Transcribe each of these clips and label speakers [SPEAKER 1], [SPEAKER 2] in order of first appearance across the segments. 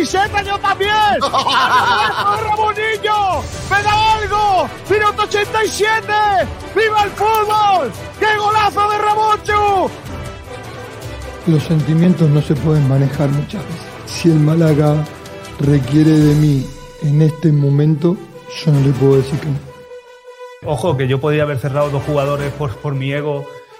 [SPEAKER 1] camiseta yo también. Ramonillo! ¡Me da algo! ¡Minuto 87! ¡Viva el fútbol! ¡Qué golazo de Ramoncho!
[SPEAKER 2] Los sentimientos no se pueden manejar muchas veces. Si el Málaga requiere de mí en este momento, yo no le puedo decir que no.
[SPEAKER 3] Ojo, que yo podía haber cerrado dos jugadores por, por mi ego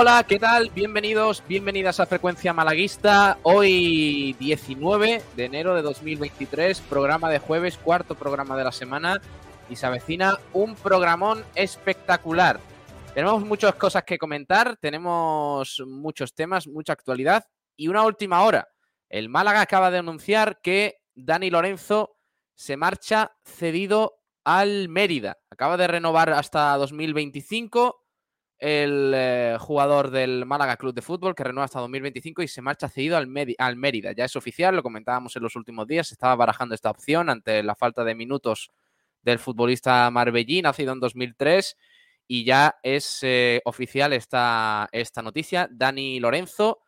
[SPEAKER 4] Hola, ¿qué tal? Bienvenidos, bienvenidas a Frecuencia Malaguista. Hoy 19 de enero de 2023, programa de jueves, cuarto programa de la semana y se avecina un programón espectacular. Tenemos muchas cosas que comentar, tenemos muchos temas, mucha actualidad y una última hora. El Málaga acaba de anunciar que Dani Lorenzo se marcha cedido al Mérida. Acaba de renovar hasta 2025 el eh, jugador del Málaga Club de Fútbol que renueva hasta 2025 y se marcha cedido al, al Mérida. Ya es oficial, lo comentábamos en los últimos días, se estaba barajando esta opción ante la falta de minutos del futbolista marbellí, nacido en 2003, y ya es eh, oficial esta, esta noticia. Dani Lorenzo,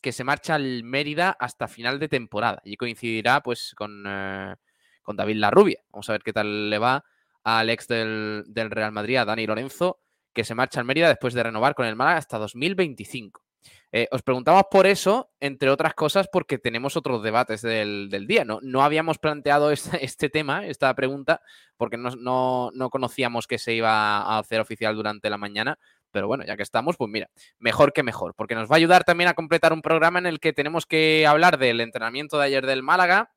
[SPEAKER 4] que se marcha al Mérida hasta final de temporada y coincidirá pues con, eh, con David Larrubia. Vamos a ver qué tal le va al ex del, del Real Madrid, a Dani Lorenzo, que se marcha al Mérida después de renovar con el Málaga hasta 2025. Eh, os preguntamos por eso, entre otras cosas, porque tenemos otros debates del, del día. No, no habíamos planteado este, este, tema, esta pregunta, porque no, no, no, conocíamos que se iba a hacer oficial durante la mañana. Pero bueno, ya que estamos, pues mira, mejor que mejor, porque nos va a ayudar también a completar un programa en el que tenemos que hablar del entrenamiento de ayer del Málaga,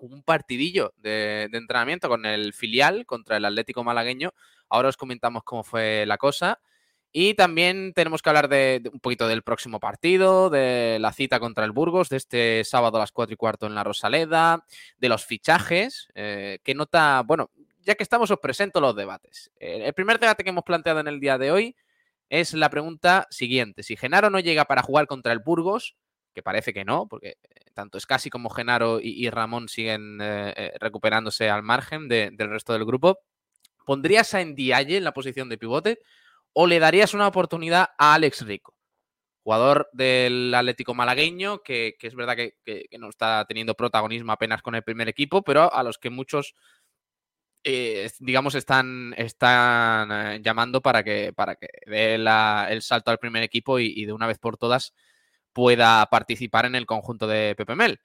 [SPEAKER 4] un partidillo de, de entrenamiento con el filial contra el Atlético Malagueño, Ahora os comentamos cómo fue la cosa. Y también tenemos que hablar de, un poquito del próximo partido, de la cita contra el Burgos, de este sábado a las 4 y cuarto en la Rosaleda, de los fichajes. Eh, ¿Qué nota? Bueno, ya que estamos, os presento los debates. Eh, el primer debate que hemos planteado en el día de hoy es la pregunta siguiente. Si Genaro no llega para jugar contra el Burgos, que parece que no, porque tanto Scassi como Genaro y, Ramón siguen eh, recuperándose al margen de, del resto del grupo, ¿pondrías a Ndiaye en la posición de pivote o le darías una oportunidad a Alex Rico? Jugador del Atlético malagueño, que, es verdad que, no está teniendo protagonismo apenas con el primer equipo, pero a los que muchos, eh, digamos, están, eh, llamando para que, para que dé el salto al primer equipo y, y, de una vez por todas pueda participar en el conjunto de Pepe Mel.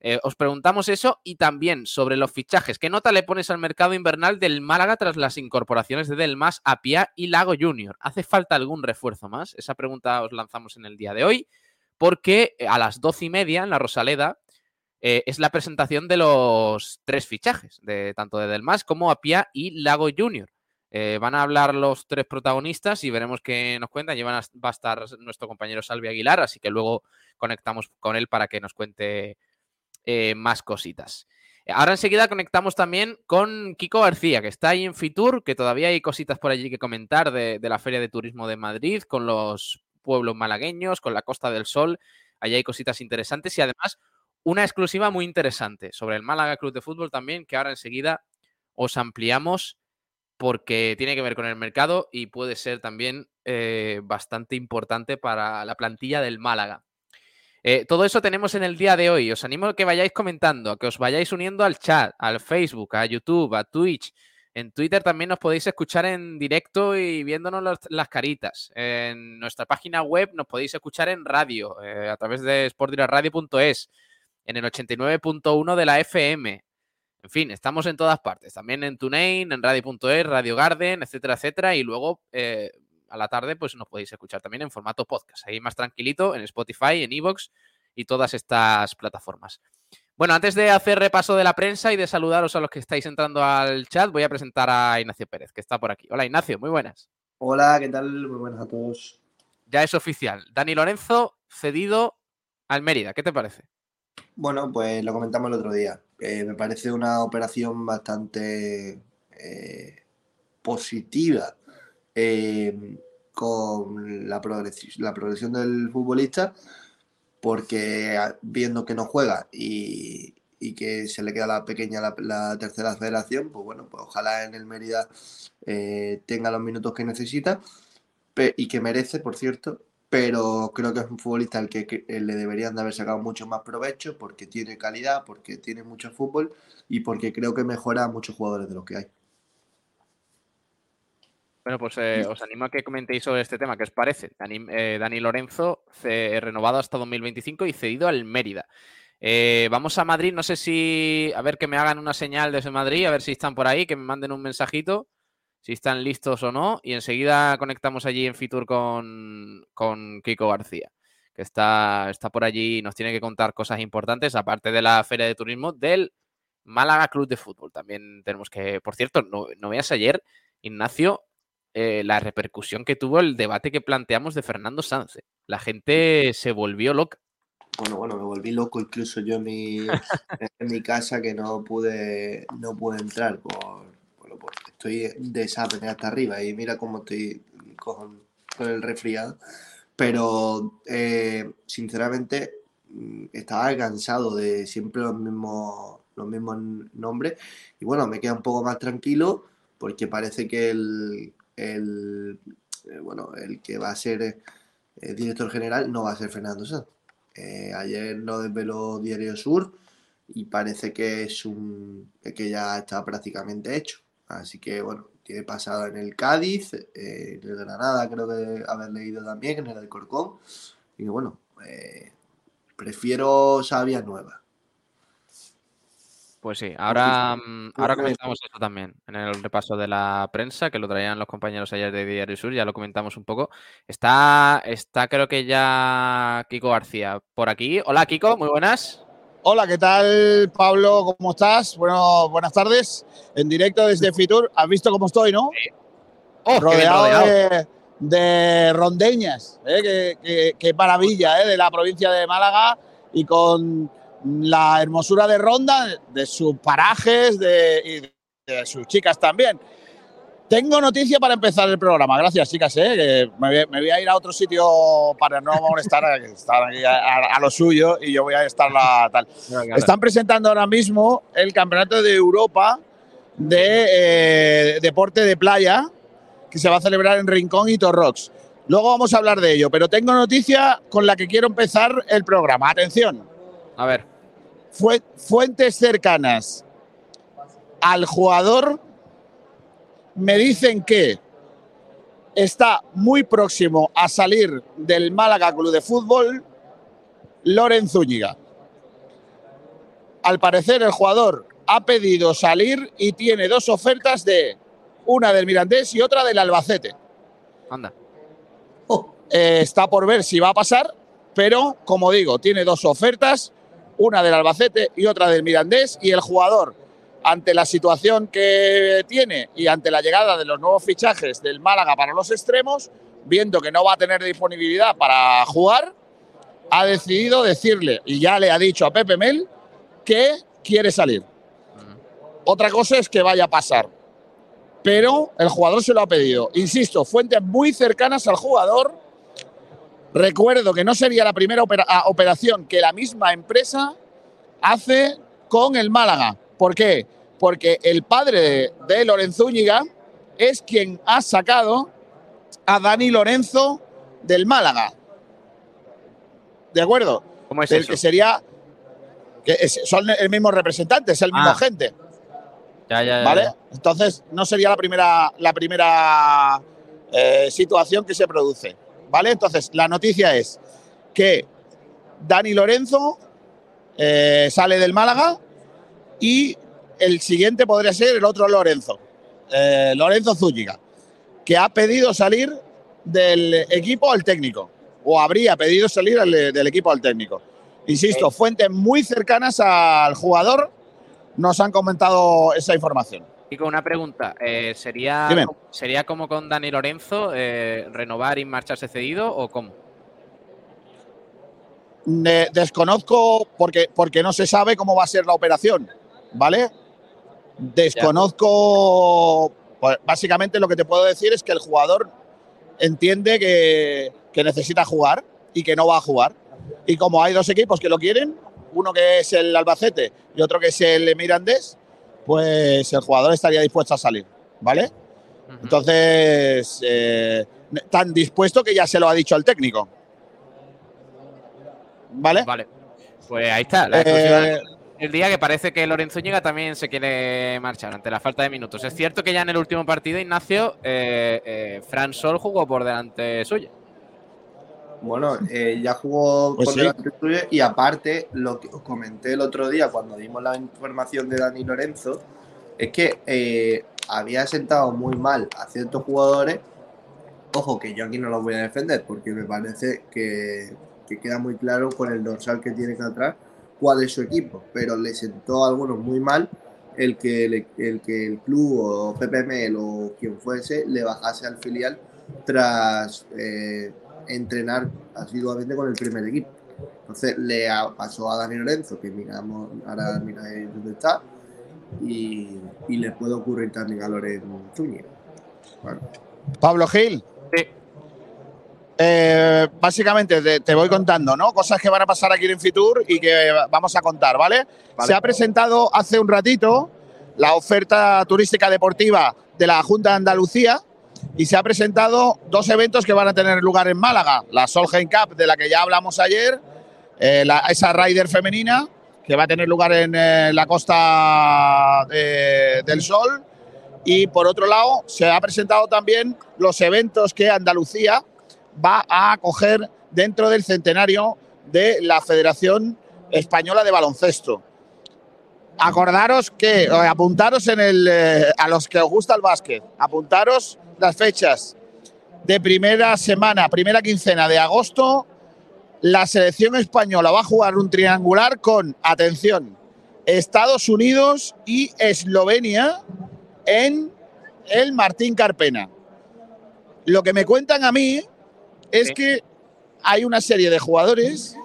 [SPEAKER 4] Eh, os preguntamos eso y también sobre los fichajes. ¿Qué nota le pones al mercado invernal del Málaga tras las incorporaciones de Delmas, Apia y Lago Junior? ¿Hace falta algún refuerzo más? Esa pregunta os lanzamos en el día de hoy, porque a las doce y media en la Rosaleda eh, es la presentación de los tres fichajes, de tanto de Delmas como Apia y Lago Junior. Eh, van a hablar los tres protagonistas y veremos qué nos cuentan. Llevan va a estar nuestro compañero Salvi Aguilar, así que luego conectamos con él para que nos cuente eh, más cositas. Ahora enseguida conectamos también con Kiko García, que está ahí en Fitur, que todavía hay cositas por allí que comentar de, de, la Feria de Turismo de Madrid, con los pueblos malagueños, con la Costa del Sol. Allí hay cositas interesantes y además una exclusiva muy interesante sobre el Málaga Club de Fútbol también, que ahora enseguida os ampliamos porque tiene que ver con el mercado y puede ser también eh, bastante importante para la plantilla del Málaga. Eh, todo eso tenemos en el día de hoy. Os animo a que vayáis comentando, a que os vayáis uniendo al chat, al Facebook, a YouTube, a Twitch. En Twitter también nos podéis escuchar en directo y viéndonos las, caritas. En nuestra página web nos podéis escuchar en radio, eh, a través de sportdiraradio.es, en el 89.1 de la FM. En fin, estamos en todas partes. También en TuneIn, en radio.es, Radio Garden, etcétera, etcétera. Y luego eh, a la tarde, pues nos podéis escuchar también en formato podcast. Ahí más tranquilito, en Spotify, en Evox y todas estas plataformas. Bueno, antes de hacer repaso de la prensa y de saludaros a los que estáis entrando al chat, voy a presentar a Ignacio Pérez, que está por aquí. Hola Ignacio, muy buenas.
[SPEAKER 5] Hola, ¿qué tal? Muy buenas a todos.
[SPEAKER 4] ya es oficial. Dani Lorenzo cedido al Mérida. ¿Qué te parece?
[SPEAKER 5] Bueno, pues lo comentamos el otro día. Eh, me parece una operación bastante eh, positiva eh, con la, la progresión del futbolista, porque viendo que no juega y, que se le queda la pequeña la, tercera federación, pues bueno, pues ojalá en el Mérida tenga los minutos que necesita y que merece, por cierto, pero creo que es un futbolista al que, le deberían de haber sacado mucho más provecho porque tiene calidad, porque tiene mucho fútbol y porque creo que mejora a muchos jugadores de los que hay.
[SPEAKER 4] Bueno, pues eh, os animo a que comentéis sobre este tema. ¿Qué os parece? Dani, eh, Lorenzo, renovado hasta 2025 y cedido al Mérida. Eh, vamos a Madrid, no sé si. A ver que me hagan una señal desde Madrid, a ver si están por ahí, que me manden un mensajito si están listos o no. Y enseguida conectamos allí en Fitur con, con Kiko García, que está, está por allí y nos tiene que contar cosas importantes, aparte de la Feria de Turismo del Málaga Club de Fútbol. También tenemos que, por cierto, no, no veas ayer, Ignacio, eh, la repercusión que tuvo el debate que planteamos de Fernando Sanz. Eh. La gente se volvió loca.
[SPEAKER 5] Bueno, bueno, me volví loco incluso yo en mi, en mi casa que no pude, no pude entrar por, estoy de hasta arriba y mira cómo estoy con, el resfriado. Pero eh, sinceramente mm, estaba cansado de siempre los mismos, los mismos nombres. Y bueno, me queda un poco más tranquilo porque parece que el, el eh, bueno, el que va a ser eh, director general no va a ser Fernando Sanz. ayer lo desveló Diario Sur y parece que es un que ya está prácticamente hecho. Así que bueno, tiene pasado en el Cádiz, eh, en el Granada creo que haber leído también, en el Alcorcón. Y bueno, eh, prefiero Sabia Nueva.
[SPEAKER 4] Pues sí, ahora, mm, ahora comentamos esto también en el repaso de la prensa, que lo traían los compañeros ayer de Diario Sur, ya lo comentamos un poco. Está, está creo que ya Kiko García por aquí. Hola Kiko, muy buenas.
[SPEAKER 1] Hola, ¿qué tal, Pablo? ¿Cómo estás? Bueno, buenas tardes. En directo desde Fitur. ¿Has visto cómo estoy, no?
[SPEAKER 4] Oh,
[SPEAKER 1] rodeado, De, rondeñas. ¿eh? Qué, maravilla, ¿eh? De la provincia de Málaga y con la hermosura de Ronda, de sus parajes de, y de sus chicas también. Tengo noticia para empezar el programa. Gracias, chicas. ¿eh? me, voy, a ir a otro sitio para no molestar, a, lo suyo y yo voy a estar la tal. Están presentando ahora mismo el Campeonato de Europa de eh, Deporte de Playa que se va a celebrar en Rincón y Torrox. Luego vamos a hablar de ello, pero tengo noticia con la que quiero empezar el programa. Atención.
[SPEAKER 4] A ver.
[SPEAKER 1] fuentes cercanas al jugador me dicen que está muy próximo a salir del Málaga Club de Fútbol Loren Zúñiga. Al parecer el jugador ha pedido salir y tiene dos ofertas de una del Mirandés y otra del Albacete.
[SPEAKER 4] Anda.
[SPEAKER 1] Oh, eh, está por ver si va a pasar, pero como digo, tiene dos ofertas, una del Albacete y otra del Mirandés y el jugador ante la situación que tiene y ante la llegada de los nuevos fichajes del Málaga para los extremos, viendo que no va a tener disponibilidad para jugar, ha decidido decirle, y ya le ha dicho a Pepe Mel, que quiere salir. Otra cosa es que vaya a pasar. Pero el jugador se lo ha pedido. Insisto, fuentes muy cercanas al jugador. Recuerdo que no sería la primera operación que la misma empresa hace con el Málaga. ¿Por qué? porque el padre de Lorenzo Úñiga es quien ha sacado a Dani Lorenzo del Málaga. ¿De acuerdo?
[SPEAKER 4] ¿Cómo es
[SPEAKER 1] el que sería que son el mismo representante, es el mismo ah. gente.
[SPEAKER 4] Ya, ya,
[SPEAKER 1] ¿Vale? Entonces no sería la primera, la primera eh, situación que se produce. ¿Vale? Entonces, la noticia es que Dani Lorenzo eh, sale del Málaga y el siguiente podría ser el otro Lorenzo, eh, Lorenzo Zúñiga, que ha pedido salir del equipo al técnico, o habría pedido salir del equipo al técnico. Insisto, fuentes muy cercanas al jugador nos han comentado esa información.
[SPEAKER 4] Y con una pregunta, eh, ¿sería,
[SPEAKER 1] Dime.
[SPEAKER 4] ¿sería como con Dani Lorenzo, eh, renovar y marcharse cedido o cómo?
[SPEAKER 1] Desconozco porque, porque no se sabe cómo va a ser la operación, ¿vale? Desconozco. pues, básicamente lo que te puedo decir es que el jugador entiende que, que necesita jugar y que no va a jugar. Y como hay dos equipos que lo quieren, uno que es el Albacete y otro que es el Mirandés, pues el jugador estaría dispuesto a salir, ¿vale? Entonces, eh, tan dispuesto que ya se lo ha dicho al técnico. ¿Vale?
[SPEAKER 4] Vale. Pues ahí está. La
[SPEAKER 1] Eh,
[SPEAKER 4] el día que parece que Lorenzo Ñiga también se quiere marchar ante la falta de minutos. Es cierto que ya en el último partido, Ignacio, eh, eh, Fran Sol jugó por delante suyo.
[SPEAKER 5] Bueno, eh, ya jugó
[SPEAKER 1] Pues
[SPEAKER 5] por
[SPEAKER 1] sí.
[SPEAKER 5] delante suyo y aparte, lo que os comenté el otro día cuando dimos la información de Dani Lorenzo, es que eh, había sentado muy mal a ciertos jugadores. Ojo, que yo aquí no los voy a defender porque me parece que, que queda muy claro con el dorsal que tiene que atrás cuál es su equipo, pero le sentó a algunos muy mal el que, le- el, que el club o PPML o quien fuese le bajase al filial tras eh, entrenar asiduamente con el primer equipo. Entonces le pasó a Dani Lorenzo, que miramos, ahora mira ahí dónde está, y, y le puede ocurrir también a Loren Zúñiga. Bueno,
[SPEAKER 1] Pablo Gil.
[SPEAKER 4] Sí.
[SPEAKER 1] Eh, básicamente te, te voy contando, ¿no? Cosas que van a pasar aquí en Fitur y que vamos a contar, ¿vale?
[SPEAKER 4] Vale.
[SPEAKER 1] Se ha presentado hace un ratito la oferta turística deportiva de la Junta de Andalucía y se ha presentado dos eventos que van a tener lugar en Málaga. La Solheim Cup, de la que ya hablamos ayer, eh, la- esa Rider femenina, que va a tener lugar en eh, la Costa de- del Sol. Y por otro lado, se ha presentado también los eventos que Andalucía va a acoger dentro del centenario de la Federación Española de Baloncesto. Acordaros que, eh, apuntaros en el, eh, a los que os gusta el básquet, apuntaros las fechas de primera semana, primera quincena de agosto. La selección española va a jugar un triangular con, atención, Estados Unidos y Eslovenia en el Martín Carpena. Lo que me cuentan a mí es
[SPEAKER 4] Sí.
[SPEAKER 1] que hay una serie de jugadores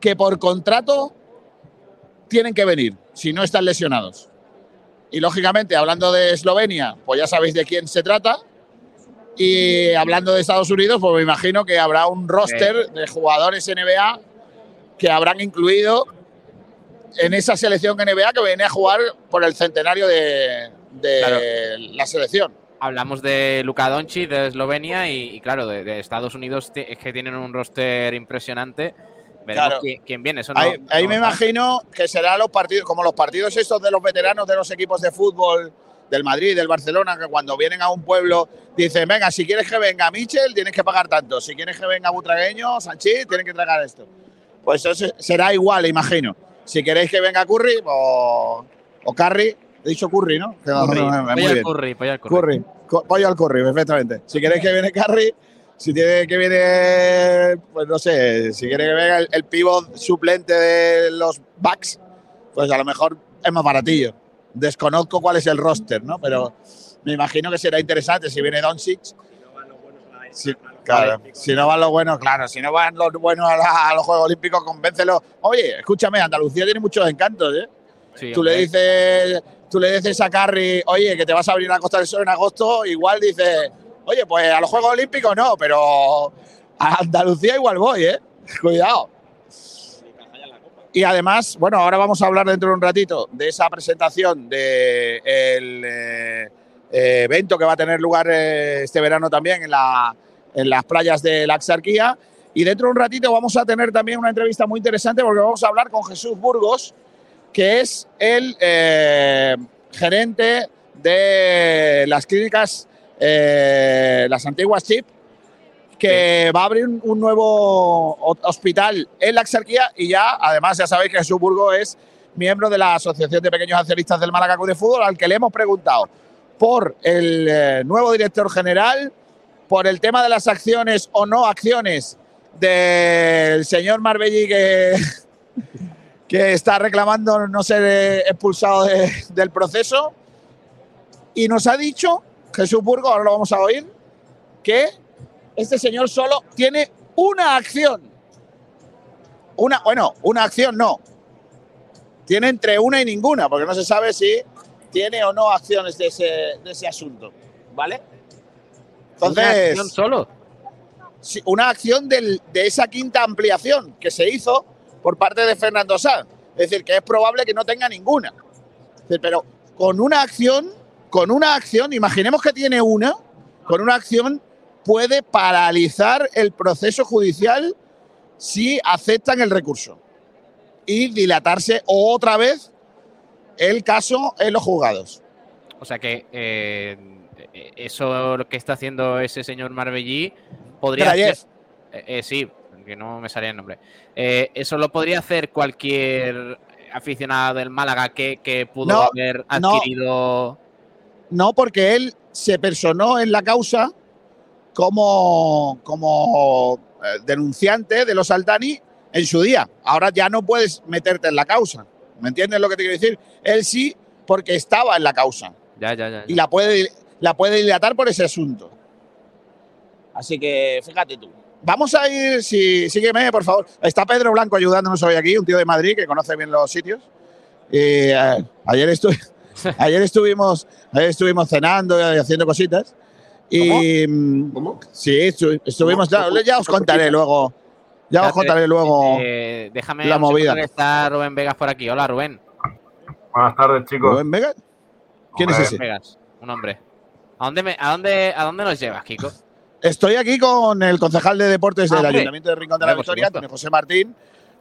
[SPEAKER 1] que por contrato tienen que venir si no están lesionados. Y lógicamente, hablando de Eslovenia, pues ya sabéis de quién se trata. Y hablando de Estados Unidos, pues me imagino que habrá un roster de jugadores NBA que habrán incluido en esa selección NBA que viene a jugar por el centenario de, de
[SPEAKER 4] Claro.
[SPEAKER 1] la selección.
[SPEAKER 4] Hablamos de Luka Doncic de Eslovenia y, y claro, de, de Estados Unidos es que tienen un roster impresionante. Veremos
[SPEAKER 1] Claro.
[SPEAKER 4] quién, quién viene. Eso no-
[SPEAKER 1] Ahí, me imagino que serán los partidos, como los partidos estos de los veteranos de los equipos de fútbol del Madrid, del Barcelona, que cuando vienen a un pueblo dicen, venga, si quieres que venga Michel, tienes que pagar tanto. Si quieres que venga Butragueño, Sanchís, tienen que tragar esto. Pues eso se- será igual, imagino. Si queréis que venga Curry o, o Curry, he dicho Curry, ¿no?
[SPEAKER 4] Curry, pollo al curry, pollo al curry.
[SPEAKER 1] Curry, pollo al curry, perfectamente. Si queréis que viene Curry, si tiene que viene, pues no sé, si quiere que venga el, el pivot suplente de los Bucks, pues a lo mejor es más baratillo. Desconozco cuál es el roster, ¿no? Pero me imagino que será interesante si viene Doncic. Sí, claro. Si no van los buenos, claro. Si no van los buenos a, la- a los Juegos Olímpicos, convéncelos. Oye, escúchame, Andalucía tiene muchos encantos, ¿eh?
[SPEAKER 4] Sí,
[SPEAKER 1] tú le dices tú le dices a Carry, oye, que te vas a abrir a Costa del Sol en agosto, igual dices, oye, pues a los Juegos Olímpicos no, pero a Andalucía igual voy, ¿eh? Cuidado. Y además, bueno, ahora vamos a hablar dentro de un ratito de esa presentación del evento que va a tener lugar eh, este verano también en, la, en las playas de la Axarquía. Y dentro de un ratito vamos a tener también una entrevista muy interesante porque vamos a hablar con Jesús Burgos, que es el eh, gerente de las clínicas, eh, las antiguas CHIP, que va a abrir un, un nuevo ho- hospital en la Exarquía y ya, además, ya sabéis que Jesús Burgos es miembro de la Asociación de Pequeños Accionistas del Málaga Club de Fútbol, al que le hemos preguntado por el eh, nuevo director general, por el tema de las acciones o no acciones del señor Marbelli que, que está reclamando no ser eh, expulsado de- del proceso. Y nos ha dicho, Jesús Burgo, ahora lo vamos a oír, que este señor solo tiene una acción. Una, bueno, una acción no. Tiene entre una y ninguna, porque no se sabe si tiene o no acciones de ese, de ese asunto. ¿Vale?
[SPEAKER 4] ¿Una
[SPEAKER 1] Entonces,
[SPEAKER 4] acción solo?
[SPEAKER 1] una acción del- de esa quinta ampliación que se hizo por parte de Fernando Sanz. Es decir, que es probable que no tenga ninguna. Pero con una acción, con una acción, imaginemos que tiene una, con una acción puede paralizar el proceso judicial si aceptan el recurso y dilatarse otra vez el caso en los juzgados.
[SPEAKER 4] O sea que eh, eso lo que está haciendo ese señor Marbellí podría hacer. eh, eh, sí, que no me salía el nombre. Eso lo podría hacer cualquier aficionado del Málaga que, que pudo
[SPEAKER 1] No,
[SPEAKER 4] haber
[SPEAKER 1] no.
[SPEAKER 4] adquirido.
[SPEAKER 1] No, porque él se personó en la causa como, como eh, denunciante de los Altani en su día. Ahora ya no puedes meterte en la causa. ¿Me entiendes lo que te quiero decir? Él sí, porque estaba en la causa
[SPEAKER 4] Ya, ya, ya.
[SPEAKER 1] y la puede, la puede dilatar por ese asunto. Así que fíjate tú. Vamos a ir, si, sígueme, por favor. Está Pedro Blanco ayudándonos hoy aquí, un tío de Madrid que conoce bien los sitios. Y, eh, ayer, estu- ayer, estuvimos, ayer estuvimos cenando y haciendo cositas. Y mm,
[SPEAKER 5] ¿Cómo?
[SPEAKER 1] sí, estu- estuvimos.
[SPEAKER 5] ¿Cómo?
[SPEAKER 1] Ya, ya os contaré luego. Ya os contaré luego.
[SPEAKER 4] Eh, déjame
[SPEAKER 1] la movida.
[SPEAKER 4] está Rubén Vegas por aquí. Hola, Rubén.
[SPEAKER 6] Buenas tardes, chicos.
[SPEAKER 1] Rubén Vega. ¿Quién es ese?
[SPEAKER 4] Vegas, un hombre. ¿A dónde, me, a, dónde, ¿A dónde nos llevas, Kiko?
[SPEAKER 1] Estoy aquí con el concejal de deportes
[SPEAKER 4] Ah,
[SPEAKER 1] del
[SPEAKER 4] hombre.
[SPEAKER 1] Ayuntamiento de Rincón de la Victoria. Antonio José Martín.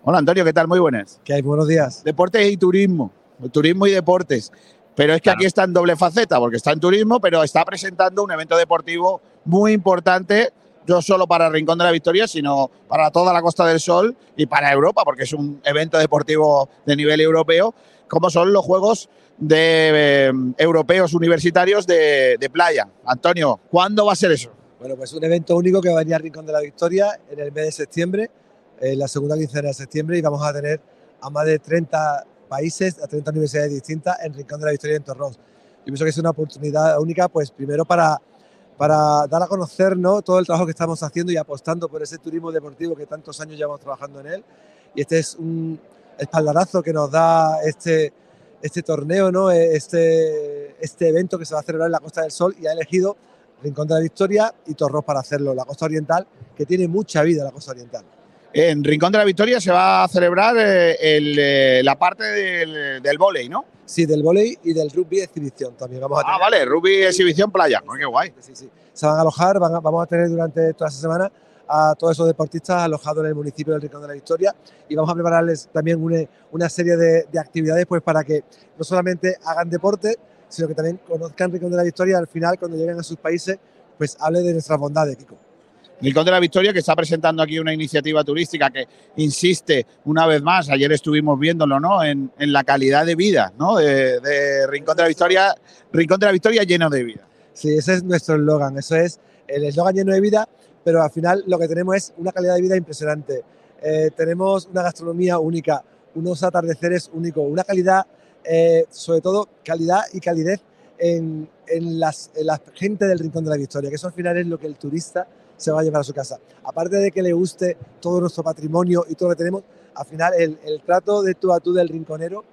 [SPEAKER 1] Hola Antonio, ¿qué tal? Muy buenas.
[SPEAKER 7] Que hay buenos días.
[SPEAKER 1] Deportes y turismo. Turismo y deportes. Pero es que
[SPEAKER 4] Claro.
[SPEAKER 1] aquí está en doble faceta, porque está en turismo, pero está presentando un evento deportivo muy importante, no solo para Rincón de la Victoria, sino para toda la Costa del Sol y para Europa, porque es un evento deportivo de nivel europeo, como son los Juegos de, eh, Europeos Universitarios de, de Playa. Antonio, ¿cuándo va a ser eso?
[SPEAKER 7] Bueno, pues un evento único que va a venir a Rincón de la Victoria en el mes de septiembre, en la segunda quincena de septiembre, y vamos a tener a más de 30 países, a 30 universidades distintas en Rincón de la Victoria y en Torrós. Yo pienso que es una oportunidad única, pues primero para, para dar a conocer ¿no? todo el trabajo que estamos haciendo y apostando por ese turismo deportivo que tantos años llevamos trabajando en él. Y este es un espaldarazo que nos da este, este torneo, ¿no? este, este evento que se va a celebrar en la Costa del Sol y ha elegido Rincón de la Victoria y Torros para hacerlo, la costa oriental, que tiene mucha vida la costa oriental.
[SPEAKER 1] En Rincón de la Victoria se va a celebrar eh, el, eh, la parte del, del vóley, ¿no?
[SPEAKER 7] Sí, del vóley y del rugby exhibición también vamos a tener.
[SPEAKER 1] Ah, vale, rugby exhibición playa. Oh, qué guay.
[SPEAKER 7] Sí, sí. Se van a alojar, van a- vamos a tener durante toda esta semana a todos esos deportistas alojados en el municipio del Rincón de la Victoria y vamos a prepararles también una, una serie de, de actividades pues para que no solamente hagan deporte, sino que también conozcan Rincón de la Victoria y al final cuando lleguen a sus países pues hable de nuestras bondades, Kiko.
[SPEAKER 1] Rincón de la Victoria que está presentando aquí una iniciativa turística que insiste una vez más, ayer estuvimos viéndolo, ¿no? En, en la calidad de vida, ¿no? De, Rincón de la Victoria, Rincón de la Victoria lleno de vida.
[SPEAKER 7] Sí, ese es nuestro eslogan, eso es el eslogan lleno de vida, pero al final lo que tenemos es una calidad de vida impresionante. Eh, tenemos una gastronomía única, unos atardeceres únicos, una calidad, eh, sobre todo calidad y calidez en, en las, en la gente del Rincón de la Victoria, que eso al final es lo que el turista se va a llevar a su casa. Aparte de que le guste todo nuestro patrimonio y todo lo que tenemos, al final el, el trato de tú a tú del rinconero,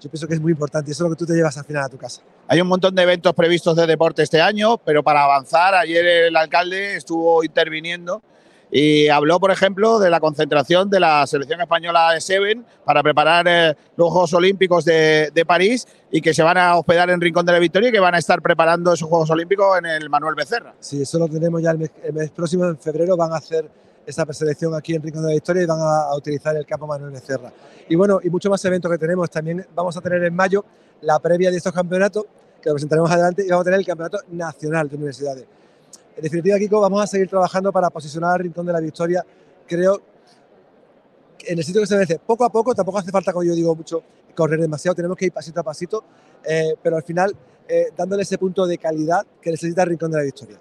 [SPEAKER 7] yo pienso que es muy importante y eso es lo que tú te llevas al final a tu casa.
[SPEAKER 1] Hay un montón de eventos previstos de deporte este año, pero para avanzar, ayer el alcalde estuvo interviniendo y habló, por ejemplo, de la concentración de la selección española de Seven para preparar eh, los Juegos Olímpicos de, París y que se van a hospedar en Rincón de la Victoria y que van a estar preparando esos Juegos Olímpicos en el Manuel Becerra.
[SPEAKER 7] Sí, eso lo tenemos ya el mes, próximo, en febrero, van a hacer esa preselección aquí en Rincón de la Victoria y van a, a utilizar el campo Manuel Becerra. Y bueno, y muchos más eventos que tenemos. También vamos a tener en mayo la previa de estos campeonatos, que lo presentaremos adelante, y vamos a tener el Campeonato Nacional de Universidades. En definitiva, Kiko, vamos a seguir trabajando para posicionar al Rincón de la Victoria, creo, en el sitio que se merece. Poco a poco, tampoco hace falta, como yo digo mucho, correr demasiado, tenemos que ir pasito a pasito, eh, pero al final eh, dándole ese punto de calidad que necesita el Rincón de la Victoria.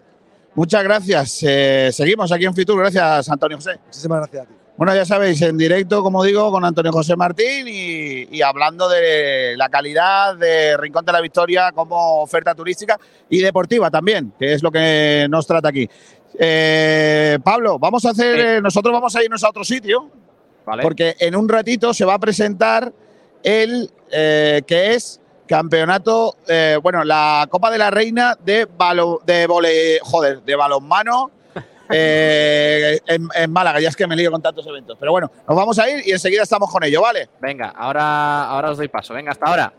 [SPEAKER 1] Muchas gracias. Eh, seguimos aquí en Fitur. Gracias, Antonio José.
[SPEAKER 7] Muchísimas gracias a ti.
[SPEAKER 1] Bueno, ya sabéis, en directo, como digo, con Antonio José Martín y, y hablando de la calidad de Rincón de la Victoria como oferta turística y deportiva también, que es lo que nos trata aquí. Eh, Pablo, vamos a hacer, eh, nosotros vamos a irnos a otro sitio,
[SPEAKER 4] ¿Vale?
[SPEAKER 1] porque en un ratito se va a presentar el eh, que es campeonato, bueno, la Copa de la Reina de balo, de vole, joder, de balonmano eh, en, en Málaga. Ya es que me lío con tantos eventos. Pero bueno, nos vamos a ir y enseguida estamos con ello, ¿vale?
[SPEAKER 4] Venga, ahora, ahora os doy paso. Venga, hasta ahora.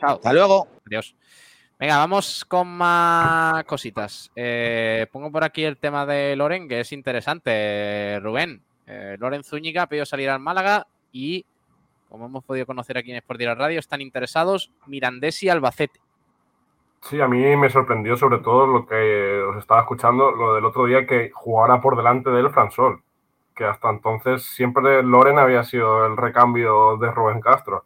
[SPEAKER 4] Chao.
[SPEAKER 1] Hasta luego.
[SPEAKER 4] Adiós. Venga, vamos con más cositas. Eh, pongo por aquí el tema de Loren, que es interesante, Rubén. Eh, Loren Zúñiga ha pedido salir al Málaga y, como hemos podido conocer aquí en Sport Radio, están interesados Mirandés y Albacete.
[SPEAKER 6] Sí, a mí me sorprendió sobre todo lo que os estaba escuchando, lo del otro día que jugara por delante del Fransol, que hasta entonces siempre Loren había sido el recambio de Rubén Castro.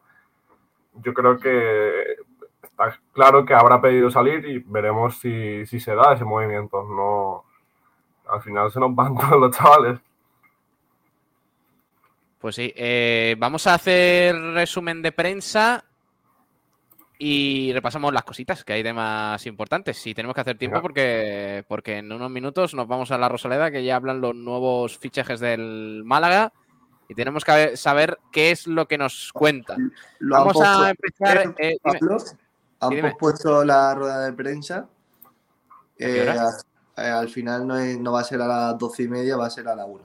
[SPEAKER 6] Yo creo que está claro que habrá pedido salir y veremos si, si se da ese movimiento. No, al final se nos van todos los chavales.
[SPEAKER 4] Pues sí, eh, vamos a hacer resumen de prensa y repasamos las cositas, que hay temas importantes. Si tenemos que hacer tiempo, porque, porque en unos minutos nos vamos a la Rosaleda, que ya hablan los nuevos fichajes del Málaga y tenemos que saber qué es lo que nos cuentan.
[SPEAKER 5] Lo han
[SPEAKER 4] Vamos a empezar. eh, dime.
[SPEAKER 5] Han
[SPEAKER 4] Sí, dime.
[SPEAKER 5] pospuesto la rueda de prensa. Eh, a- eh, al final no, es- no va a ser a las doce y media, va a ser a la una.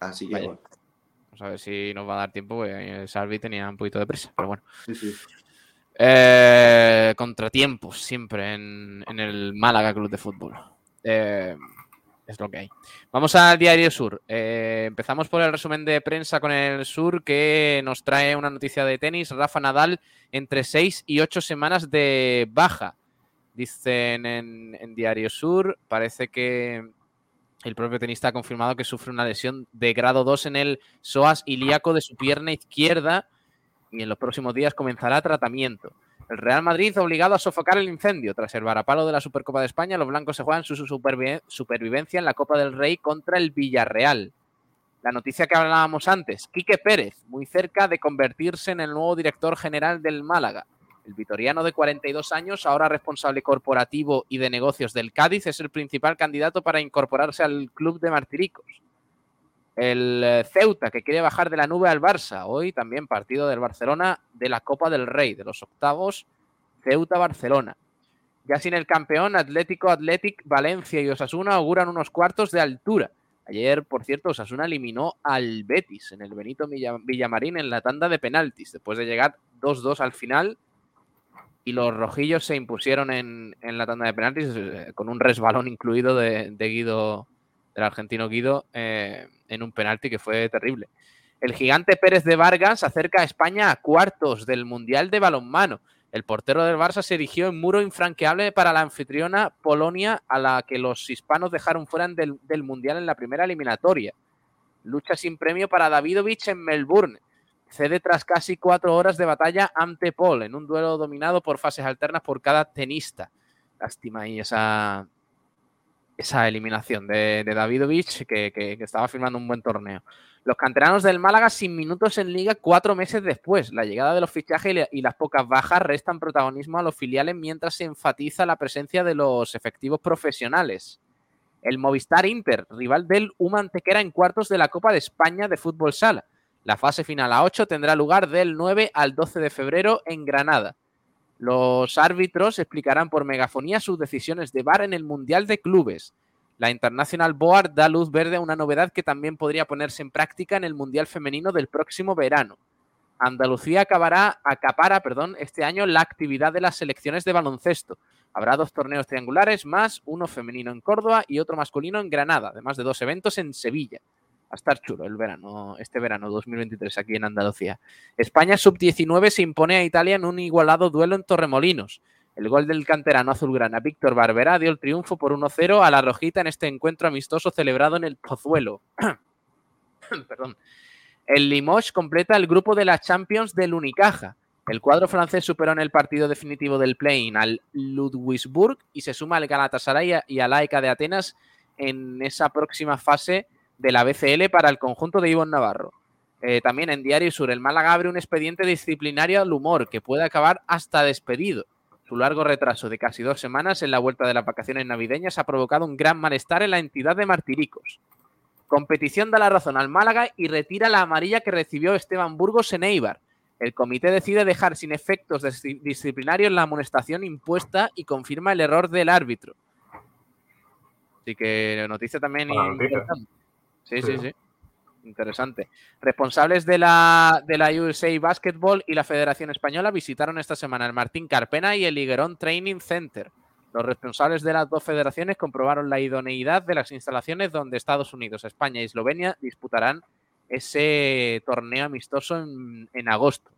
[SPEAKER 5] Así que bueno.
[SPEAKER 4] Vamos a ver si nos va a dar tiempo, porque Salvi tenía un poquito de prisa, pero bueno.
[SPEAKER 5] Sí, sí.
[SPEAKER 4] Eh, contratiempos siempre en, el Málaga Club de Fútbol. Eh, es lo que hay. Vamos al Diario Sur. Eh, empezamos por el resumen de prensa con el Sur que nos trae una noticia de tenis. Rafa Nadal entre 6 y 8 semanas de baja. Dicen en, en Diario Sur. Parece que el propio tenista ha confirmado que sufre una lesión de grado 2 en el psoas ilíaco de su pierna izquierda y en los próximos días comenzará tratamiento. El Real Madrid obligado a sofocar el incendio. Tras el varapalo de la Supercopa de España, los blancos se juegan su su supervi- supervivencia en la Copa del Rey contra el Villarreal. La noticia que hablábamos antes, Quique Pérez, muy cerca de convertirse en el nuevo director general del Málaga. El vitoriano de 42 años, ahora responsable corporativo y de negocios del Cádiz, es el principal candidato para incorporarse al club de Martiricos. El eh, Ceuta, que quiere bajar de la nube al Barça. Hoy también partido del Barcelona de la Copa del Rey, de los octavos, Ceuta-Barcelona. Ya sin el campeón, Atlético, Athletic, Valencia y Osasuna auguran unos cuartos de altura. Ayer, por cierto, Osasuna eliminó al Betis en el Benito Villa- Villamarín en la tanda de penaltis, después de llegar 2-2 al final. Y los rojillos se impusieron en, en la tanda de penaltis eh, con un resbalón incluido de, de Guido, del argentino Guido, eh, en un penalti que fue terrible. El gigante Pérez de Vargas acerca a España a cuartos del Mundial de Balonmano. El portero del Barça se erigió en muro infranqueable para la anfitriona Polonia, a la que los hispanos dejaron fuera del, del Mundial en la primera eliminatoria. Lucha sin premio para Davidovich en Melbourne. Cede tras casi cuatro horas de batalla ante Paul, en un duelo dominado por fases alternas por cada tenista. Lástima ahí esa, esa eliminación de, Davidovich, que, estaba firmando un buen torneo. Los canteranos del Málaga sin minutos en liga cuatro meses después. La llegada de los fichajes y, la- y las pocas bajas restan protagonismo a los filiales mientras se enfatiza la presencia de los efectivos profesionales. El Movistar Inter, rival del UMA Antequera en cuartos de la Copa de España de Fútbol Sala. La fase final a 8 tendrá lugar del 9 al 12 de febrero en Granada. Los árbitros explicarán por megafonía sus decisiones de VAR en el Mundial de Clubes. La International Board da luz verde a una novedad que también podría ponerse en práctica en el Mundial Femenino del próximo verano. Andalucía acabará, acapara perdón, este año la actividad de las selecciones de baloncesto. Habrá dos torneos triangulares más, uno femenino en Córdoba y otro masculino en Granada, además de dos eventos en Sevilla. A estar chulo el verano, este verano 2023 aquí en Andalucía. España sub-19 se impone a Italia en un igualado duelo en Torremolinos. El gol del canterano azulgrana Víctor Barbera dio el triunfo por 1-0 a la Rojita en este encuentro amistoso celebrado en el Pozuelo. Perdón. El Limoges completa el grupo de la Champions del Unicaja. El cuadro francés superó en el partido definitivo del play-in al Ludwigsburg y se suma al Galatasaray y al AEK de Atenas en esa próxima fase de la BCL para el conjunto de Ivonne Navarro. Eh, también en Diario Sur, el Málaga abre un expediente disciplinario al humor que puede acabar hasta despedido. Su largo retraso de casi dos semanas en la vuelta de las vacaciones navideñas ha provocado un gran malestar en la entidad de Martiricos. Competición da la razón al Málaga y retira la amarilla que recibió Esteban Burgos en Eibar. El comité decide dejar sin efectos disciplinarios la amonestación impuesta y confirma el error del árbitro. Así que noticia también. Sí, sí, sí, Interesante. Responsables de la, de la USA Basketball y la Federación Española visitaron esta semana el Martín Carpena y el Higuerón Training Center. Los responsables de las dos federaciones comprobaron la idoneidad de las instalaciones donde Estados Unidos, España y Eslovenia disputarán ese torneo amistoso en, agosto.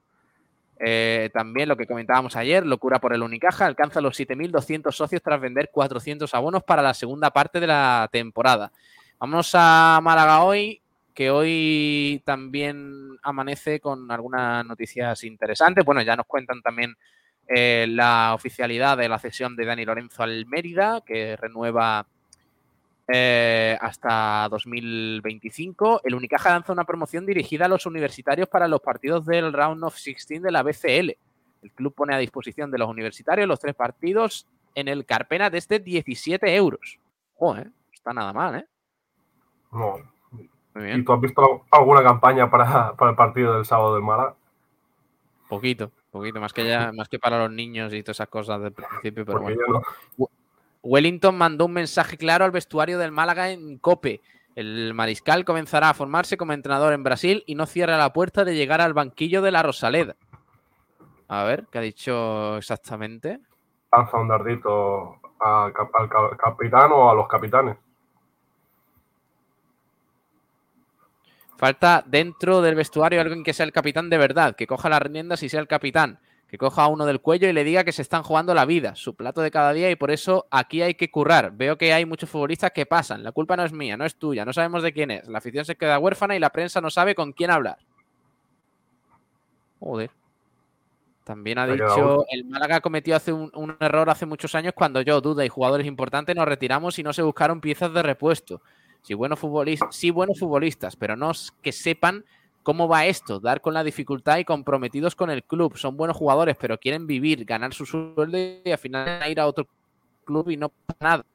[SPEAKER 4] Eh, también lo que comentábamos ayer, locura por el Unicaja, alcanza los 7.200 socios tras vender 400 abonos para la segunda parte de la temporada. Vamos a Málaga hoy, que hoy también amanece con algunas noticias interesantes. Bueno, ya nos cuentan también eh, la oficialidad de la cesión de Dani Lorenzo al Mérida, que renueva eh, hasta 2025. El Unicaja lanza una promoción dirigida a los universitarios para los partidos del Round of 16 de la BCL. El club pone a disposición de los universitarios los tres partidos en el Carpena desde 17 euros. Joder, está nada mal, ¿eh?
[SPEAKER 6] No. ¿Y tú has visto alguna campaña para, el partido del sábado del Málaga?
[SPEAKER 4] Poquito, poquito, más que ya, más que para los niños y todas esas cosas del principio, pero bueno. Wellington mandó un mensaje claro al vestuario del Málaga en Cope. El mariscal comenzará a formarse como entrenador en Brasil y no cierra la puerta de llegar al banquillo de la Rosaleda. A ver, ¿qué ha dicho exactamente?
[SPEAKER 6] Lanza un dardito al capitán o a los capitanes.
[SPEAKER 4] Falta dentro del vestuario alguien que sea el capitán de verdad, que coja las riendas y sea el capitán, que coja a uno del cuello y le diga que se están jugando la vida, su plato de cada día y por eso aquí hay que currar. Veo que hay muchos futbolistas que pasan, la culpa no es mía, no es tuya, no sabemos de quién es, la afición se queda huérfana y la prensa no sabe con quién hablar. Joder. También ha dicho, el Málaga cometió hace un, un, error hace muchos años cuando yo, Duda y jugadores importantes nos retiramos y no se buscaron piezas de repuesto. Sí, buenos futbolistas, sí, buenos futbolistas, pero no que sepan cómo va esto, dar con la dificultad y comprometidos con el club. Son buenos jugadores, pero quieren vivir, ganar su sueldo y al final ir a otro club y no pasa nada.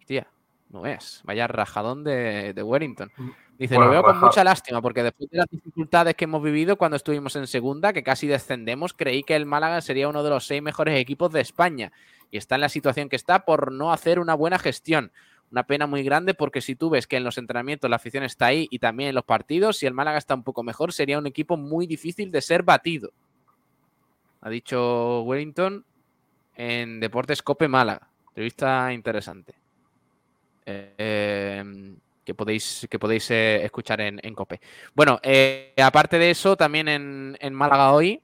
[SPEAKER 4] Hostia, no es. Vaya rajadón de, de Wellington. Mm. Dice, lo veo con mucha lástima, porque después de las dificultades que hemos vivido cuando estuvimos en segunda, que casi descendemos, creí que el Málaga sería uno de los seis mejores equipos de España. Y está en la situación que está por no hacer una buena gestión. Una pena muy grande porque si tú ves que en los entrenamientos la afición está ahí y también en los partidos, si el Málaga está un poco mejor, sería un equipo muy difícil de ser batido. Ha dicho Wellington en Deportes Cope Málaga. Entrevista interesante. Eh, que podéis, que podéis eh, escuchar en, Cope. Bueno, eh, aparte de eso, también en, en Málaga hoy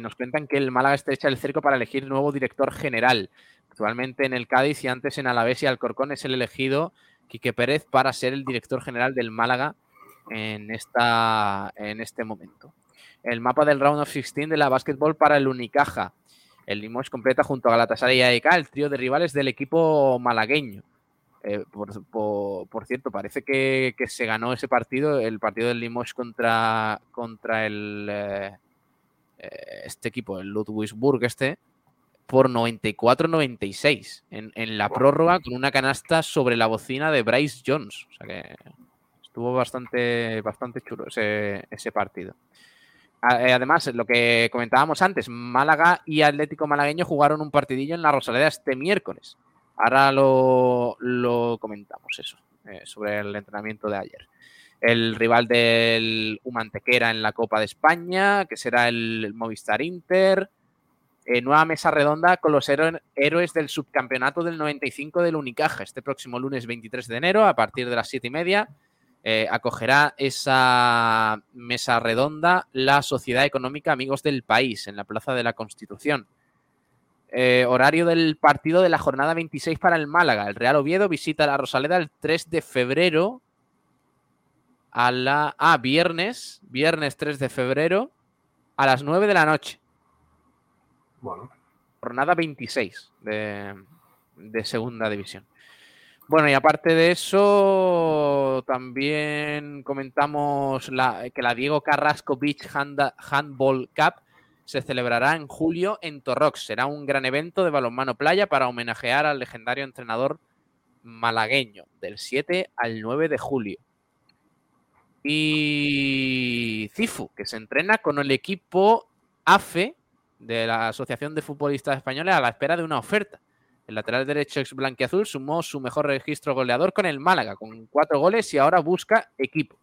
[SPEAKER 4] nos cuentan que el Málaga estrecha el cerco para elegir nuevo director general. Actualmente en el Cádiz y antes en Alavés y Alcorcón es el elegido Quique Pérez para ser el director general del Málaga en, esta, en este momento. El mapa del Round of 16 de la básquetbol para el Unicaja. El Limoges completa junto a Galatasaray y AEK el trío de rivales del equipo malagueño. Eh, por, cierto, parece que, se ganó ese partido, el partido del Limoges contra, contra el, eh, eh, este equipo, el Ludwigsburg este, por 94-96 en, en, la prórroga con una canasta sobre la bocina de Bryce Jones. O sea que estuvo bastante, bastante chulo ese, ese partido. Eh, además, lo que comentábamos antes, Málaga y Atlético Malagueño jugaron un partidillo en la Rosaleda este miércoles. Ahora lo, lo comentamos eso, eh, sobre el entrenamiento de ayer. El rival del Humantequera en la Copa de España, que será el Movistar Inter. Eh, nueva mesa redonda con los héroes del subcampeonato del 95 del Unicaja. Este próximo lunes 23 de enero, a partir de las 7 y media, eh, acogerá esa mesa redonda la Sociedad Económica Amigos del País en la Plaza de la Constitución. Eh, horario del partido de la jornada 26 para el Málaga. El Real Oviedo visita la Rosaleda el 3 de febrero a la... Ah, viernes, viernes 3 de febrero a las 9 de la noche. Jornada 26 de, segunda división. Bueno, y aparte de eso, también comentamos la, que la Diego Carrasco Beach Handball Cup se celebrará en julio en Torrox. Será un gran evento de balonmano playa para homenajear al legendario entrenador malagueño del 7 al 9 de julio. Y Cifu, que se entrena con el equipo AFE de la Asociación de Futbolistas Españoles a la espera de una oferta. El lateral derecho ex blanquiazul sumó su mejor registro goleador con el Málaga, con cuatro goles y ahora busca equipo.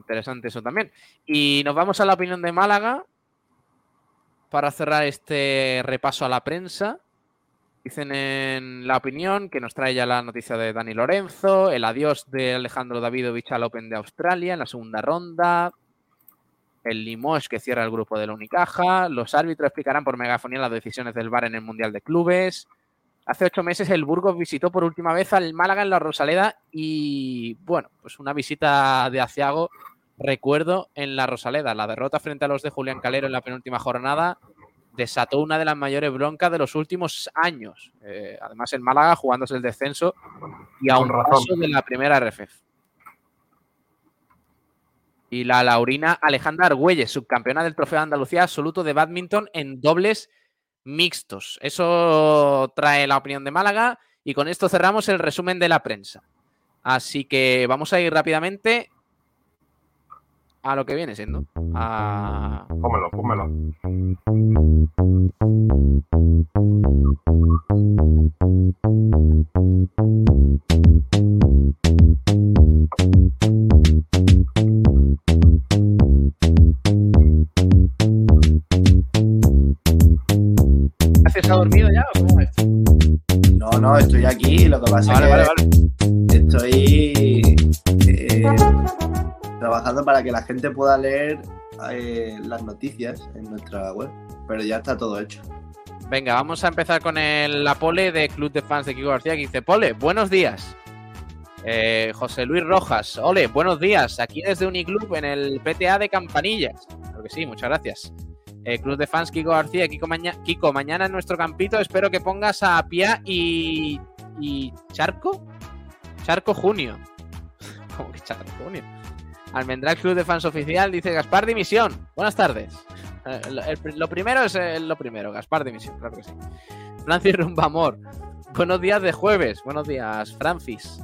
[SPEAKER 4] Interesante eso también. Y nos vamos a la opinión de Málaga para cerrar este repaso a la prensa. Dicen en la opinión que nos trae ya la noticia de Dani Lorenzo, el adiós de Alejandro Davidovich al Open de Australia en la segunda ronda, el Limoges que cierra el grupo de la Unicaja, los árbitros explicarán por megafonía las decisiones del VAR en el Mundial de Clubes. Hace ocho meses el Burgos visitó por última vez al Málaga en la Rosaleda y, bueno, pues una visita de Aciago, recuerdo, en la Rosaleda. La derrota frente a los de Julián Calero en la penúltima jornada desató una de las mayores broncas de los últimos años. Eh, además, el Málaga jugándose el descenso y a un paso de la primera RFF. Y la Laurina Alejandra Argüelles, subcampeona del Trofeo de Andalucía absoluto de badminton en dobles mixtos. Eso trae la opinión de Málaga y con esto cerramos el resumen de la prensa. Así que vamos a ir rápidamente a lo que viene siendo. A...
[SPEAKER 6] Pómelo.
[SPEAKER 4] ¿Has dormido ya o cómo es?
[SPEAKER 5] No, no, estoy aquí. Lo que pasa
[SPEAKER 4] Vale,
[SPEAKER 5] es que
[SPEAKER 4] vale, vale.
[SPEAKER 5] estoy eh, trabajando para que la gente pueda leer eh, las noticias en nuestra web. Pero ya está todo hecho.
[SPEAKER 4] Venga, vamos a empezar con el, la pole de Club de Fans de Kiko García que dice, Pole, buenos días. Eh, José Luis Rojas, ole, buenos días. Aquí desde Uniclub en el PTA de Campanillas. Claro que sí, muchas gracias. Eh, Club de Fans Kiko García, Kiko, Kiko, mañana en nuestro campito espero que pongas a Pia y, y Charco. Charco Junio. ¿Cómo que Charco Junio? Almendral Club de Fans Oficial dice Gaspar Dimisión. Buenas tardes. Eh, lo primero es eh, lo primero, Gaspar Dimisión, claro que sí. Francis Rumbamor. Buenos días de jueves. Buenos días, Francis.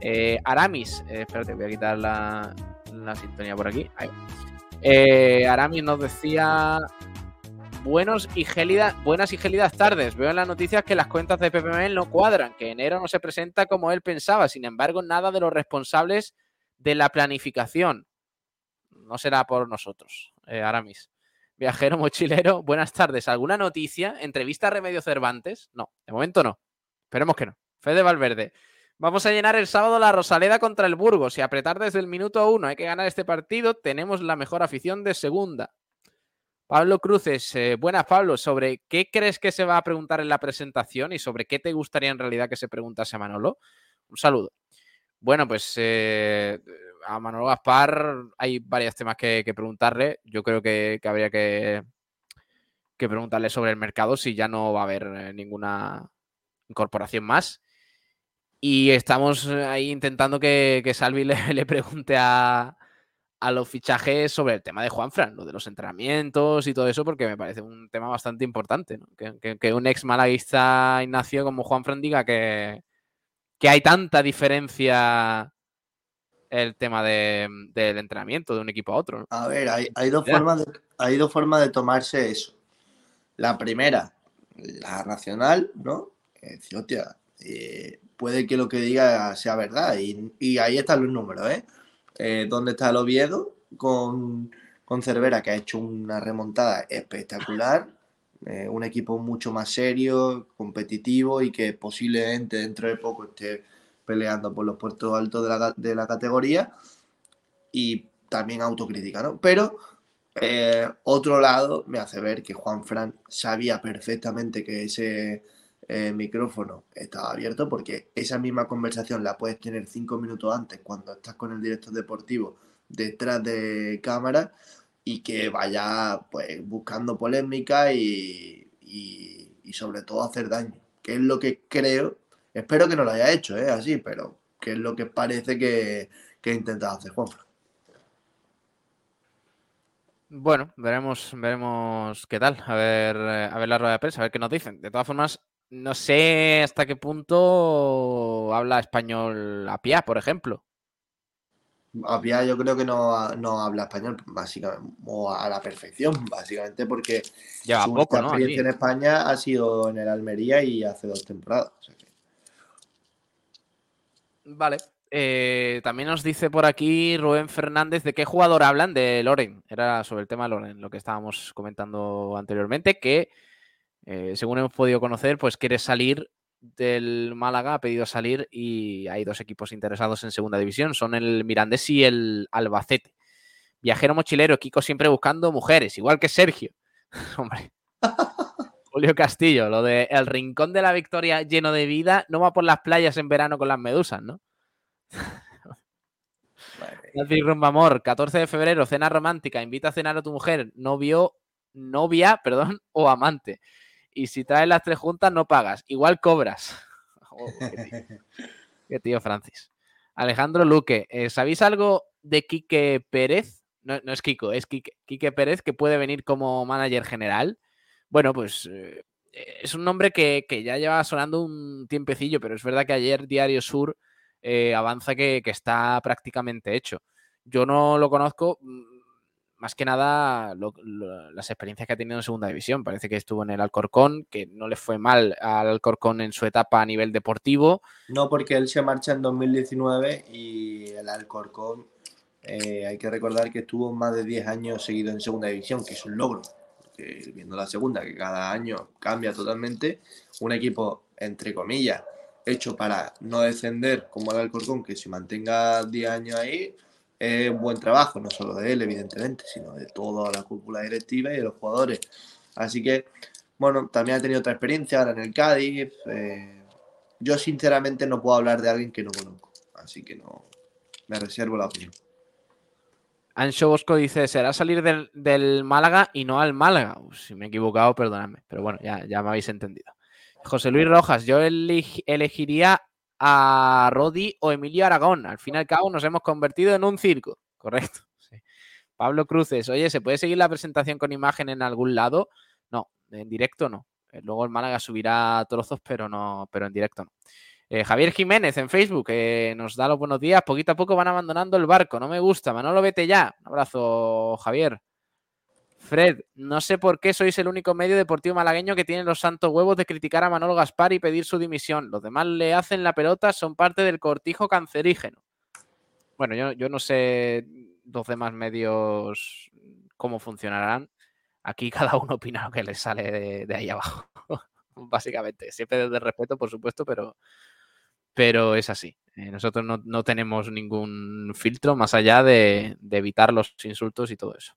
[SPEAKER 4] Eh, Aramis. eh, espérate, voy a quitar la, la sintonía por aquí. Ahí va. Eh, Aramis nos decía. Buenos y gélidas, buenas y gélidas tardes. Veo en las noticias que las cuentas de PPML no cuadran, que enero no se presenta como él pensaba. Sin embargo, nada de los responsables de la planificación. No será por nosotros, eh, Aramis. Viajero mochilero, buenas tardes. ¿Alguna noticia? ¿Entrevista a Remedio Cervantes? No, de momento no. Esperemos que no. Fede Valverde. Vamos a llenar el sábado la Rosaleda contra el Burgos y apretar desde el minuto uno. Hay que ganar este partido. Tenemos la mejor afición de segunda. Pablo Cruces, eh, buenas Pablo, ¿sobre qué crees que se va a preguntar en la presentación y sobre qué te gustaría en realidad que se preguntase a Manolo? Un saludo. Bueno, pues eh, a Manolo Gaspar hay varios temas que, que preguntarle. Yo creo que, habría que, que preguntarle sobre el mercado si ya no va a haber eh, ninguna incorporación más. Y estamos eh, ahí intentando que, que Salvi le, le pregunte a, a los fichajes sobre el tema de Juanfran, lo de los entrenamientos y todo eso, porque me parece un tema bastante importante. ¿no? Que, que- que un ex malaguista Ignacio como Juanfran diga que, que hay tanta diferencia el tema de- del entrenamiento de un equipo a otro. ¿no?
[SPEAKER 5] A ver, hay, hay dos formas de, hay dos formas de tomarse eso. La primera, la racional, ¿no? Es decir, hostia, eh, puede que lo que diga sea verdad. Y, ahí están los números, ¿eh? Eh, ¿Dónde está el Oviedo con, con Cervera, que ha hecho una remontada espectacular? Eh, un equipo mucho más serio, competitivo y que posiblemente dentro de poco esté peleando por los puestos altos de la, de la categoría. Y también autocrítica, ¿no? Pero eh, otro lado me hace ver que Juan Fran sabía perfectamente que ese eh, micrófono estaba abierto porque esa misma conversación la puedes tener cinco minutos antes cuando estás con el director deportivo detrás de cámara y que vaya pues buscando polémica y, y- sobre todo hacer daño, que es lo que creo Espero que no lo haya hecho, ¿eh? Así, pero que es lo que parece que, que ha intentado hacer Juanfran.
[SPEAKER 4] Bueno, veremos, veremos qué tal. A ver, a ver la rueda de prensa, a ver qué nos dicen. De todas formas, no sé hasta qué punto habla español Apia, por ejemplo.
[SPEAKER 5] Apia yo creo que no, no, habla español, básicamente, o a la perfección, básicamente, porque
[SPEAKER 4] Lleva
[SPEAKER 5] su
[SPEAKER 4] poco, ¿no?
[SPEAKER 5] experiencia en España ha sido en el Almería y hace dos temporadas. o sea que-
[SPEAKER 4] Vale. Eh, también nos dice por aquí Rubén Fernández de qué jugador hablan de Loren. Era sobre el tema de Loren, lo que estábamos comentando anteriormente, que eh, según hemos podido conocer, pues quiere salir del Málaga, ha pedido salir y hay dos equipos interesados en segunda división, son el Mirandés y el Albacete. Viajero mochilero, Kiko siempre buscando mujeres, igual que Sergio. Hombre. Julio Castillo, lo de el rincón de la victoria lleno de vida, no va por las playas en verano con las medusas, ¿no? Nancy Rumbamor, 14 de febrero, cena romántica, invita a cenar a tu mujer, novio, novia, perdón, o amante. Y si traes las tres juntas, no pagas. Igual cobras. Oh, qué, tío. Qué tío Francis. Alejandro Luque, eh, ¿sabéis algo de Quique Pérez? No, no es Kiko, es Quique, Quique Pérez que puede venir como manager general. Bueno, pues eh, es un nombre que, que ya lleva sonando un tiempecillo, pero es verdad que ayer Diario Sur eh, avanza que, que está prácticamente hecho. Yo no lo conozco, más que nada lo- las experiencias que ha tenido en segunda división. Parece que estuvo en el Alcorcón, que no le fue mal al Alcorcón en su etapa a nivel deportivo.
[SPEAKER 5] No, porque él se marcha en 2019 y el Alcorcón, eh, hay que recordar que estuvo más de 10 años seguido en segunda división, que es un logro. Que, viendo la segunda, que cada año cambia totalmente, un equipo, entre comillas, hecho para no descender como el Alcorcón, que se mantenga 10 años ahí, es buen trabajo, no solo de él, evidentemente, sino de toda la cúpula directiva y de los jugadores. Así que, bueno, también ha tenido otra experiencia ahora en el Cádiz. eh, yo sinceramente no puedo hablar de alguien que no conozco, así que no me reservo la opinión.
[SPEAKER 4] Ancho Bosco dice, será salir del, del Málaga y no al Málaga. Si me he equivocado, perdonadme. Pero bueno, ya, ya me habéis entendido. José Luis Rojas, yo eleg- elegiría a Rodi o Emilio Aragón. Al fin y al cabo nos hemos convertido en un circo. Correcto. Pablo Cruces, oye, ¿se puede seguir la presentación con imagen en algún lado? No, en directo no. Eh, Luego el Málaga subirá trozos, pero no, pero en directo no. Eh, Javier Jiménez en Facebook eh, nos da los buenos días. Poquito a poco van abandonando el barco. No me gusta. Manolo, vete ya. Un abrazo, Javier. Fred, no sé por qué sois el único medio deportivo malagueño que tiene los santos huevos de criticar a Manolo Gaspar y pedir su dimisión. Los demás le hacen la pelota, son parte del cortijo cancerígeno. Bueno, yo, no sé los demás medios cómo funcionarán. Aquí cada uno opina lo que le sale de, ahí abajo. Básicamente. Siempre desde respeto, por supuesto, pero, pero es así. Eh, nosotros no, tenemos ningún filtro más allá de evitar los insultos y todo eso.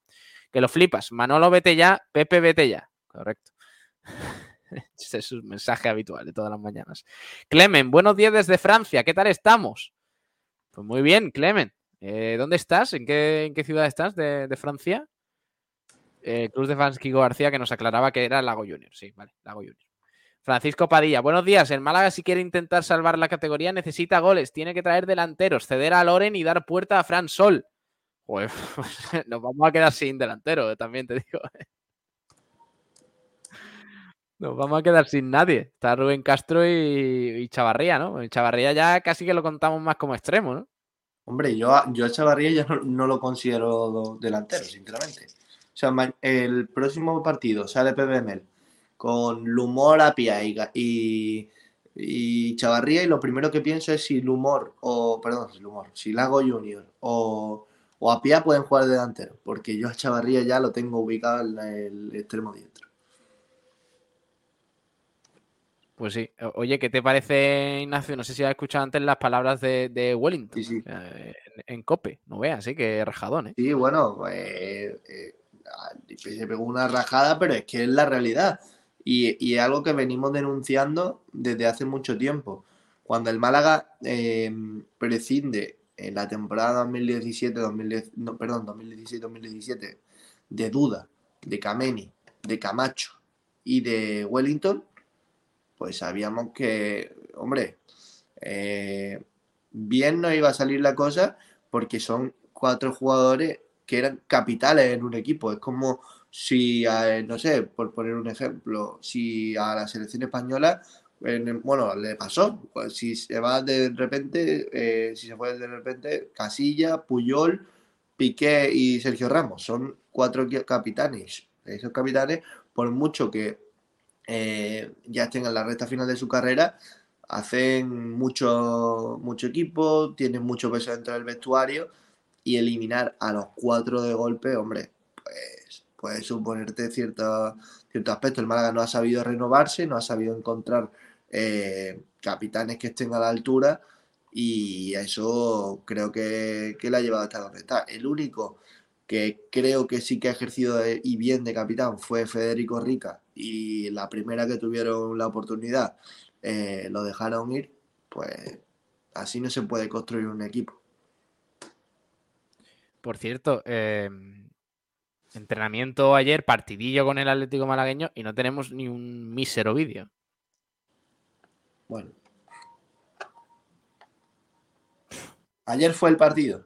[SPEAKER 4] Que lo flipas. Manolo, vete ya. Pepe, vete ya. Correcto. Ese es un mensaje habitual de todas las mañanas. Clemen, buenos días desde Francia. ¿Qué tal estamos? Pues muy bien, Clemen. Eh, ¿Dónde estás? ¿En qué, en qué ciudad estás de, de Francia? Eh, Cruz de fans Kiko García que nos aclaraba que era Lago Junior. Sí, vale, Lago Junior. Francisco Padilla, buenos días. El Málaga, si quiere intentar salvar la categoría, necesita goles. Tiene que traer delanteros, ceder a Loren y dar puerta a Fran Sol. Pues nos vamos a quedar sin delantero, eh, también te digo. Nos vamos a quedar sin nadie. Está Rubén Castro y, Chavarría, ¿no? Chavarría ya casi que lo contamos más como extremo, ¿no?
[SPEAKER 5] Hombre, yo, a- yo Chavarría ya no, lo considero delantero, sinceramente. O sea, el próximo partido sale PBML con Lumor, Apia y, y, y Chavarría y lo primero que pienso es si Lumor o, perdón, si Lumor, si Lago Junior o, o Apia pueden jugar de delantero, porque yo a Chavarría ya lo tengo ubicado en el extremo diestro.
[SPEAKER 4] Pues sí. Oye, ¿qué te parece, Ignacio? No sé si has escuchado antes las palabras de, de Wellington
[SPEAKER 5] Sí, sí.
[SPEAKER 4] eh, en, en Cope. No veas, sí, que rajadón, ¿eh?
[SPEAKER 5] Sí, bueno, pues, eh, ah, se pegó una rajada, pero es que es la realidad. Y, y es algo que venimos denunciando desde hace mucho tiempo. Cuando el Málaga eh, prescinde en la temporada 2017, 2010, no, perdón, 2016-2017 de Duda, de Kameni, de Camacho y de Wellington, pues sabíamos que hombre, eh, bien no iba a salir la cosa porque son cuatro jugadores que eran capitales en un equipo. Es como si, no sé, por poner un ejemplo, si a la selección española, bueno, le pasó, pues si se va de repente, eh, si se fue de repente, Casilla, Puyol, Piqué y Sergio Ramos, son cuatro capitanes. Esos capitanes, por mucho que eh, ya estén en la recta final de su carrera, hacen mucho, mucho equipo, tienen mucho peso dentro del vestuario y eliminar a los cuatro de golpe, hombre, pues puede suponerte cierto, cierto aspecto. El Málaga no ha sabido renovarse, no ha sabido encontrar eh, capitanes que estén a la altura y eso creo que, que le ha llevado hasta donde está. El único que creo que sí que ha ejercido y bien de capitán fue Federico Rica y la primera que tuvieron la oportunidad eh, lo dejaron ir, pues así no se puede construir un equipo.
[SPEAKER 4] Por cierto, em, entrenamiento ayer, partidillo con el Atlético Malagueño y no tenemos ni un mísero vídeo.
[SPEAKER 5] Bueno. Ayer fue el partido.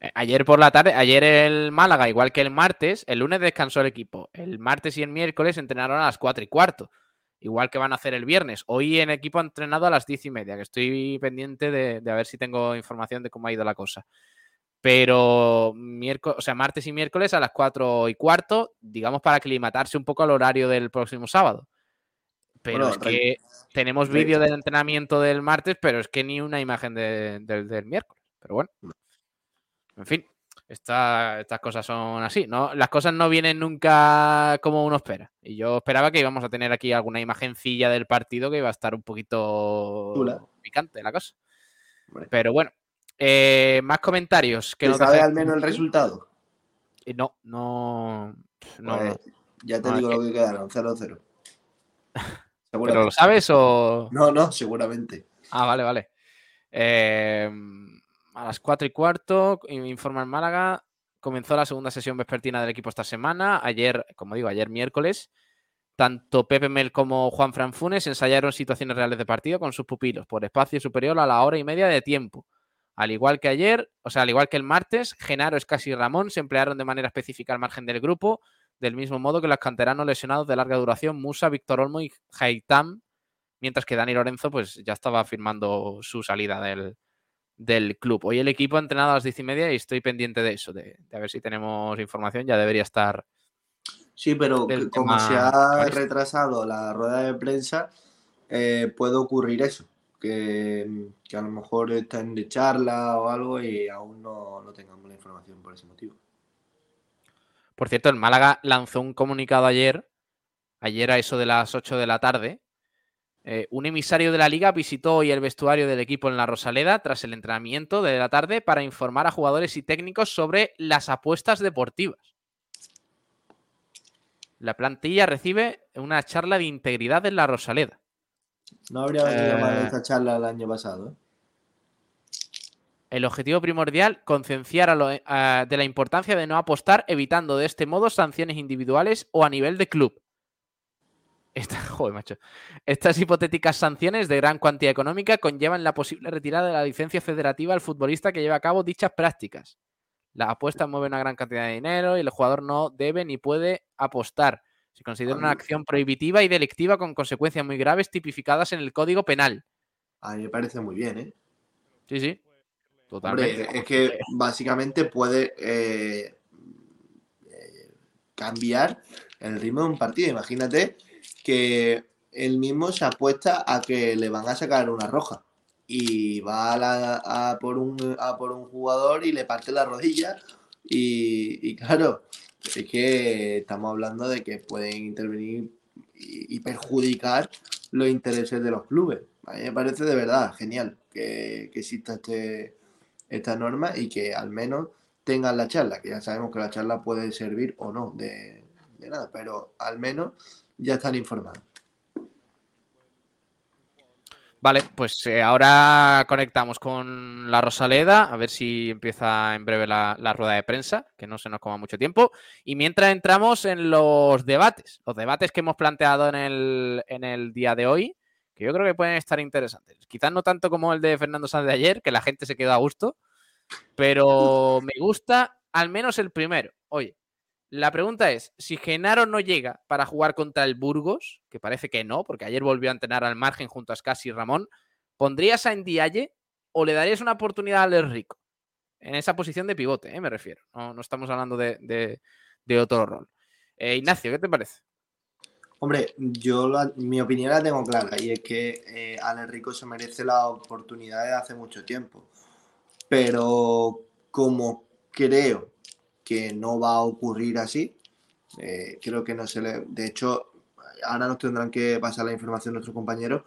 [SPEAKER 4] Eh, ayer por la tarde, ayer el Málaga, igual que el martes, el lunes descansó el equipo. El martes y el miércoles entrenaron a las 4 y cuarto, igual que van a hacer el viernes. Hoy en equipo ha entrenado a las 10 y media, que estoy pendiente de, a ver si tengo información de cómo ha ido la cosa. Pero miércoles, o sea, martes y miércoles a las 4 y cuarto, digamos para aclimatarse un poco al horario del próximo sábado. Pero es que tenemos vídeo del entrenamiento del martes, pero es que ni una imagen del miércoles. Pero bueno. En fin, estas cosas son así, ¿no? Las cosas no vienen nunca como uno espera. Y yo esperaba que íbamos a tener aquí alguna imagencilla del partido que iba a estar un poquito picante la cosa. Pero bueno, eh, más comentarios.
[SPEAKER 5] Que sabe al menos el resultado?
[SPEAKER 4] Eh, no, no.
[SPEAKER 5] Pues, ya te digo lo que quedaron, 0-0.
[SPEAKER 4] ¿Pero lo sabes o.?
[SPEAKER 5] No, no, seguramente.
[SPEAKER 4] Ah, vale, vale. Eh, a las 4 y cuarto, informa el Málaga, comenzó la segunda sesión vespertina del equipo esta semana. Ayer, como digo, ayer miércoles, tanto Pepe Mel como Juan Franfunes ensayaron situaciones reales de partido con sus pupilos por espacio superior a la hora y media de tiempo. Al igual que ayer, o sea, al igual que el martes, Genaro, Escasi y Ramón se emplearon de manera específica al margen del grupo, del mismo modo que los canteranos lesionados de larga duración, Musa, Víctor Olmo y Haitam, mientras que Dani Lorenzo pues ya estaba firmando su salida del, del club. Hoy el equipo ha entrenado a las diez y media y estoy pendiente de eso, de, a ver si tenemos información. Ya debería estar.
[SPEAKER 5] Sí, pero como se ha retrasado la rueda de prensa, eh, puede ocurrir eso. Que, a lo mejor están de charla o algo y aún no, no tengamos la información por ese motivo.
[SPEAKER 4] Por cierto, el Málaga lanzó un comunicado ayer, ayer a eso de las 8 de la tarde, eh, un emisario de la liga visitó hoy el vestuario del equipo en la Rosaleda tras el entrenamiento de la tarde para informar a jugadores y técnicos sobre las apuestas deportivas. La plantilla recibe una charla de integridad en la Rosaleda.
[SPEAKER 5] No habría venido mal eh, esta charla el año pasado. ¿eh?
[SPEAKER 4] El objetivo primordial, concienciar de la importancia de no apostar, evitando de este modo sanciones individuales o a nivel de club. Estas hipotéticas sanciones de gran cuantía económica conllevan la posible retirada de la licencia federativa al futbolista que lleva a cabo dichas prácticas. La apuesta mueve una gran cantidad de dinero y el jugador no debe ni puede apostar. Se considera una acción prohibitiva y delictiva con consecuencias muy graves tipificadas en el Código Penal.
[SPEAKER 5] A mí me parece muy bien, ¿eh?
[SPEAKER 4] Sí, sí. Totalmente.
[SPEAKER 5] es que básicamente puede eh, eh, cambiar el ritmo de un partido. Imagínate que él mismo se apuesta a que le van a sacar una roja y va a, por, un, por un jugador y le parte la rodilla y, claro, es que estamos hablando de que pueden intervenir y, perjudicar los intereses de los clubes. A mí me parece de verdad genial que, exista este, esta norma y que al menos tengan la charla, que ya sabemos que la charla puede servir o no de, de nada, pero al menos ya están informados.
[SPEAKER 4] Vale, pues eh, ahora conectamos con la Rosaleda, a ver si empieza en breve la, rueda de prensa, que no se nos coma mucho tiempo. Y mientras entramos en los debates, los debates que hemos planteado en el, en el día de hoy, que yo creo que pueden estar interesantes. Quizás no tanto como el de Fernando Sánchez de ayer, que la gente se quedó a gusto, pero me gusta al menos el primero. Oye, la pregunta es, si Genaro no llega para jugar contra el Burgos, que parece que no, porque ayer volvió a entrenar al margen junto a Scassi y Ramón, ¿pondrías a Ndiaye o le darías una oportunidad al Rico? En esa posición de pivote, ¿eh? me refiero. No, estamos hablando de, otro rol. Eh, Ignacio, ¿qué te parece?
[SPEAKER 5] Hombre, yo mi opinión la tengo clara y es que eh, Rico se merece la oportunidad de hace mucho tiempo. Pero como creo que no va a ocurrir así, eh, creo que no se le... De hecho, ahora nos tendrán que pasar la información nuestros compañeros,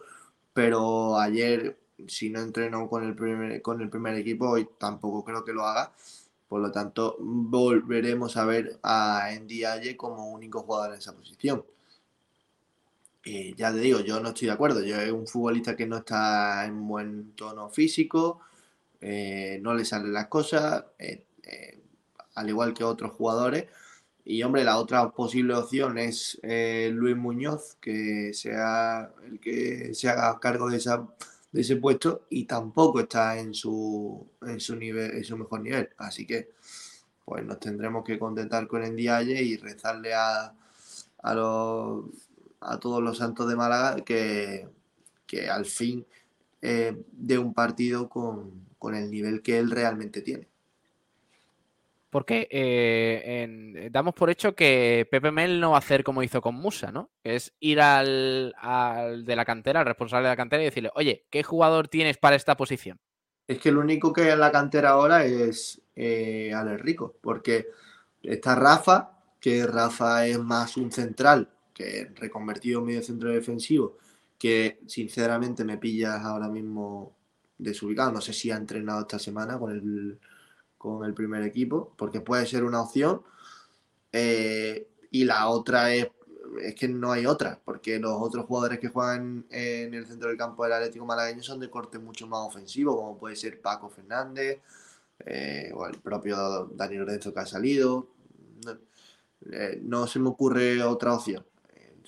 [SPEAKER 5] pero ayer, si no entrenó con el primer, con el primer equipo, hoy tampoco creo que lo haga. Por lo tanto, volveremos a ver a Ndiaye como único jugador en esa posición ya te digo, yo no estoy de acuerdo. Yo es un futbolista que no está en buen tono físico, eh, no le salen las cosas, eh, eh, al igual que otros jugadores. Y hombre, la otra posible opción es Luis Muñoz, que sea el que se haga cargo de, esa, de ese puesto y tampoco está en su, en su nivel, en su mejor nivel. Así que pues nos tendremos que contentar con el Ndiaye y rezarle a, a los a todos los santos de Málaga que, al fin eh, de un partido con, el nivel que él realmente tiene.
[SPEAKER 4] Porque eh, damos por hecho que Pepe Mel no va a hacer como hizo con Musa, ¿no? es ir al, de la cantera, al responsable de la cantera y decirle, oye, ¿qué jugador tienes para esta posición?
[SPEAKER 5] Es que el único que hay en la cantera ahora es eh, Rico, porque está Rafa, que Rafa es más un central reconvertido en medio centro defensivo, que sinceramente me pillas ahora mismo desubicado. No sé si ha entrenado esta semana con el, con el primer equipo, porque puede ser una opción. Eh, y la otra es, es que no hay otra, porque los otros jugadores que juegan en el centro del campo del Atlético Malagueño son de corte mucho más ofensivo, como puede ser Paco Fernández eh, o el propio Daniel Lorenzo que ha salido. Eh, no se me ocurre otra opción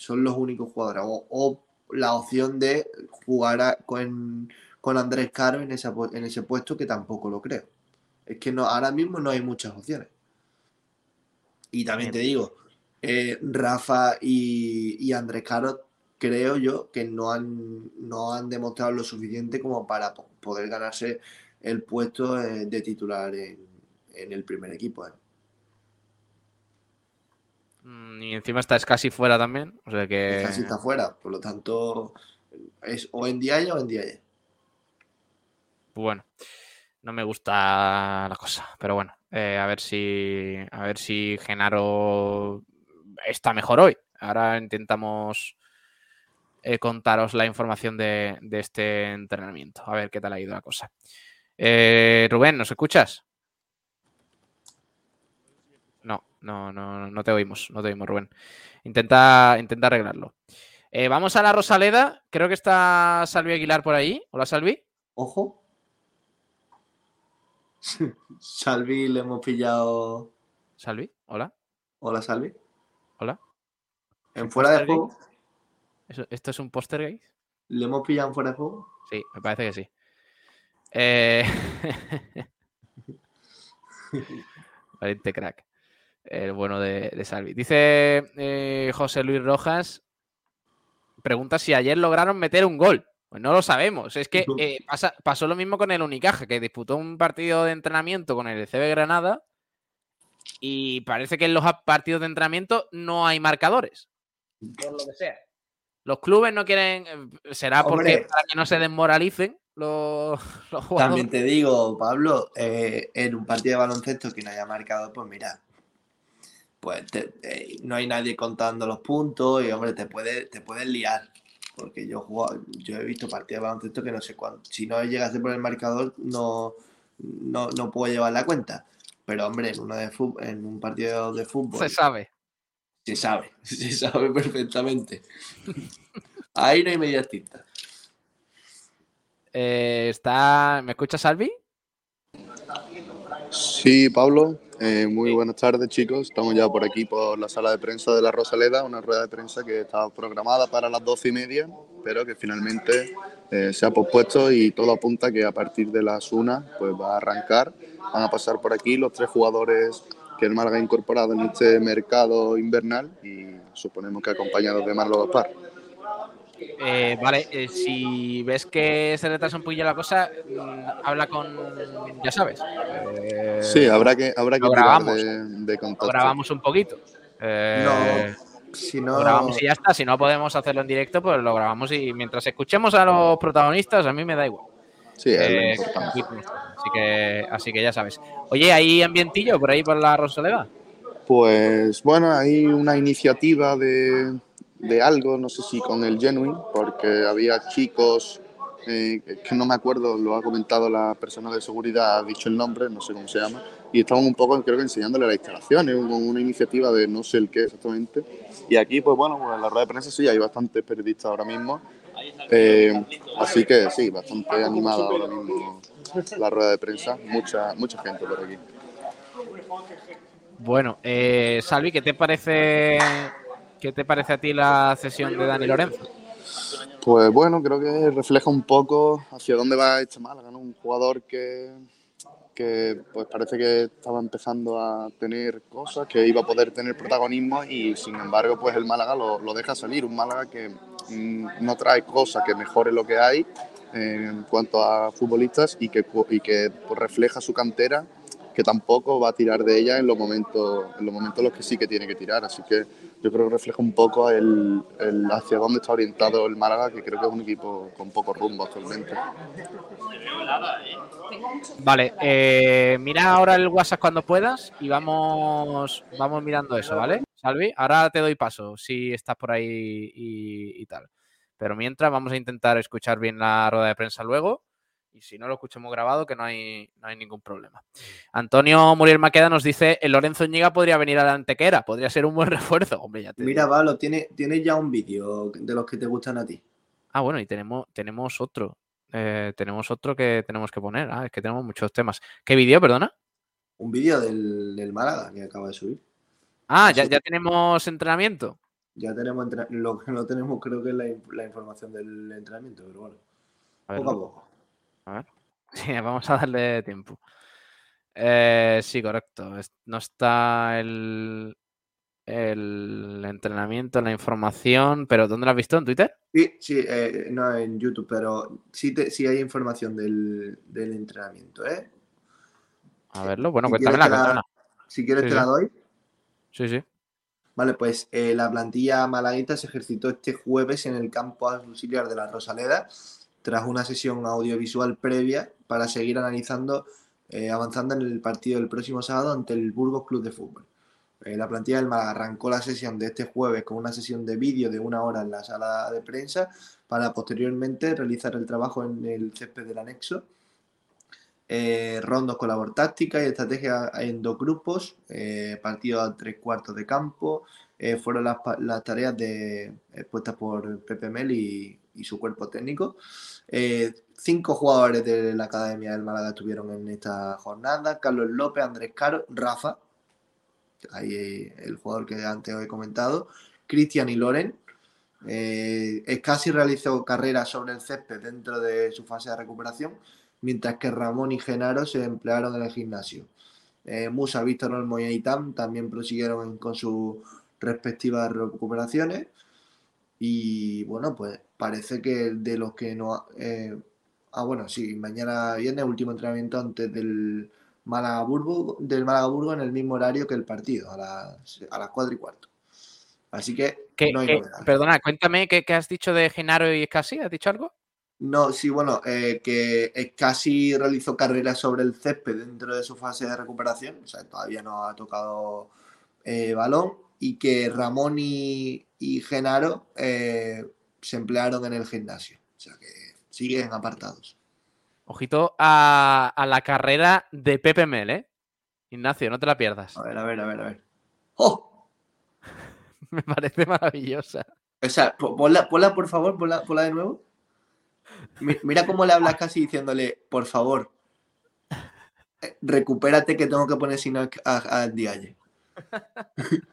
[SPEAKER 5] son los únicos jugadores. O, la opción de jugar con, Andrés Caro en, en ese puesto, que tampoco lo creo. Es que no, ahora mismo no hay muchas opciones. Y también te digo, eh, Rafa y, Andrés Caro creo yo que no han, no han demostrado lo suficiente como para poder ganarse el puesto eh, de titular en, el primer equipo. ¿eh?
[SPEAKER 4] Mm, y encima está casi fuera también. O sea que.
[SPEAKER 5] Casi está fuera. Por lo tanto, es o en día o en día
[SPEAKER 4] Bueno, no me gusta la cosa. Pero bueno, eh, a ver si. A ver si Genaro está mejor hoy. Ahora intentamos eh, contaros la información de, este entrenamiento. A ver qué tal ha ido la cosa. Eh, Rubén, ¿nos escuchas? No, no, no te oímos, no te oímos, Rubén. Intenta, intenta arreglarlo. Vamos a la Rosaleda. Creo que está Salvi Aguilar por ahí. Hola, Salvi.
[SPEAKER 5] Ojo. Salvi le hemos pillado.
[SPEAKER 4] Salvi, hola.
[SPEAKER 5] Hola, Salvi.
[SPEAKER 4] Hola.
[SPEAKER 5] ¿En fuera de juego?
[SPEAKER 4] ¿Esto es un póster gay?
[SPEAKER 5] ¿Le hemos pillado en fuera de juego?
[SPEAKER 4] Sí, me parece que sí. Eh... Valiente crack el bueno de, Salvi. Dice eh, José Luis Rojas, pregunta si ayer lograron meter un gol. Pues no lo sabemos. Es que eh, pasó lo mismo con el Unicaje, que disputó un partido de entrenamiento con el CB Granada y parece que en los partidos de entrenamiento no hay marcadores. Por lo que sea. Los clubes no quieren. Eh, será porque para que no se desmoralicen los, jugadores.
[SPEAKER 5] También te digo, Pablo, en un partido de baloncesto que no haya marcado, pues mira, pues no hay nadie contando los puntos y hombre, te puedes te puedes liar. Porque yo yo he visto partidas de baloncesto que no sé cuánto. Si no llegase por el marcador, no, no, no puedo llevar la cuenta. Pero hombre, en uno de fútbol, en un partido de fútbol.
[SPEAKER 4] Se sabe.
[SPEAKER 5] Se sabe, se sabe perfectamente. Ahí no hay medias tintas.
[SPEAKER 4] Eh, está. ¿Me escuchas, Salvi?
[SPEAKER 8] Sí, Pablo, eh, muy buenas tardes chicos. Estamos ya por aquí por la sala de prensa de la Rosaleda, una rueda de prensa que estaba programada para las doce y media, pero que finalmente eh, se ha pospuesto y todo apunta que a partir de las una pues va a arrancar. Van a pasar por aquí los tres jugadores que el Málaga ha incorporado en este mercado invernal y suponemos que acompañados de Marlo Gaspar.
[SPEAKER 4] Eh, vale, eh, si ves que se retrasa un poquillo la cosa, mm, habla con, ya sabes. Eh,
[SPEAKER 8] Sí, habrá que, habrá que
[SPEAKER 4] grabamos.
[SPEAKER 8] de, de
[SPEAKER 4] lo
[SPEAKER 8] contacto.
[SPEAKER 4] grabamos un poquito. Eh,
[SPEAKER 5] No, si
[SPEAKER 4] lo
[SPEAKER 5] no.
[SPEAKER 4] grabamos y ya está. Si no podemos hacerlo en directo, pues lo grabamos y mientras escuchemos a los protagonistas, a mí me da igual.
[SPEAKER 8] Sí, es lo importante.
[SPEAKER 4] así que, así que ya sabes. Oye, ¿hay ambientillo por ahí por la Rosaleda?
[SPEAKER 8] Pues bueno, hay una iniciativa de, de algo, no sé si con el Genuine, porque había chicos, eh, que no me acuerdo, lo ha comentado la persona de seguridad, ha dicho el nombre, no sé cómo se llama, y estaban un poco, creo que enseñándole las instalaciones, un- una iniciativa de no sé el qué exactamente. Y aquí, pues bueno, pues en la rueda de prensa sí hay bastantes periodistas ahora mismo, eh, así que sí, bastante animada ahora mismo la rueda de prensa, mucha, mucha gente por aquí.
[SPEAKER 4] Bueno, eh, Salvi, ¿qué te parece qué te parece a ti la cesión de Dani Lorenzo?
[SPEAKER 8] Pues bueno, creo que refleja un poco hacia dónde va este Málaga, ¿no? Un jugador que, que pues parece que estaba empezando a tener cosas, que iba a poder tener protagonismo y sin embargo pues el Málaga lo, lo deja salir, un Málaga que mm, no trae cosas que mejoren lo que hay eh, en cuanto a futbolistas y que, y que pues, refleja su cantera que tampoco va a tirar de ella en los momentos en los momentos en los que sí que tiene que tirar. Así que yo creo que refleja un poco el, hacia dónde está orientado el Málaga, que creo que es un equipo con poco rumbo actualmente.
[SPEAKER 4] Vale, eh, mira ahora el WhatsApp cuando puedas y vamos, vamos mirando eso, ¿vale? Salvi, ahora te doy paso si estás por ahí y tal. Pero mientras vamos a intentar escuchar bien la rueda de prensa luego y si no lo escuchamos grabado que no hay, no hay ningún problema. Antonio Muriel Maqueda nos dice, el Lorenzo Ñiga podría venir a la Antequera, podría ser un buen refuerzo. Hombre, ya te
[SPEAKER 5] Mira,
[SPEAKER 4] digo.
[SPEAKER 5] Pablo, tienes tiene ya un vídeo de los que te gustan a ti.
[SPEAKER 4] Ah, bueno, y tenemos, tenemos otro. Eh, tenemos otro que tenemos que poner. Ah, es que tenemos muchos temas. ¿Qué vídeo, perdona?
[SPEAKER 5] Un vídeo del, del Málaga que acaba de subir.
[SPEAKER 4] Ah, ya, ya tenemos entrenamiento.
[SPEAKER 5] Ya tenemos entra- lo que no tenemos creo que es la, la información del entrenamiento, pero bueno,
[SPEAKER 4] A ver,
[SPEAKER 5] poco a poco.
[SPEAKER 4] A ver. Sí, vamos a darle tiempo. Eh, sí, correcto. No está el, el entrenamiento, la información, pero ¿dónde lo has visto? ¿En Twitter?
[SPEAKER 5] Sí, sí, eh, no en YouTube, pero sí, te- sí hay información del, del entrenamiento, ¿eh?
[SPEAKER 4] A verlo. Bueno,
[SPEAKER 5] Si
[SPEAKER 4] cuéntamela,
[SPEAKER 5] la-
[SPEAKER 4] cuéntamela.
[SPEAKER 5] Si quieres
[SPEAKER 4] Sí,
[SPEAKER 5] te la doy.
[SPEAKER 4] Sí, sí.
[SPEAKER 5] Vale, pues eh, la plantilla malaguita se ejercitó este jueves en el campo auxiliar de la Rosaleda tras una sesión audiovisual previa para seguir analizando, eh, avanzando en el partido del próximo sábado ante el Burgos Club de Fútbol. Eh, la plantilla del Málaga arrancó la sesión de este jueves con una sesión de vídeo de una hora en la sala de prensa para posteriormente realizar el trabajo en el césped del anexo. Eh, rondos con labor táctica y estrategia en dos grupos, eh, partido a tres cuartos de campo, fueron las, las tareas expuestas por Pepe Mel y, y su cuerpo técnico. Eh, cinco jugadores de la Academia del Málaga estuvieron en esta jornada, Carlos López, Andrés Caro, Rafa, ahí eh, el jugador que antes os he comentado, Cristian y Loren. Eh, Escasi realizó carreras sobre el césped dentro de su fase de recuperación, mientras que Ramón y Genaro se emplearon en el gimnasio. Eh, Musa, Víctor Olmo y Aitam también prosiguieron con sus respectivas recuperaciones. Y bueno, pues parece que de los que no. eh, ah, bueno, sí, mañana viene último entrenamiento antes del Málaga Burgo, del Málaga Burgo en el mismo horario que el partido, a las, a las 4 y cuarto. Así que
[SPEAKER 4] ¿Qué-
[SPEAKER 5] no hay
[SPEAKER 4] qué-
[SPEAKER 5] novedad.
[SPEAKER 4] perdona, cuéntame ¿qué, qué has dicho de Genaro y Escasi. ¿Has dicho algo?
[SPEAKER 5] No, sí, bueno, eh, que casi realizó carreras sobre el césped dentro de su fase de recuperación, o sea, todavía no ha tocado eh, balón, y que Ramón y, y Genaro eh, se emplearon en el gimnasio, o sea, que siguen apartados.
[SPEAKER 4] Ojito a, a la carrera de Pepe Mel, ¿eh? Ignacio, no te la pierdas.
[SPEAKER 5] A ver, a ver, a ver, a ver. ¡Oh!
[SPEAKER 4] Me parece maravillosa.
[SPEAKER 5] O sea, po- ponla, ponla, por favor, ponla, ponla de nuevo. Mi- Mira cómo le hablas casi diciéndole, por favor. recupérate que tengo que poner sin a, a, a Dialle.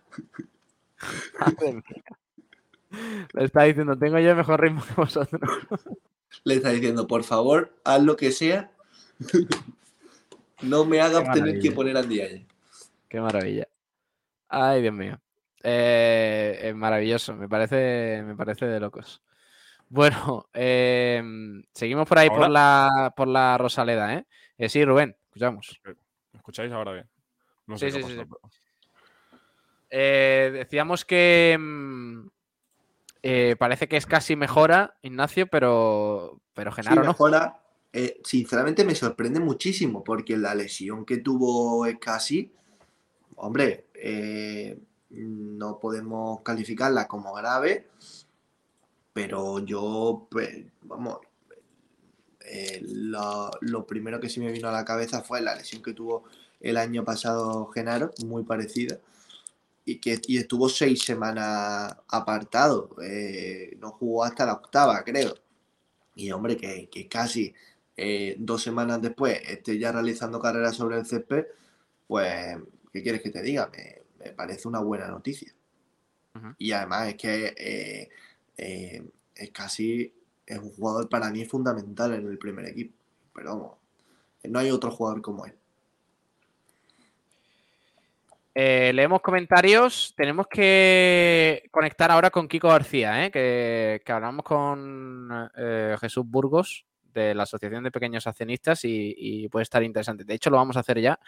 [SPEAKER 4] Madre mía. Le está diciendo, tengo yo mejor ritmo que vosotros.
[SPEAKER 5] Le está diciendo, por favor, haz lo que sea. no me hagas
[SPEAKER 4] Qué
[SPEAKER 5] tener que poner a Dialle.
[SPEAKER 4] Qué maravilla. Ay, Dios mío. Eh, es maravilloso, me parece, me parece de locos. Bueno, eh, seguimos por ahí por la, por la Rosaleda, ¿eh? Eh, Sí, Rubén, escuchamos.
[SPEAKER 9] ¿Me escucháis ahora bien? No
[SPEAKER 4] Sí,
[SPEAKER 9] sé qué
[SPEAKER 4] sí, sí, Eh, decíamos que mm, eh, parece que es casi mejora, Ignacio, pero, pero
[SPEAKER 5] Sí,
[SPEAKER 4] Genaro no.
[SPEAKER 5] mejora. Eh, sinceramente me sorprende muchísimo porque la lesión que tuvo casi, hombre, eh, no podemos calificarla como grave, pero yo, pues, vamos, eh, lo, lo primero que se me vino a la cabeza fue la lesión que tuvo el año pasado Genaro, muy parecida, y que y estuvo seis semanas apartado, eh, no jugó hasta la octava, creo. Y hombre, que, que casi eh, dos semanas después esté ya realizando carreras sobre el césped, pues, ¿qué quieres que te diga? Me, me parece una buena noticia. Y además es que eh, eh, es casi, es un jugador para mí fundamental en el primer equipo. Pero vamos, no hay otro jugador como él.
[SPEAKER 4] Eh, leemos comentarios. Tenemos que conectar ahora con Kiko García, ¿eh? que, hablamos con eh, Jesús Burgos de la Asociación de Pequeños Accionistas y, puede estar interesante. De hecho, lo vamos a hacer ya.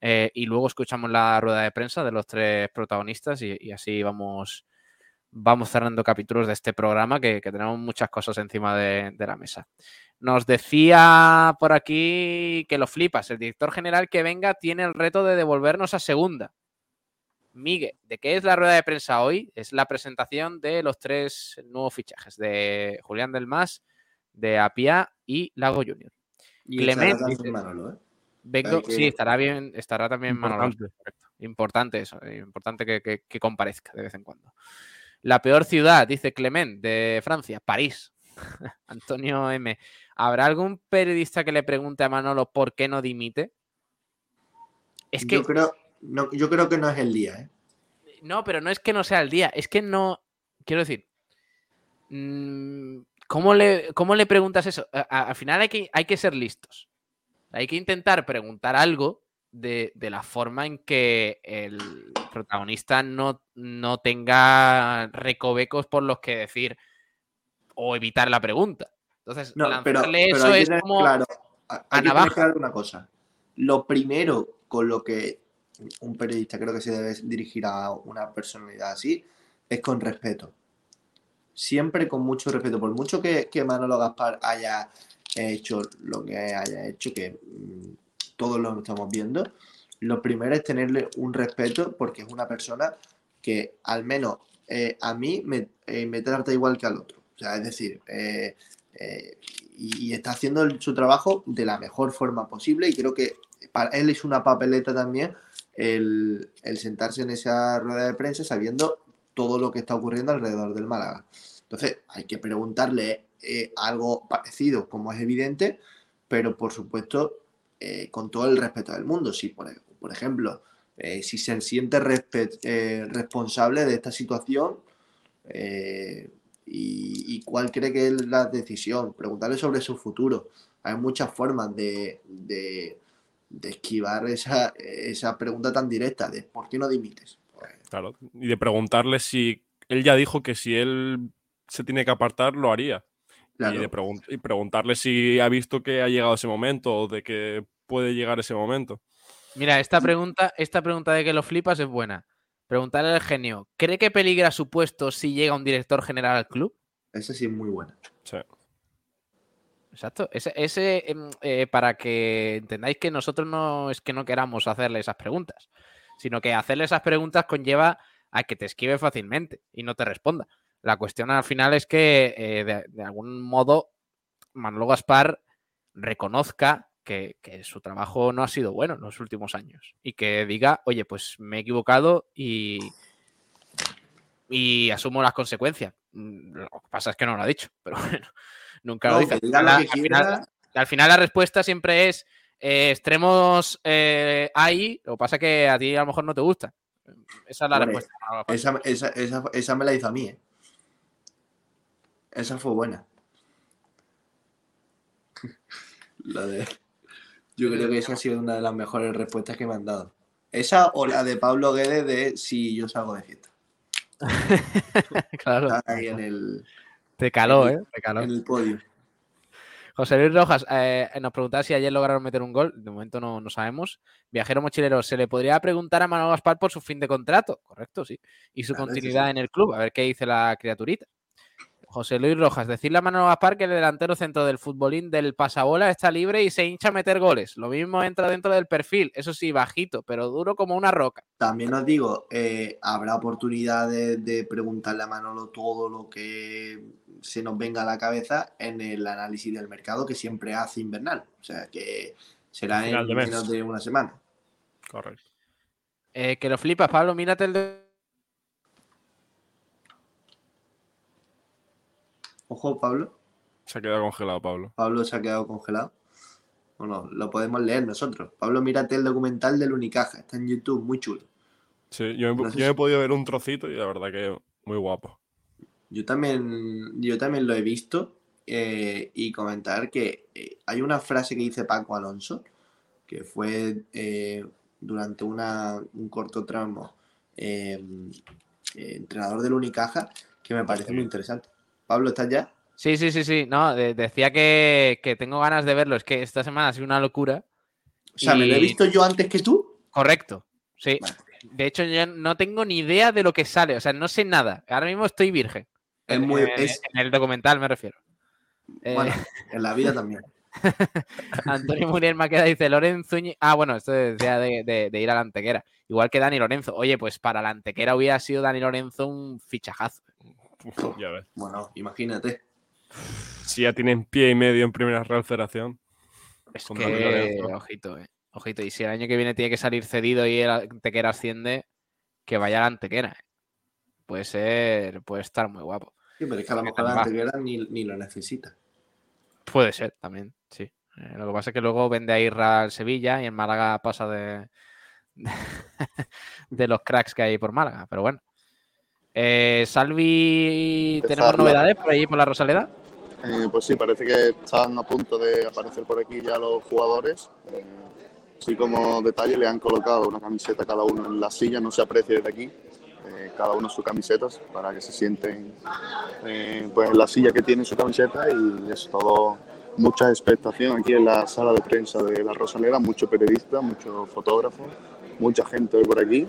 [SPEAKER 4] y luego escuchamos la rueda de prensa de los tres protagonistas y, así vamos, cerrando capítulos de este programa que, que tenemos muchas cosas encima de, de la mesa. Nos decía por aquí que lo flipas. El director general que venga tiene el reto de devolvernos a segunda. Miguel, ¿de qué es la rueda de prensa hoy? Es la presentación de los tres nuevos fichajes, de Julián del Mas, de Apia y Lago Junior.
[SPEAKER 5] Y
[SPEAKER 4] Clement, dice-
[SPEAKER 5] Manolo, ¿eh?
[SPEAKER 4] Vengo,
[SPEAKER 5] que-
[SPEAKER 4] Sí, estará bien, estará también Manolo.
[SPEAKER 3] Importante.
[SPEAKER 4] correcto. Importante eso, eh, importante que, que- que comparezca de vez en cuando. La peor ciudad, dice Clement, de Francia, París. Antonio M. ¿Habrá algún periodista que le pregunte a Manolo por qué no dimite? Es que
[SPEAKER 5] yo, creo, no, yo creo que no es el día, ¿eh?
[SPEAKER 4] no, pero no es que no sea el día, es que no. Quiero decir. mm, ¿Cómo le, cómo le preguntas eso? A- a- al final hay que, hay que ser listos. Hay que intentar preguntar algo de, de la forma en que el protagonista no, no tenga recovecos por los que decir o evitar la pregunta. Entonces,
[SPEAKER 5] No,
[SPEAKER 4] lanzarle
[SPEAKER 5] pero
[SPEAKER 4] eso es como.
[SPEAKER 5] claro, hay que tener
[SPEAKER 4] navaja.
[SPEAKER 5] claro una cosa. Lo primero con lo que un periodista creo que se debe dirigir a una personalidad así es con respeto. Siempre con mucho respeto. Por mucho que, que Manolo Gaspar haya hecho lo que haya hecho, que mm, todos lo estamos viendo, lo primero es tenerle un respeto porque es una persona que al menos eh, a mí me, eh, me trata igual que al otro. O sea, es decir, eh, y, está haciendo su trabajo de la mejor forma posible y creo que para él es una papeleta también el, sentarse en esa rueda de prensa sabiendo todo lo que está ocurriendo alrededor del Málaga. Entonces hay que preguntarle eh, algo parecido, como es evidente, pero por supuesto eh, con todo el respeto del mundo. Si, por, por ejemplo, eh, si se siente responsable de esta situación, y, cuál cree que es la decisión, preguntarle sobre su futuro. Hay muchas formas de- de esquivar esa, esa pregunta tan directa de ¿por qué no dimites? Pues,
[SPEAKER 9] Claro. Y de preguntarle si. Él ya dijo que si él se tiene que apartar, lo haría.
[SPEAKER 5] claro,
[SPEAKER 9] Y, de pregun- y preguntarle si ha visto que ha llegado ese momento o de que puede llegar ese momento.
[SPEAKER 4] Mira, esta pregunta, esta pregunta de que lo flipas es buena. Preguntarle al genio, ¿cree que peligra su puesto si llega un director general al club?
[SPEAKER 5] esa sí es muy buena.
[SPEAKER 9] Sí.
[SPEAKER 4] Exacto. Ese, ese, em, eh, para que entendáis que nosotros no es que no queramos hacerle esas preguntas, sino que hacerle esas preguntas conlleva a que te esquive fácilmente y no te responda. La cuestión al final es que eh, de, algún modo Manolo Gaspar reconozca que, su trabajo no ha sido bueno en los últimos años y que diga, oye, pues me he equivocado y, y asumo las consecuencias. Mm, Lo que pasa es que no lo ha dicho, pero bueno, nunca lo dice. Al final-
[SPEAKER 5] que
[SPEAKER 4] al
[SPEAKER 5] quiera.
[SPEAKER 4] final- al final la respuesta siempre es Eh, extremos eh, hay, lo que pasa que a ti a lo mejor no te gusta. Esa es la
[SPEAKER 5] Hombre,
[SPEAKER 4] respuesta.
[SPEAKER 5] Esa, esa, esa, esa me la hizo a mí, ¿eh? Esa fue buena. La de... Yo creo que esa ha sido una de las mejores respuestas que me han dado. Esa o la de Pablo Guedes de si yo salgo de fiesta.
[SPEAKER 4] claro.
[SPEAKER 5] Está ahí en el,
[SPEAKER 4] Te caló, ¿eh? Te caló.
[SPEAKER 5] en el podio.
[SPEAKER 4] José Luis Rojas eh, nos preguntaba si ayer lograron meter un gol. De momento no, no sabemos. Viajero mochilero, ¿se le podría preguntar a Manuel Gaspar por su fin de contrato? Correcto, sí. Y su
[SPEAKER 5] Claro,
[SPEAKER 4] continuidad
[SPEAKER 5] sí.
[SPEAKER 4] en el club. A ver qué dice la criaturita. José Luis Rojas, decirle a Manuel Gaspar que el delantero centro del futbolín del pasabola está libre y se hincha a meter goles. Lo mismo entra dentro del perfil. Eso sí, bajito, pero duro como una roca.
[SPEAKER 5] También os digo, eh, habrá oportunidad de, de preguntarle a Manolo todo lo que se nos venga a la cabeza en el análisis del mercado que siempre hace invernal. O sea que será
[SPEAKER 9] Final
[SPEAKER 5] en menos de una semana.
[SPEAKER 9] Correcto.
[SPEAKER 4] Eh, que lo flipas, Pablo. Mírate el de-
[SPEAKER 5] Ojo, Pablo.
[SPEAKER 9] Se ha quedado congelado, Pablo.
[SPEAKER 5] Pablo se ha quedado congelado. Bueno, lo podemos leer nosotros. Pablo, mírate el documental del Unicaja. Está en YouTube, muy chulo.
[SPEAKER 9] Sí, yo, me-
[SPEAKER 5] No sé
[SPEAKER 9] yo
[SPEAKER 5] si-
[SPEAKER 9] he podido ver un trocito y la verdad que muy guapo.
[SPEAKER 5] Yo también, yo también lo he visto eh, y comentar que eh, hay una frase que dice Paco Alonso, que fue eh, durante una, un corto tramo entrenador del Unicaja, que me parece muy interesante. Pablo, ¿estás ya?
[SPEAKER 4] Sí, sí, sí, sí. No, de- decía que, que tengo ganas de verlo. Es que esta semana ha sido una locura.
[SPEAKER 5] O sea, ¿me lo he visto yo antes que tú?
[SPEAKER 4] Correcto, sí.
[SPEAKER 5] Vale.
[SPEAKER 4] De hecho, yo no tengo ni idea de lo que sale. O sea, no sé nada. Ahora mismo estoy virgen.
[SPEAKER 5] Es muy, es,
[SPEAKER 4] En el documental me refiero. Eh,
[SPEAKER 5] bueno, en la vida también.
[SPEAKER 4] Antonio Muriel Maqueda dice Lorenzo. Ah, bueno, esto decía de, de- de ir a la antequera. Igual que Dani Lorenzo. Oye, pues para la antequera hubiera sido Dani Lorenzo un fichajazo.
[SPEAKER 9] Uf, ya ves.
[SPEAKER 5] Bueno, imagínate.
[SPEAKER 9] Si ya tienen pie y medio en Primera Real Federación.
[SPEAKER 4] Es que, ojito, eh. Ojito. Y si el año que viene tiene que salir cedido y el antequera asciende, que vaya a la antequera. eh. Puede ser, puede estar muy guapo.
[SPEAKER 5] Sí, pero es que a lo
[SPEAKER 4] ¿Qué
[SPEAKER 5] mejor la antequera ni, ni lo necesita.
[SPEAKER 4] Puede ser también, sí. Eh, lo que pasa es que luego vende a Irra al Sevilla y en Málaga pasa de, de, los cracks que hay por Málaga, pero bueno. Eh, Salvi, ¿tenemos novedades por ahí por la Rosaleda?
[SPEAKER 8] Eh, pues sí, parece que están a punto de aparecer por aquí ya los jugadores. Eh, así como detalle, le han colocado una camiseta cada uno en la silla, no se aprecia desde aquí. eh, cada uno sus camisetas para que se sienten eh, pues en la silla que tiene su camiseta y es todo mucha expectación aquí en la sala de prensa de la Rosaleda, muchos periodistas, muchos fotógrafos, mucha gente por aquí,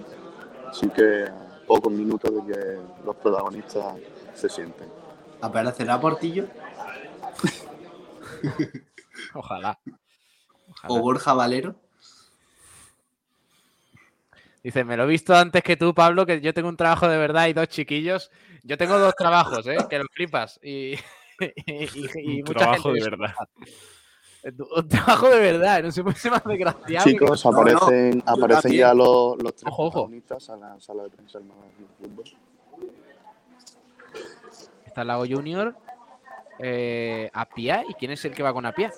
[SPEAKER 8] así que pocos minutos de que los protagonistas se sienten.
[SPEAKER 5] ¿Aparecerá Portillo
[SPEAKER 4] Ojalá.
[SPEAKER 5] o Borja Valero?
[SPEAKER 4] Dice, me lo he visto antes que tú, Pablo, que yo tengo un trabajo de verdad y dos chiquillos. Yo tengo dos trabajos, ¿eh? Que lo flipas. Y, y- y- y
[SPEAKER 9] Un
[SPEAKER 4] mucha
[SPEAKER 9] trabajo
[SPEAKER 4] gente
[SPEAKER 9] de verdad.
[SPEAKER 4] Un trabajo de verdad, no se puede ser más desgraciado. que-
[SPEAKER 8] Chicos,
[SPEAKER 5] no, no,
[SPEAKER 8] aparecen,
[SPEAKER 5] yo
[SPEAKER 8] aparecen ya los, los tres
[SPEAKER 4] Ojo, ojo.
[SPEAKER 8] protagonistas a la sala de prensa del fútbol.
[SPEAKER 4] Está Lago Junior, eh, Apia. ¿Y quién es el que va con Apia?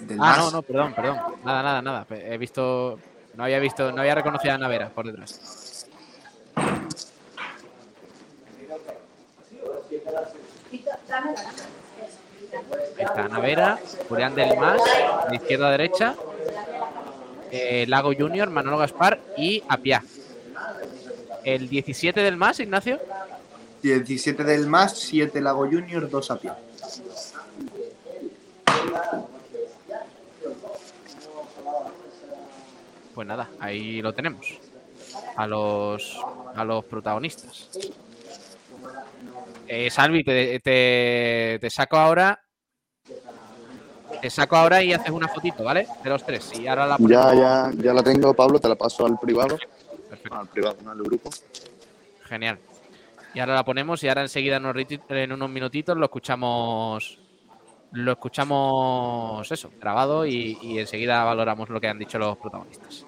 [SPEAKER 5] Del
[SPEAKER 4] Ah, no, no, perdón, perdón. Nada, nada, nada. He visto. No había visto, no había reconocido a Navera por detrás. Ahí está Navera, Julián del Mas, de izquierda a derecha. eh, Lago Junior, Manolo Gaspar y Apia. El 17 del Mas, Ignacio.
[SPEAKER 5] 17 del Mas, 7 Lago Junior, 2 a pie.
[SPEAKER 4] Pues nada, ahí lo tenemos. A los, a los protagonistas. Eh, Salvi, te, te- te saco ahora. Te saco ahora y haces una fotito, ¿vale? De los tres. Y ahora la.
[SPEAKER 8] Ya, ya, ya la tengo, Pablo, te la paso al privado.
[SPEAKER 4] Perfecto,
[SPEAKER 8] Al privado, no al grupo.
[SPEAKER 4] genial. Y ahora la ponemos y ahora enseguida en unos, minutitos lo escuchamos. Lo escuchamos eso, grabado y, y enseguida valoramos lo que han dicho los protagonistas.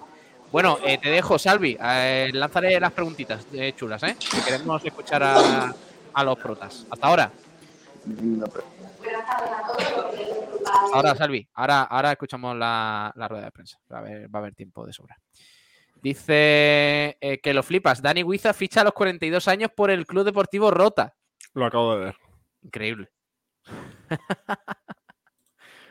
[SPEAKER 4] Bueno, eh, te dejo, Salvi. Eh, lánzale las preguntitas eh, chulas, ¿eh? Que queremos escuchar a, a los protas. Hasta ahora.
[SPEAKER 8] Venga, pues.
[SPEAKER 4] Ahora, Salvi, ahora, ahora escuchamos la, la rueda de prensa. Va a, haber, va a haber tiempo de sobra. Dice eh, que lo flipas. Dani Huiza ficha a los 42 años por el Club Deportivo Rota.
[SPEAKER 9] Lo acabo de ver.
[SPEAKER 4] Increíble.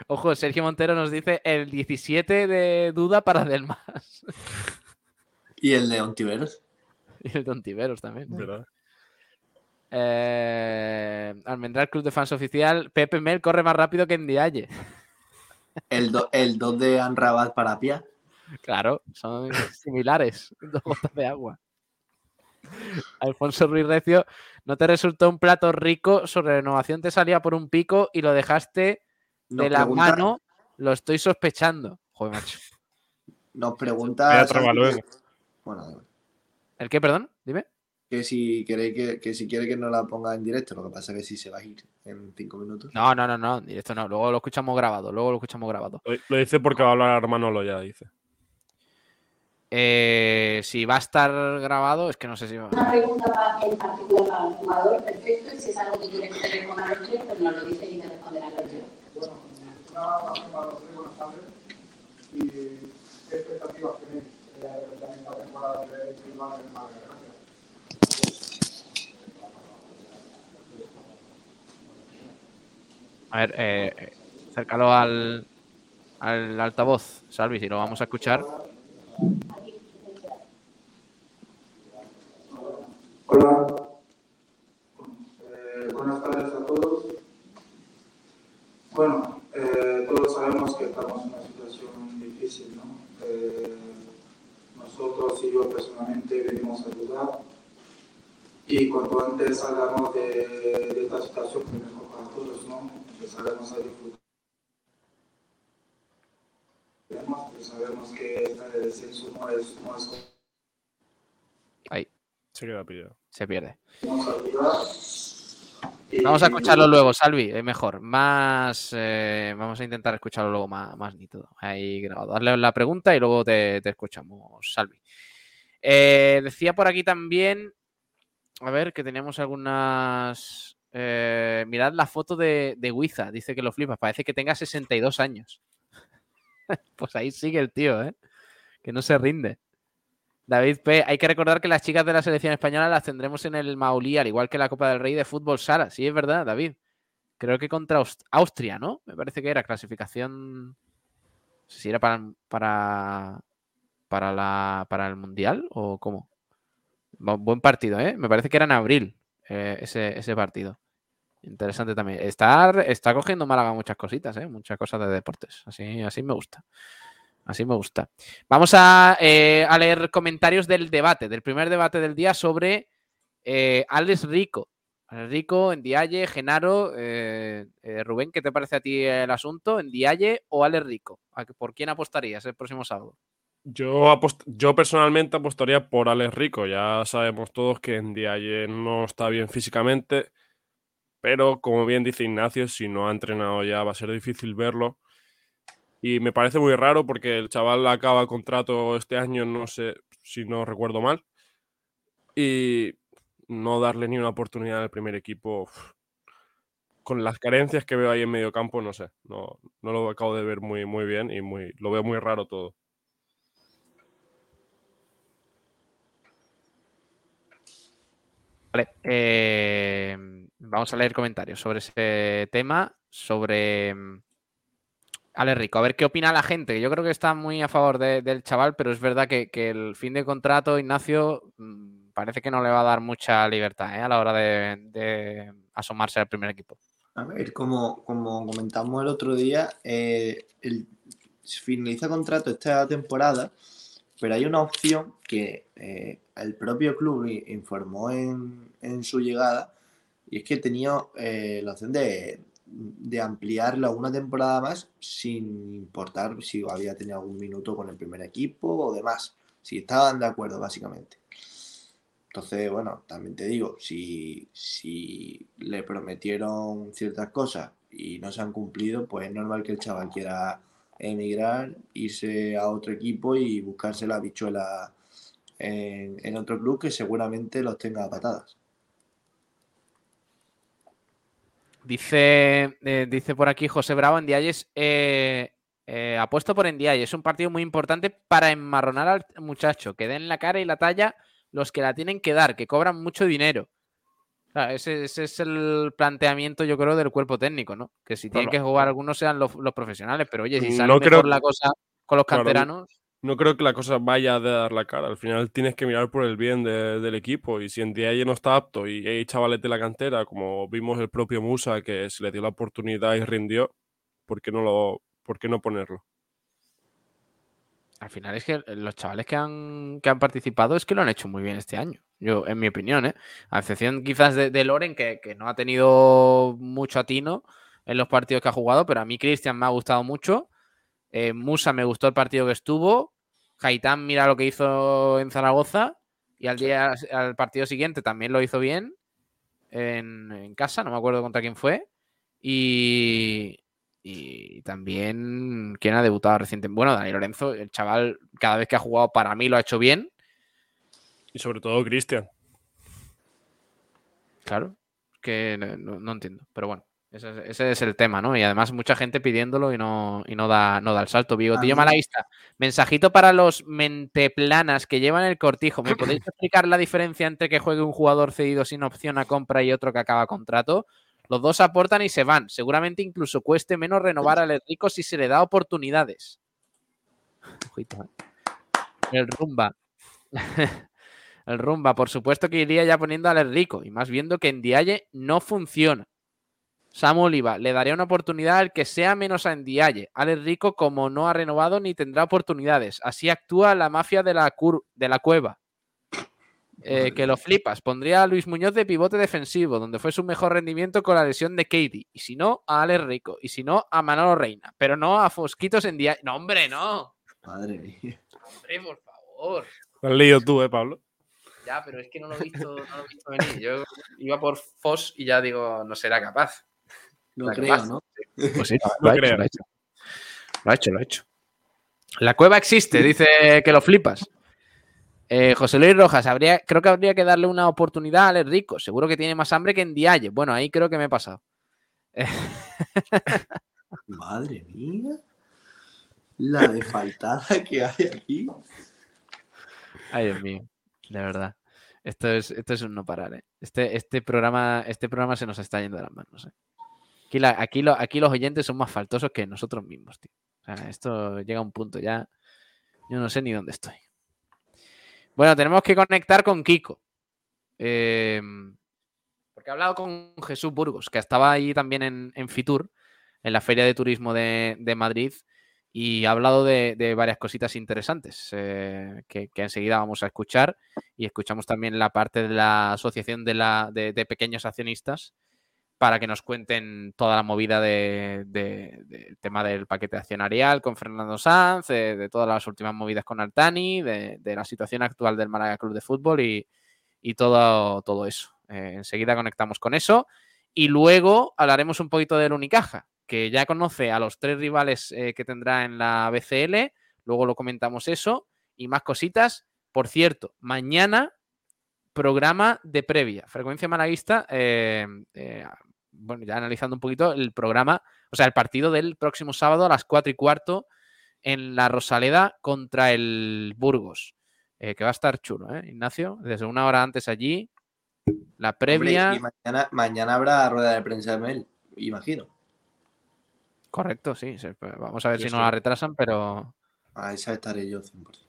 [SPEAKER 4] Ojo, Sergio Montero nos dice el 17 de duda para Delmas.
[SPEAKER 5] ¿Y el de Ontiveros?
[SPEAKER 4] y el de Ontiveros también.
[SPEAKER 9] ¿Verdad?
[SPEAKER 4] Eh, Almendral Club de Fans Oficial. Pepe Mel corre más rápido que en Dialle.
[SPEAKER 5] El 2 el dos de Anrabat para Pia.
[SPEAKER 4] Claro, son similares. Dos gotas de agua. Alfonso Ruiz Recio, ¿no te resultó un plato rico? Su renovación te salía por un pico y lo dejaste
[SPEAKER 5] Nos
[SPEAKER 4] de la
[SPEAKER 5] pregunta-
[SPEAKER 4] mano. Lo estoy sospechando. Joder, macho.
[SPEAKER 5] Nos pregunta. Bueno.
[SPEAKER 4] ¿El qué, perdón? Dime.
[SPEAKER 5] Que si queréis que, que si quiere que no la ponga en directo, lo que pasa es que si se va a ir en cinco minutos.
[SPEAKER 4] No, no, no, no. Directo no. Luego lo escuchamos grabado. Luego lo escuchamos grabado.
[SPEAKER 9] Lo, lo dice porque va a hablar Manolo ya, dice.
[SPEAKER 4] Eh, si va a estar grabado, es que no sé si va.
[SPEAKER 10] Una pregunta para, en particular para el jugador, perfecto, y si es algo que quiere que te responda a los tres, pues nos lo dice y te responderá los tres.
[SPEAKER 11] Bueno, una más para los tres, buenas tardes. ¿Y qué expectativas tenéis eh, también esta temporada de Bilbao en Málaga?
[SPEAKER 4] A ver, eh, eh, acércalo al, al altavoz, Salvi, si lo vamos a escuchar.
[SPEAKER 11] Hola. Eh, buenas tardes a todos. Bueno, eh, todos sabemos que estamos en una situación difícil, ¿no? Nosotros y yo personalmente venimos a ayudar y cuanto antes salgamos de, esta situación, mejor todos, ¿no? Salgamos a disfrutar. Pues sabemos que esta de descenso no es, no es
[SPEAKER 4] Ahí,
[SPEAKER 9] Se queda pillado.
[SPEAKER 4] se pierde.
[SPEAKER 11] vamos a ayudar. Y-
[SPEAKER 4] Vamos a escucharlo luego, Salvi, es mejor. Más, eh, vamos a intentar escucharlo luego más, más nítido. Ahí grabado. Darle la pregunta y luego te, te escuchamos, Salvi. Eh, decía por aquí también, a ver, que teníamos algunas... eh, mirad la foto de, de dice que lo flipas, parece que tenga 62 años. pues ahí sigue el tío, ¿eh? Que no se rinde. David P. Hay que recordar que las chicas de la selección española las tendremos en el Maulí, al igual que la Copa del Rey de Fútbol Sala. Sí, es verdad, David. Creo que contra Aust- Austria, ¿no? Me parece que era clasificación. No sé si era para, para, para, la, para el Mundial o cómo. Bu- Buen partido, ¿eh? Me parece que era en abril eh, ese, ese partido. Interesante también. Está, está cogiendo Málaga muchas cositas, ¿eh? Muchas cosas de deportes. Así, así me gusta. Así me gusta. Vamos a, eh, a leer comentarios del debate, del primer debate del día sobre eh, Alex Rico. Alex Rico, Ndiaye, Genaro, eh, Rubén, ¿qué te parece a ti el asunto? ¿Ndiaye o Alex Rico? ¿A qué- ¿Por quién apostarías el próximo sábado?
[SPEAKER 9] Yo, yo personalmente apostaría por Alex Rico. Ya sabemos todos que en Diaye no está bien físicamente, pero como bien dice Ignacio, si no ha entrenado ya va a ser difícil verlo. Y me parece muy raro porque el chaval acaba contrato este año, no sé si no recuerdo mal. Y no darle ni una oportunidad al primer equipo, con las carencias que veo ahí en medio campo, no sé. No, no lo acabo de ver muy, muy bien y muy, lo veo muy raro todo.
[SPEAKER 4] Vale, eh, vamos a leer comentarios sobre ese tema, sobre mm, Alex Rico. A ver qué opina la gente. Yo creo que está muy a favor de- del chaval, pero es verdad que, el fin de contrato, Ignacio, mm, parece que no le va a dar mucha libertad ¿eh? a la hora de, asomarse al primer equipo.
[SPEAKER 5] A ver, como, comentamos el otro día, eh, el, finaliza contrato esta temporada, pero hay una opción que eh, el propio club informó en su llegada, y es que tenía eh, la opción de, de ampliarla una temporada más sin importar si había tenido algún minuto con el primer equipo o demás, si estaban de acuerdo básicamente. Entonces, bueno, también te digo, si, si le prometieron ciertas cosas y no se han cumplido, pues es normal que el chaval quiera emigrar, irse a otro equipo y buscarse la bichuela en, en otro club que seguramente los tenga a patadas.
[SPEAKER 4] Dice, eh, dice por aquí José Bravo, Ndiayes, eh, eh, apuesto por Ndiaye. Es un partido muy importante para enmarronar al muchacho, que den la cara y la talla los que la tienen que dar, que cobran mucho dinero. Claro, ese, ese es el planteamiento, yo creo, del cuerpo técnico, ¿no? Que si tienen
[SPEAKER 9] Claro.
[SPEAKER 4] que jugar algunos sean los, los profesionales, pero oye, si sale
[SPEAKER 9] No
[SPEAKER 4] mejor
[SPEAKER 9] creo-
[SPEAKER 4] la cosa con los
[SPEAKER 9] Claro,
[SPEAKER 4] canteranos,
[SPEAKER 9] No creo que la cosa vaya de dar la cara. Al final tienes que mirar por el bien de- del equipo. Y si en día no está apto y hay chavales de la cantera, como vimos el propio Musa, que se le dio la oportunidad y rindió, ¿por qué no, lo, por qué no ponerlo?
[SPEAKER 4] al final es que los chavales que han, que han participado es que lo han hecho muy bien este año. Yo, en mi opinión, ¿eh? A excepción quizás de, de Loren, que, que no ha tenido mucho atino en los partidos que ha jugado, pero a mí Cristian me ha gustado mucho. Eh, Musa me gustó el partido que estuvo. Haitán, mira lo que hizo en Zaragoza. Y al día, al partido siguiente también lo hizo bien. En, en casa, no me acuerdo contra quién fue. Y, y también, ¿quién ha debutado recientemente? Bueno, Dani Lorenzo, el chaval, cada vez que ha jugado para mí lo ha hecho bien.
[SPEAKER 9] Y sobre todo Cristian.
[SPEAKER 4] Claro, que no, no- no entiendo. Pero bueno, ese, es- ese es el tema, ¿no? Y además mucha gente pidiéndolo y no, y no, da, no da el salto. Bigotillo
[SPEAKER 5] mí-
[SPEAKER 4] Malaguista, mensajito para los menteplanas que llevan el cortijo. ¿Me podéis explicar la diferencia entre que juegue un jugador cedido sin opción a compra y otro que acaba contrato? Los dos aportan y se van. Seguramente incluso cueste menos renovar al rico si se le da oportunidades. Ojito, ¿eh? El rumba. El rumba, por supuesto que iría ya poniendo al rico y más viendo que en Dialle no funciona. Samu Oliva, le daría una oportunidad al que sea menos a Ndiaye. Alex Rico, como no ha renovado ni tendrá oportunidades. Así actúa la mafia de la, cur- de la cueva. Eh, que lo flipas. Pondría a Luis Muñoz de pivote defensivo, donde fue su mejor rendimiento con la lesión de Katie. Y si no, a Alex Rico. Y si no, a Manolo Reina. Pero no a Fosquitos en Ndiaye. No, hombre, no.
[SPEAKER 5] Madre mía.
[SPEAKER 4] Hombre, por favor.
[SPEAKER 9] Lo has leído tú, ¿eh, Pablo?
[SPEAKER 4] Ya, pero es que no lo he visto, no lo he visto venir. Yo iba por Fos y ya digo, no será capaz.
[SPEAKER 5] No
[SPEAKER 4] La
[SPEAKER 5] creo. ¿no?
[SPEAKER 4] Pues sí,
[SPEAKER 9] No
[SPEAKER 4] lo, ha hecho,
[SPEAKER 9] creo.
[SPEAKER 4] lo ha hecho. Lo ha hecho, lo ha hecho. La cueva existe, dice que lo flipas. Eh, José Luis Rojas, habría, creo que habría que darle una oportunidad a Alex Rico. Seguro que tiene más hambre que en Dialle. Bueno, ahí creo que me he pasado.
[SPEAKER 5] Madre mía. La de faltada que hay aquí.
[SPEAKER 4] Ay, Dios mío, de verdad. Esto es, esto es un no parar, ¿eh? Este, este, programa, este programa se nos está yendo de las manos, ¿eh? Aquí, los oyentes son más faltosos que nosotros mismos, tío. O sea, esto llega a un punto ya. Yo no sé ni dónde estoy. Bueno, tenemos que conectar con Kiko. Eh, porque he hablado con Jesús Burgos, que estaba ahí también en, Fitur, en la Feria de Turismo de, Madrid, y ha hablado de, varias cositas interesantes eh, que, que enseguida vamos a escuchar. Y escuchamos también la parte de la Asociación de Pequeños Accionistas para que nos cuenten toda la movida de- de- del tema del paquete accionarial con Fernando Sanz, de, de todas las últimas movidas con Altani, de, de la situación actual del Málaga Club de Fútbol y, y todo, todo eso. Eh, enseguida conectamos con eso y luego hablaremos un poquito del Unicaja, que ya conoce a los tres rivales eh, que tendrá en la BCL, luego lo comentamos eso y más cositas. Por cierto, mañana programa de previa, frecuencia malaguista, eh, bueno, ya analizando un poquito el programa, o sea, el partido del próximo sábado a las 4 y cuarto en la Rosaleda contra el Burgos, eh, que va a estar chulo, ¿eh, Ignacio? Desde una hora antes allí, la previa...
[SPEAKER 5] Hombre, y mañana, mañana habrá rueda de prensa de Mel, imagino.
[SPEAKER 4] Correcto, sí, vamos a ver si no la retrasan, pero...
[SPEAKER 5] A esa estaré yo 100%.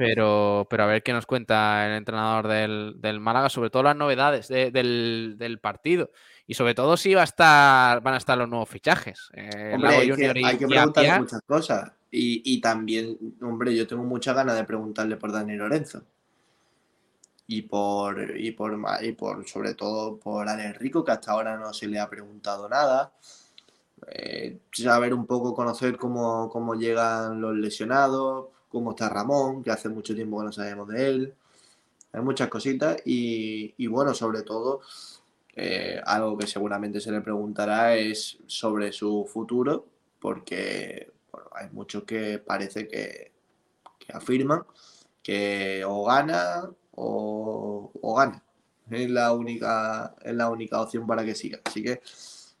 [SPEAKER 4] Pero, pero a ver qué nos cuenta el entrenador del, del Málaga, sobre todo las novedades de- del, del partido. Y sobre todo si va a estar, van a estar los nuevos fichajes. Eh,
[SPEAKER 5] Hombre, que
[SPEAKER 4] y,
[SPEAKER 5] hay que preguntarle
[SPEAKER 4] Apia.
[SPEAKER 5] muchas cosas. Y, y también, hombre, yo tengo muchas ganas de preguntarle por Dani Lorenzo. Y por, y por, y por sobre todo por Alex Rico, que hasta ahora no se le ha preguntado nada. Eh, saber un poco, conocer cómo, cómo llegan los lesionados, cómo está Ramón, que hace mucho tiempo que no sabemos de él. Hay muchas cositas y, bueno, sobre todo, eh, algo que seguramente se le preguntará es sobre su futuro, porque bueno, hay muchos que parece que, que afirman que o gana o, o gana. es la única, es la única opción para que siga. Así que,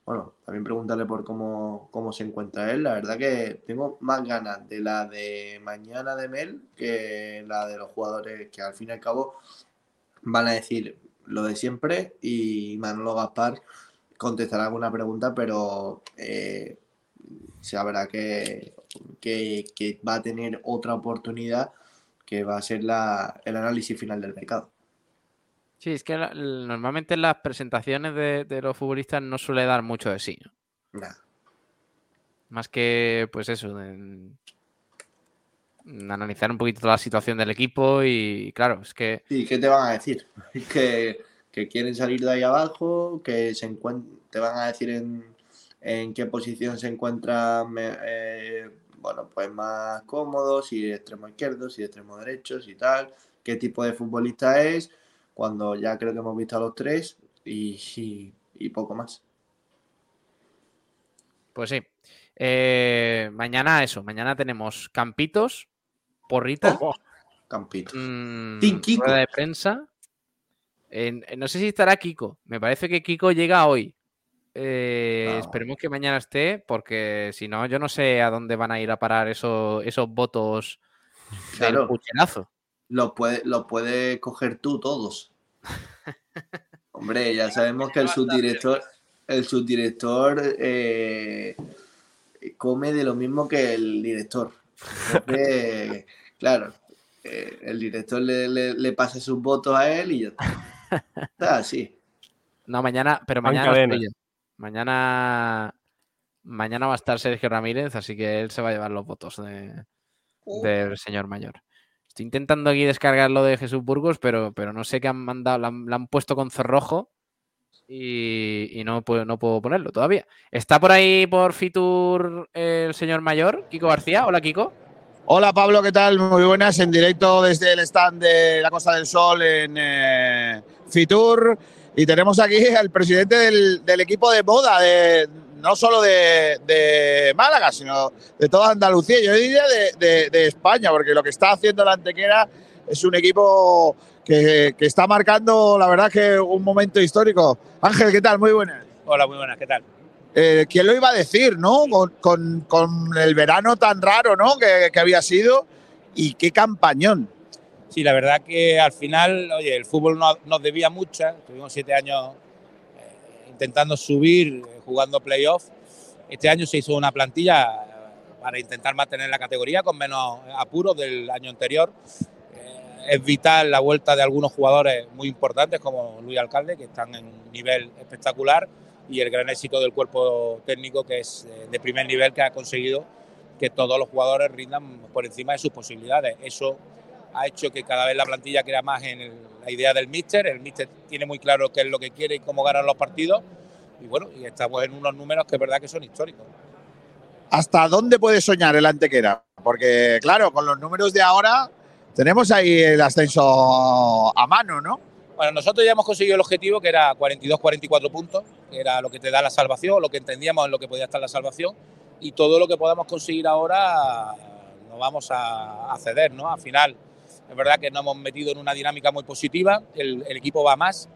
[SPEAKER 5] bueno, también preguntarle por cómo, cómo se encuentra él. La verdad que tengo más ganas de la de mañana de Mel que la de los jugadores que al fin y al cabo van a decir lo de siempre y Manolo Gaspar contestará alguna pregunta, pero eh, se habrá que, que, que va a tener otra oportunidad que va a ser la, el análisis final del mercado.
[SPEAKER 4] Sí, es que la- normalmente en las presentaciones de, de los futbolistas no suele dar mucho de sí. ¿no?
[SPEAKER 5] Nah.
[SPEAKER 4] Más que, pues eso, en- en analizar un poquito toda la situación del equipo y claro, es que
[SPEAKER 5] ¿Y qué te van a decir? que, que quieren salir de ahí abajo, que se te van a decir en, en qué posición se encuentran eh, bueno, pues más cómodos, si de extremo izquierdo, si de extremo derecho, si tal, qué tipo de futbolista es, cuando ya creo que hemos visto a los tres y, y- y poco más.
[SPEAKER 4] Pues sí. Eh, mañana eso, mañana tenemos campitos, porrita,
[SPEAKER 5] Campito.
[SPEAKER 4] mm,
[SPEAKER 5] Team Kiko.
[SPEAKER 4] rueda de prensa. En- en- no sé si estará Kiko. Me parece que Kiko llega hoy. Eh,
[SPEAKER 5] Ah.
[SPEAKER 4] Esperemos que mañana esté, porque si no, yo no sé a dónde van a ir a parar esos, esos votos del
[SPEAKER 5] Claro.
[SPEAKER 4] pucherazo.
[SPEAKER 5] Los puedes los puede coger tú todos. Hombre, ya sabemos que el subdirector, el subdirector eh, come de lo mismo que el director. Entonces, claro, eh, el director le, le- le pasa sus votos a él y ya está. Está así.
[SPEAKER 4] No, mañana, pero mañana. Mañana, mañana va a estar Sergio Ramírez, así que él se va a llevar los votos de- del señor mayor. Estoy intentando aquí descargar lo de Jesús Burgos, pero, pero no sé qué han mandado, la han, puesto con cerrojo y, y no, puedo, no puedo ponerlo todavía. ¿Está por ahí por Fitur el señor mayor, Kiko García? Hola, Kiko.
[SPEAKER 1] Hola Pablo, ¿qué tal? Muy buenas, en directo desde el stand de la Costa del Sol en eh, Fitur. Y tenemos aquí al presidente del, del equipo de moda, de, no solo de, de Málaga, sino de toda Andalucía, yo diría de, de- de España, porque lo que está haciendo la Antequera es un equipo que, que está marcando, la verdad, que un momento histórico. Ángel, ¿qué tal? Muy buenas.
[SPEAKER 12] Hola, muy buenas, ¿qué tal?
[SPEAKER 1] Eh, ¿Quién lo iba a decir, no? Con, con- con el verano tan raro, ¿no? Que, que había sido. Y qué campañón.
[SPEAKER 12] Sí, la verdad que al final, oye, el fútbol no- nos debía muchas. Tuvimos siete años eh, intentando subir, eh, jugando playoff. Este año se hizo una plantilla eh, para intentar mantener la categoría con menos apuros del año anterior. Eh, es vital la vuelta de algunos jugadores muy importantes como Luis Alcalde, que están en un nivel espectacular, y el gran éxito del cuerpo técnico, que es eh, de primer nivel, que ha conseguido que todos los jugadores rindan por encima de sus posibilidades. Eso ha hecho que cada vez la plantilla crea más en el- la idea del míster. El míster tiene muy claro qué es lo que quiere y cómo ganar los partidos. Y bueno, y estamos en unos números que es verdad que son históricos.
[SPEAKER 1] ¿Hasta dónde puede soñar el Antequera? Porque, claro, con los números de ahora tenemos ahí el ascenso a mano, ¿no?
[SPEAKER 12] Bueno, nosotros ya hemos conseguido el objetivo que era 42-44 puntos, que era lo que te da la salvación, lo que entendíamos en lo que podía estar la salvación, y todo lo que podamos conseguir ahora no vamos a, a ceder, ¿no? Al final, es verdad que nos hemos metido en una dinámica muy positiva, el, equipo va más,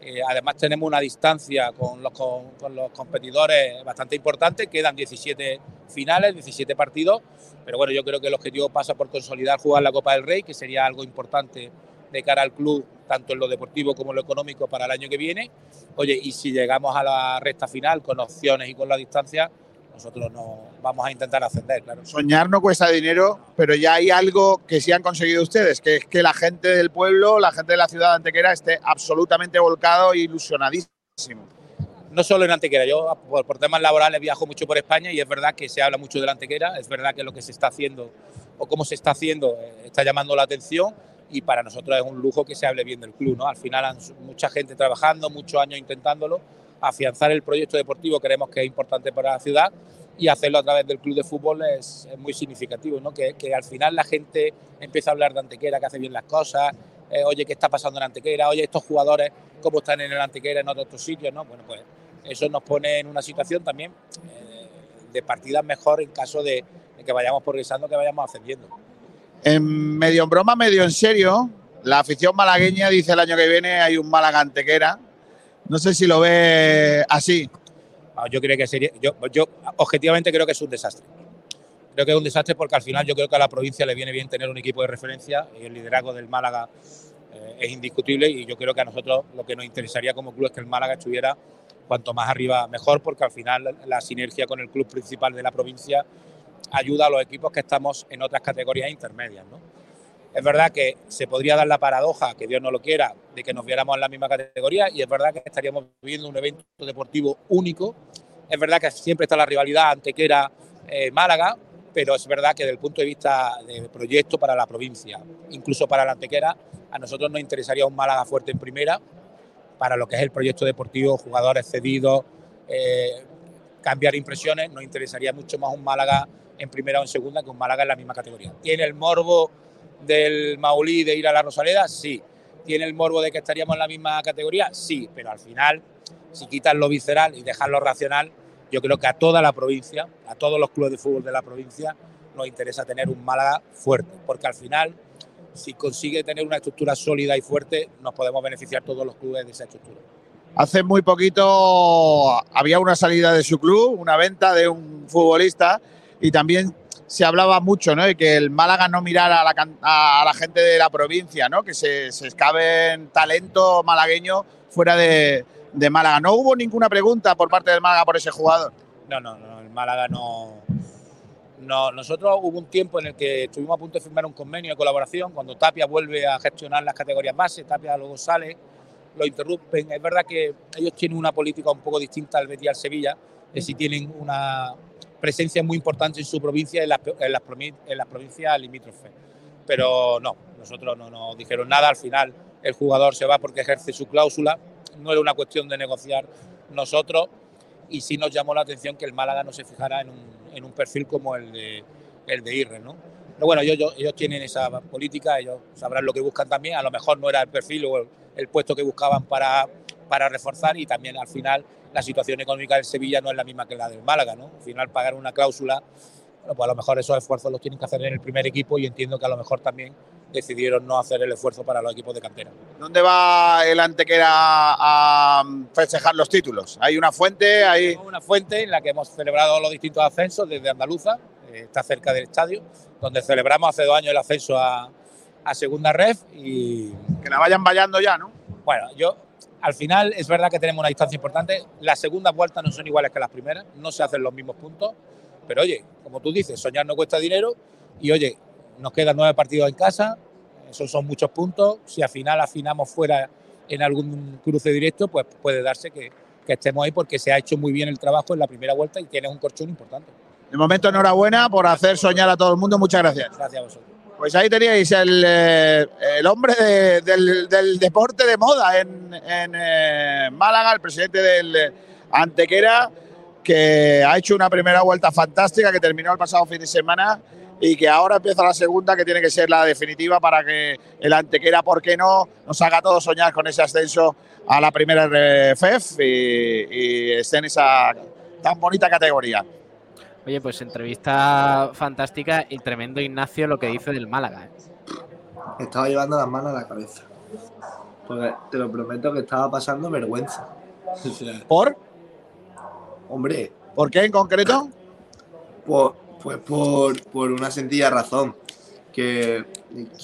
[SPEAKER 12] eh, además tenemos una distancia con los competidores bastante importante, quedan 17 finales, 17 partidos, pero bueno, yo creo que el objetivo pasa por consolidar jugar la Copa del Rey, que sería algo importante de cara al club, tanto en lo deportivo como en lo económico para el año que viene. Oye, y si llegamos a la recta final con opciones y con la distancia, nosotros no vamos a intentar ascender, claro.
[SPEAKER 1] Soñar no cuesta dinero, pero ya hay algo que sí han conseguido ustedes, que es que la gente del pueblo, la gente de la ciudad de Antequera esté absolutamente volcado e ilusionadísimo.
[SPEAKER 12] no solo en Antequera, yo por, por temas laborales viajo mucho por España y es verdad que se habla mucho de la Antequera, es verdad que lo que se está haciendo o cómo se está haciendo eh, está llamando la atención y para nosotros es un lujo que se hable bien del club, ¿no? Al final mucha gente trabajando, muchos años intentándolo, afianzar el proyecto deportivo creemos que es importante para la ciudad y hacerlo a través del club de fútbol es, muy significativo, ¿no? Que, que al final la gente empieza a hablar de Antequera, que hace bien las cosas, eh, oye, ¿qué está pasando en Antequera? Oye, estos jugadores, ¿cómo están en el Antequera en otros sitios? ¿no? Bueno, pues eso nos pone en una situación también eh, de partidas mejor en caso de, de que vayamos progresando, que vayamos ascendiendo.
[SPEAKER 1] En medio en broma, medio en serio, La afición malagueña dice el año que viene hay un Málaga Antequera. No sé si lo ve así.
[SPEAKER 12] Ah, Yo creo que sería, yo, yo objetivamente creo que es un desastre. Creo que es un desastre porque al final yo creo que a la provincia le viene bien tener un equipo de referencia y el liderazgo del Málaga eh, es indiscutible y yo creo que a nosotros lo que nos interesaría como club es que el Málaga estuviera cuanto más arriba mejor porque al final la sinergia con el club principal de la provincia ayuda a los equipos que estamos en otras categorías intermedias. ¿no? Es verdad que se podría dar la paradoja, que Dios no lo quiera, de que nos viéramos en la misma categoría y es verdad que estaríamos viviendo un evento deportivo único. Es verdad que siempre está la rivalidad Antequera-Málaga, pero es verdad que desde el punto de vista de proyecto para la provincia, incluso para la Antequera, a nosotros nos interesaría un Málaga fuerte en primera, para lo que es el proyecto deportivo, jugadores cedidos, eh, cambiar impresiones, nos interesaría mucho más un Málaga en primera o en segunda que un Málaga en la misma categoría. ¿Tiene el morbo del Maulí de ir a la Rosaleda? Sí. ¿Tiene el morbo de que estaríamos en la misma categoría? Sí, pero al final, si quitas lo visceral y dejas lo racional, yo creo que a toda la provincia, a todos los clubes de fútbol de la provincia, nos interesa tener un Málaga fuerte, porque al final, si consigue tener una estructura sólida y fuerte, nos podemos beneficiar todos los clubes de esa estructura.
[SPEAKER 1] Hace muy poquito había una salida de su club, una venta de un futbolista y también se hablaba mucho ¿no? de que el Málaga no mirara a la, a la gente de la provincia, ¿no? que se, se escaben talento malagueño fuera de, de Málaga. No hubo ninguna pregunta por parte del Málaga por ese jugador.
[SPEAKER 12] No, no, no, el Málaga no, no. Nosotros hubo un tiempo en el que estuvimos a punto de firmar un convenio de colaboración. Cuando Tapia vuelve a gestionar las categorías base, Tapia luego sale, lo interrumpen. Es verdad que ellos tienen una política un poco distinta al Betis y al Sevilla, que sí tienen una presencia muy importante en su provincia, en en las, provincias limítrofes. Pero no, nosotros no nos dijeron nada. Al final, el jugador se va porque ejerce su cláusula. No era una cuestión de negociar nosotros y sí nos llamó la atención que el Málaga no se fijara en un, perfil como el de, el de Irre, ¿no? Pero bueno, ellos, tienen esa política, ellos sabrán lo que buscan también, a lo mejor no era el perfil o el puesto que buscaban para, para reforzar y también al final la situación económica del Sevilla no es la misma que la del Málaga, ¿no? Al final pagar una cláusula, bueno, pues a lo mejor esos esfuerzos los tienen que hacer en el primer equipo y entiendo que a lo mejor también decidieron no hacer el esfuerzo para los equipos de cantera.
[SPEAKER 1] ¿Dónde va el Antequera a festejar los títulos? ¿Hay una fuente? ¿Hay...
[SPEAKER 12] una fuente en la que hemos celebrado los distintos ascensos desde Andaluza, eh, está cerca del estadio, donde celebramos hace dos años el ascenso a, a Segunda Ref y...
[SPEAKER 1] Que la vayan vallando ya, ¿no?
[SPEAKER 12] Bueno, yo... Al final es verdad que tenemos una distancia importante. Las segundas vueltas no son iguales que las primeras, no se hacen los mismos puntos. Pero oye, como tú dices, soñar no cuesta dinero. Y oye, nos quedan nueve partidos en casa, esos son muchos puntos. Si al final afinamos fuera en algún cruce directo, pues puede darse que, que estemos ahí porque se ha hecho muy bien el trabajo en la primera vuelta y tienes un corchón importante.
[SPEAKER 1] De momento, enhorabuena por hacer soñar a todo el mundo. Muchas gracias.
[SPEAKER 12] Gracias a vosotros.
[SPEAKER 1] Pues ahí teníais el, eh, el hombre de- del, del deporte de moda en, en, eh, Málaga, el presidente del Antequera, que ha hecho una primera vuelta fantástica que terminó el pasado fin de semana y que ahora empieza la segunda, que tiene que ser la definitiva para que el Antequera, ¿por qué no?, nos haga todos soñar con ese ascenso a la primera RFEF y, y esté en esa tan bonita categoría.
[SPEAKER 4] Oye, pues entrevista fantástica y tremendo Ignacio lo que dice del Málaga. ¿eh?
[SPEAKER 5] Me estaba llevando las manos a la cabeza. Porque te lo prometo que estaba pasando vergüenza.
[SPEAKER 1] ¿Por?
[SPEAKER 5] Hombre.
[SPEAKER 1] ¿Por qué en concreto?
[SPEAKER 5] Pues, pues por, por una sencilla razón. Que,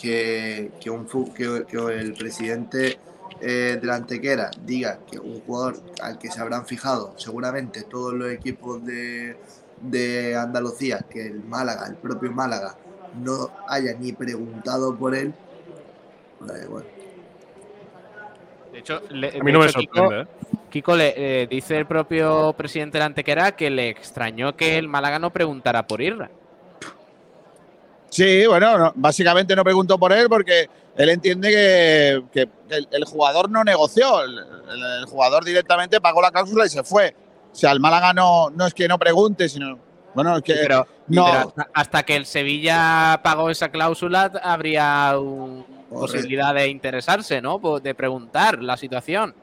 [SPEAKER 5] que, que, un, que el presidente eh, de la Antequera diga que un jugador al que se habrán fijado seguramente todos los equipos de, de Andalucía, que el Málaga, el propio Málaga, no haya ni preguntado por él, pues, bueno.
[SPEAKER 4] De hecho, le-
[SPEAKER 9] A mí no me
[SPEAKER 4] hecho, Kiko-
[SPEAKER 9] sorprende, ¿eh?
[SPEAKER 4] Kiko le eh, dice el propio presidente de Antequera que le extrañó que el Málaga no preguntara por Irra.
[SPEAKER 1] Sí, bueno, no, básicamente no preguntó por él porque él entiende que, que el, el jugador no negoció, el, el- el jugador directamente pagó la cláusula y se fue. O sea, el Málaga no, no es que no pregunte, sino. Bueno, es que.
[SPEAKER 4] Pero,
[SPEAKER 1] no,
[SPEAKER 4] pero hasta, hasta que el Sevilla pagó esa cláusula habría un- posibilidad de interesarse, ¿no? Po- De preguntar la situación.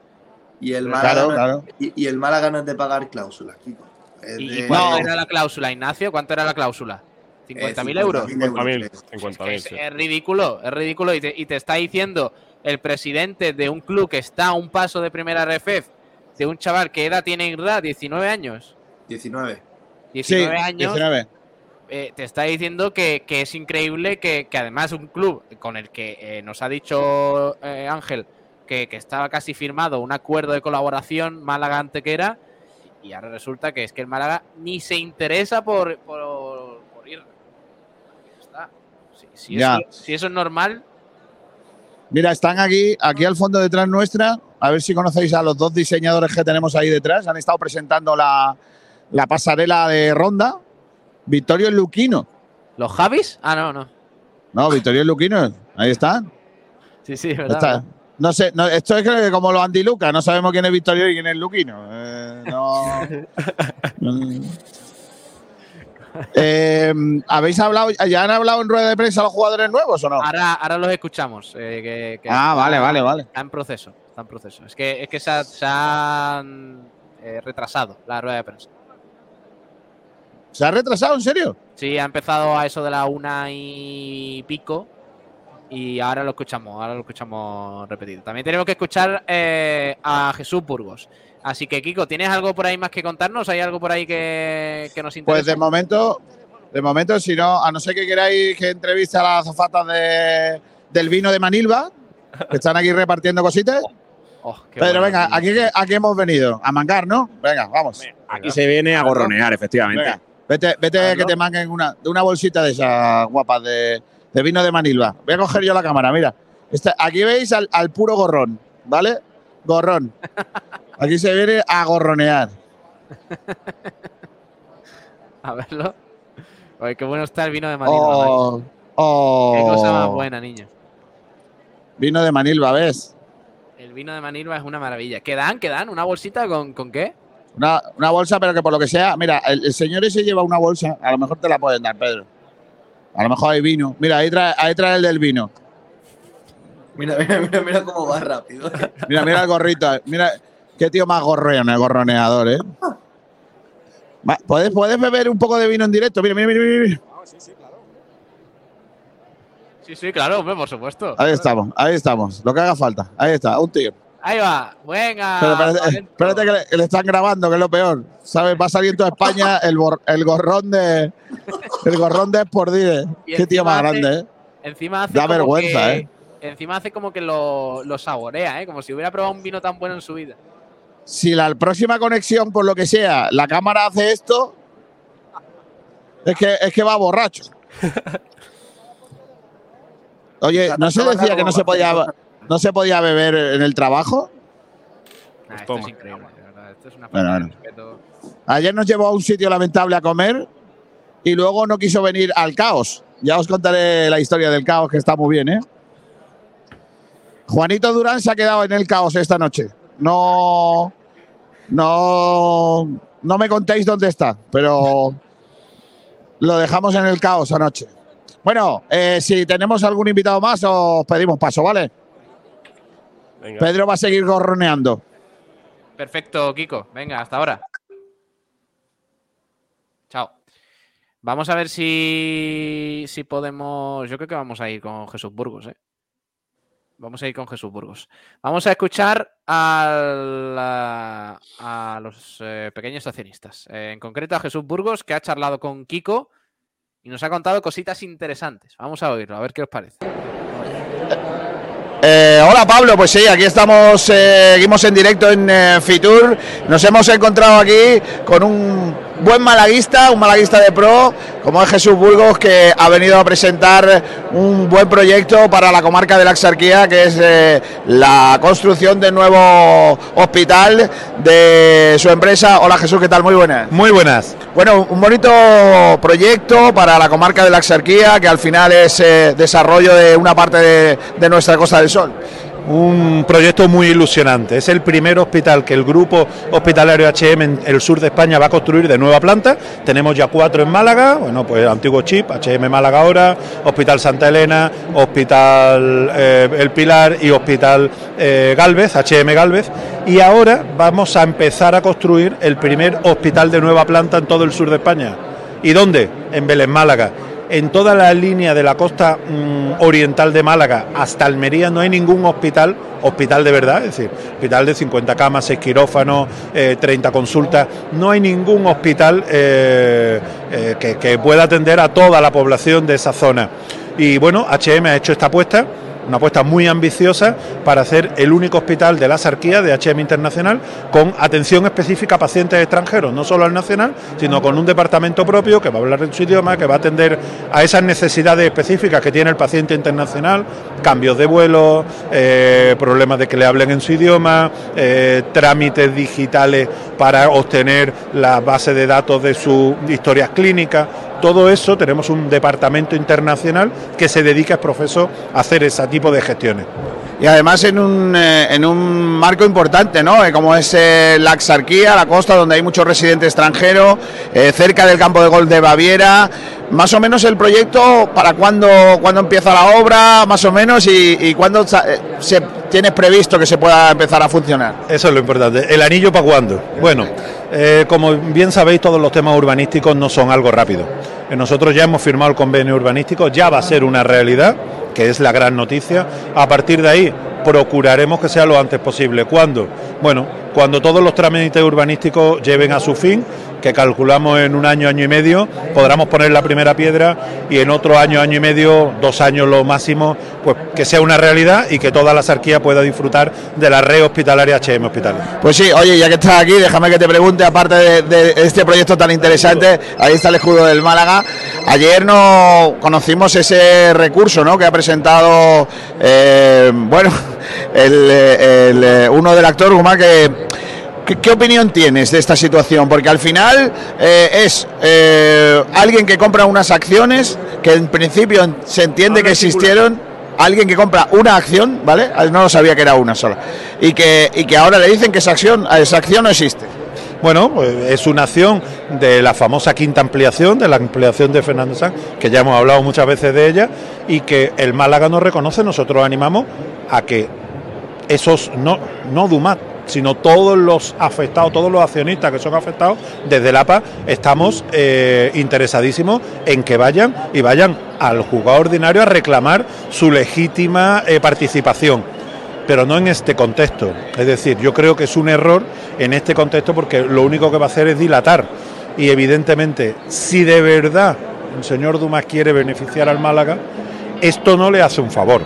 [SPEAKER 5] Y el
[SPEAKER 4] Claro,
[SPEAKER 5] Málaga, no-
[SPEAKER 4] claro.
[SPEAKER 5] Y, y el Málaga no es de pagar cláusulas, Kiko.
[SPEAKER 4] ¿Y,
[SPEAKER 5] de-
[SPEAKER 4] cuánto era la cláusula, Ignacio? ¿Cuánto era la cláusula? 50.000 euros.
[SPEAKER 9] 50.000. 50.000,
[SPEAKER 4] Es, ridículo, es ridículo. Y te, y te está diciendo el presidente de un club que está a un paso de primera RFF, de un chaval que edad tiene edad, 19 años.
[SPEAKER 5] 19.
[SPEAKER 4] 19
[SPEAKER 1] Sí,
[SPEAKER 4] años.
[SPEAKER 1] 19.
[SPEAKER 4] eh, te está diciendo que, que es increíble que, que además un club con el que eh, nos ha dicho eh, Ángel que, que estaba casi firmado un acuerdo de colaboración Málaga Antequera y ahora resulta que es que el Málaga ni se interesa por, por, por ir. Está. Si, si
[SPEAKER 1] Ya.
[SPEAKER 4] Eso, si eso es normal,
[SPEAKER 1] Mira, están aquí, aquí al fondo detrás nuestra. A ver si conocéis a los dos diseñadores que tenemos ahí detrás. Han estado presentando la, la pasarela de ronda. Victorio y Luquino.
[SPEAKER 4] ¿Los Javis? Ah, no, no.
[SPEAKER 1] No, Victorio y Luquino. Ahí están.
[SPEAKER 4] Sí, sí, verdad.
[SPEAKER 1] está. No sé, no, esto es como los antilucas, no sabemos quién es Victorio y quién es Luquino. Eh, no. Eh, ¿Habéis hablado, ya han hablado en rueda de prensa los jugadores nuevos o no?
[SPEAKER 4] Ahora, ahora los escuchamos. eh, que- que
[SPEAKER 1] Ah, vale, vale, vale.
[SPEAKER 4] Está en proceso. Está en proceso. Es que, es que se, ha- se han eh, retrasado la rueda de prensa.
[SPEAKER 1] ¿Se ha retrasado, en serio?
[SPEAKER 4] Sí, ha empezado a eso de la una y pico. Y ahora lo escuchamos, ahora lo escuchamos repetido. También tenemos que escuchar eh, a Jesús Burgos. Así que, Kiko, ¿tienes algo por ahí más que contarnos? ¿Hay algo por ahí que, que nos interesa?
[SPEAKER 1] Pues de momento, de momento, si no, a no ser que queráis que entreviste a las azafatas de, del vino de Manilva, que están aquí repartiendo cositas.
[SPEAKER 4] Oh, bueno,
[SPEAKER 1] venga, aquí, que- aquí hemos venido a mangar, ¿no? Venga, vamos.
[SPEAKER 13] Aquí se viene a gorronear, efectivamente.
[SPEAKER 1] Venga, vete, vete que te manguen una, de una bolsita de esas guapas de, de vino de Manilva. Voy a coger yo la cámara, mira. Esta- aquí veis al, al puro gorrón, ¿vale? Gorrón. Aquí se viene a gorronear.
[SPEAKER 4] A verlo. Oye, qué bueno está el vino de Manilva.
[SPEAKER 1] Oh,
[SPEAKER 4] macho.
[SPEAKER 1] oh.
[SPEAKER 4] Qué cosa más buena, niño.
[SPEAKER 1] Vino de Manilva, ¿ves?
[SPEAKER 4] Vino de Manilva es una maravilla. ¿Qué dan? ¿Qué dan? ¿Una bolsita con, con qué?
[SPEAKER 1] Una, una bolsa, pero que por lo que sea, mira, el, el señor ese lleva una bolsa, a lo mejor te la pueden dar, Pedro. A lo mejor hay vino. Mira, ahí trae, ahí trae el del vino.
[SPEAKER 5] Mira, mira, mira, mira cómo va rápido.
[SPEAKER 1] Mira, mira el gorrito. eh. Mira, qué tío más gorreón, el gorroneador, ¿eh? ¿Puedes, ¿Puedes beber un poco de vino en directo? Mira, mira, mira, mira, mira.
[SPEAKER 4] Sí, sí, claro, hombre, por supuesto.
[SPEAKER 1] Ahí estamos, ahí estamos. Lo que haga falta. Ahí está, un tío.
[SPEAKER 4] Ahí va. Venga.
[SPEAKER 1] Pero espérate, que le, que le están grabando, que es lo peor. ¿Sabes? Va en toda España el, bor- el gorrón de. El gorrón de Spordide. Qué tío más
[SPEAKER 4] hace-
[SPEAKER 1] grande, ¿eh?
[SPEAKER 4] Encima hace
[SPEAKER 1] Da vergüenza,
[SPEAKER 4] que-
[SPEAKER 1] ¿eh?
[SPEAKER 4] Encima hace como que lo, lo saborea, ¿eh? Como si hubiera probado un vino tan bueno en su vida.
[SPEAKER 1] Si la próxima conexión, por lo que sea, la cámara hace esto, es que, es que va borracho. Oye, ¿no se decía que no se podía, no se podía beber en el trabajo?
[SPEAKER 4] Nah, esto es increíble, de verdad. Esto es una
[SPEAKER 1] Bueno,
[SPEAKER 4] falta de
[SPEAKER 1] bueno.
[SPEAKER 4] respeto.
[SPEAKER 1] Ayer nos llevó a un sitio lamentable a comer y luego no quiso venir al caos. Ya os contaré la historia del caos, que está muy bien, ¿eh? Juanito Durán se ha quedado en el caos esta noche. No. No. No me contéis dónde está, pero lo dejamos en el caos anoche. Bueno, eh, si tenemos algún invitado más, os pedimos paso, ¿vale?
[SPEAKER 9] Venga.
[SPEAKER 1] Pedro va a seguir gorroneando.
[SPEAKER 4] Perfecto, Kiko. Venga, hasta ahora. Chao. Vamos a ver si, si podemos. Yo creo que vamos a ir con Jesús Burgos, ¿eh? Vamos a ir con Jesús Burgos. Vamos a escuchar al- a, a los eh, pequeños accionistas. Eh, en concreto a Jesús Burgos, que ha charlado con Kiko y nos ha contado cositas interesantes. Vamos a oírlo, a ver qué os parece.
[SPEAKER 1] Eh, hola Pablo, pues sí, aquí estamos, eh, seguimos en directo en eh, Fitur. Nos hemos encontrado aquí con un buen malaguista, un malaguista de pro, como es Jesús Burgos, que ha venido a presentar un buen proyecto para la comarca de la Axarquía, que es eh, la construcción de nuevo hospital de su empresa. Hola Jesús, ¿qué tal? Muy buenas.
[SPEAKER 14] Muy buenas.
[SPEAKER 1] Bueno, un bonito proyecto para la comarca de la Axarquía, que al final es eh, desarrollo de una parte de, de nuestra Costa del Sol.
[SPEAKER 14] Un proyecto muy ilusionante. Es el primer hospital que el grupo hospitalario HM en el sur de España va a construir de nueva planta. Tenemos ya cuatro en Málaga, bueno, pues antiguo chip, HM Málaga ahora, Hospital Santa Elena, Hospital eh, El Pilar y Hospital eh, Galvez, HM Galvez. Y ahora vamos a empezar a construir el primer hospital de nueva planta en todo el sur de España. ¿Y dónde? En Vélez, Málaga. En toda la línea de la costa mm, oriental de Málaga hasta Almería no hay ningún hospital, hospital de verdad, es decir, hospital de 50 camas, 6 quirófanos, eh, 30 consultas, no hay ningún hospital eh, eh, que, que pueda atender a toda la población de esa zona. Y bueno, HM ha hecho esta apuesta una apuesta muy ambiciosa para hacer el único hospital de la sarquía de HM Internacional con atención específica a pacientes extranjeros, no solo al nacional, sino con un departamento propio que va a hablar en su idioma, que va a atender a esas necesidades específicas que tiene el paciente internacional, cambios de vuelo, eh, problemas de que le hablen en su idioma, eh, trámites digitales para obtener la base de datos de sus historias clínicas. Todo eso tenemos un departamento internacional que se dedica, es profesor, a hacer ese tipo de gestiones.
[SPEAKER 1] Y además en un, eh, en un marco importante, ¿no? Eh, como es eh, la Axarquía, la costa, donde hay muchos residentes extranjeros, eh, cerca del campo de gol de Baviera. Más o menos el proyecto, ¿para cuándo, cuándo empieza la obra? Más o menos, y, y cuándo se tienes previsto que se pueda empezar a funcionar.
[SPEAKER 14] Eso es lo importante. ¿El anillo para cuándo? Bueno, como bien sabéis, todos los temas urbanísticos no son algo rápido. Nosotros ya hemos firmado el convenio urbanístico, ya va a ser una realidad, que es la gran noticia. A partir de ahí procuraremos que sea lo antes posible. ¿Cuándo? Bueno, cuando todos los trámites urbanísticos lleven a su fin, que calculamos en un año, año y medio, podamos poner la primera piedra y en otro año, año y medio, dos años lo máximo, pues que sea una realidad y que toda la sarquía pueda disfrutar de la red hospitalaria HM Hospitales.
[SPEAKER 1] Pues sí, oye, ya que estás aquí, déjame que te pregunte, aparte de, de este proyecto tan interesante, ahí está el escudo del Málaga. Ayer no conocimos ese recurso ¿no? que ha presentado, eh, bueno, el, eh, el, eh, uno del actor, Guzmán, que ¿Qué, qué opinión tienes de esta situación? Porque al final eh, es eh, alguien que compra unas acciones que en principio se entiende que existieron. Alguien que compra una acción, ¿vale? Ah, No lo sabía que era una sola. Y que, y que ahora le dicen que esa acción, esa acción no existe.
[SPEAKER 14] Bueno, pues es una acción de la famosa quinta ampliación, de la ampliación de Fernando Sanz, que ya hemos hablado muchas veces de ella, y que el Málaga nos reconoce, nosotros animamos a que esos, no, no Dumat, sino todos los afectados, todos los accionistas que son afectados, desde el APA estamos eh, interesadísimos en que vayan y vayan al juzgado ordinario a reclamar su legítima eh, participación pero no en este contexto. Es decir, yo creo que es un error en este contexto porque lo único que va a hacer es dilatar. Y evidentemente, si de verdad el señor Dumas quiere beneficiar al Málaga, esto no le hace un favor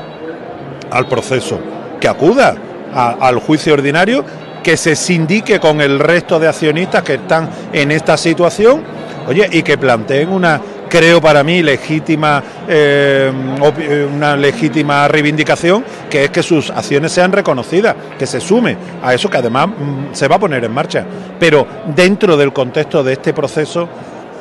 [SPEAKER 14] al proceso. Que acuda al juicio ordinario, que se sindique con el resto de accionistas que están en esta situación, oye, y que planteen una, creo para mí, legítima, eh, eh, una legítima reivindicación, que es que sus acciones sean reconocidas, que se sume a eso que además mm, se va a poner en marcha. Pero dentro del contexto de este proceso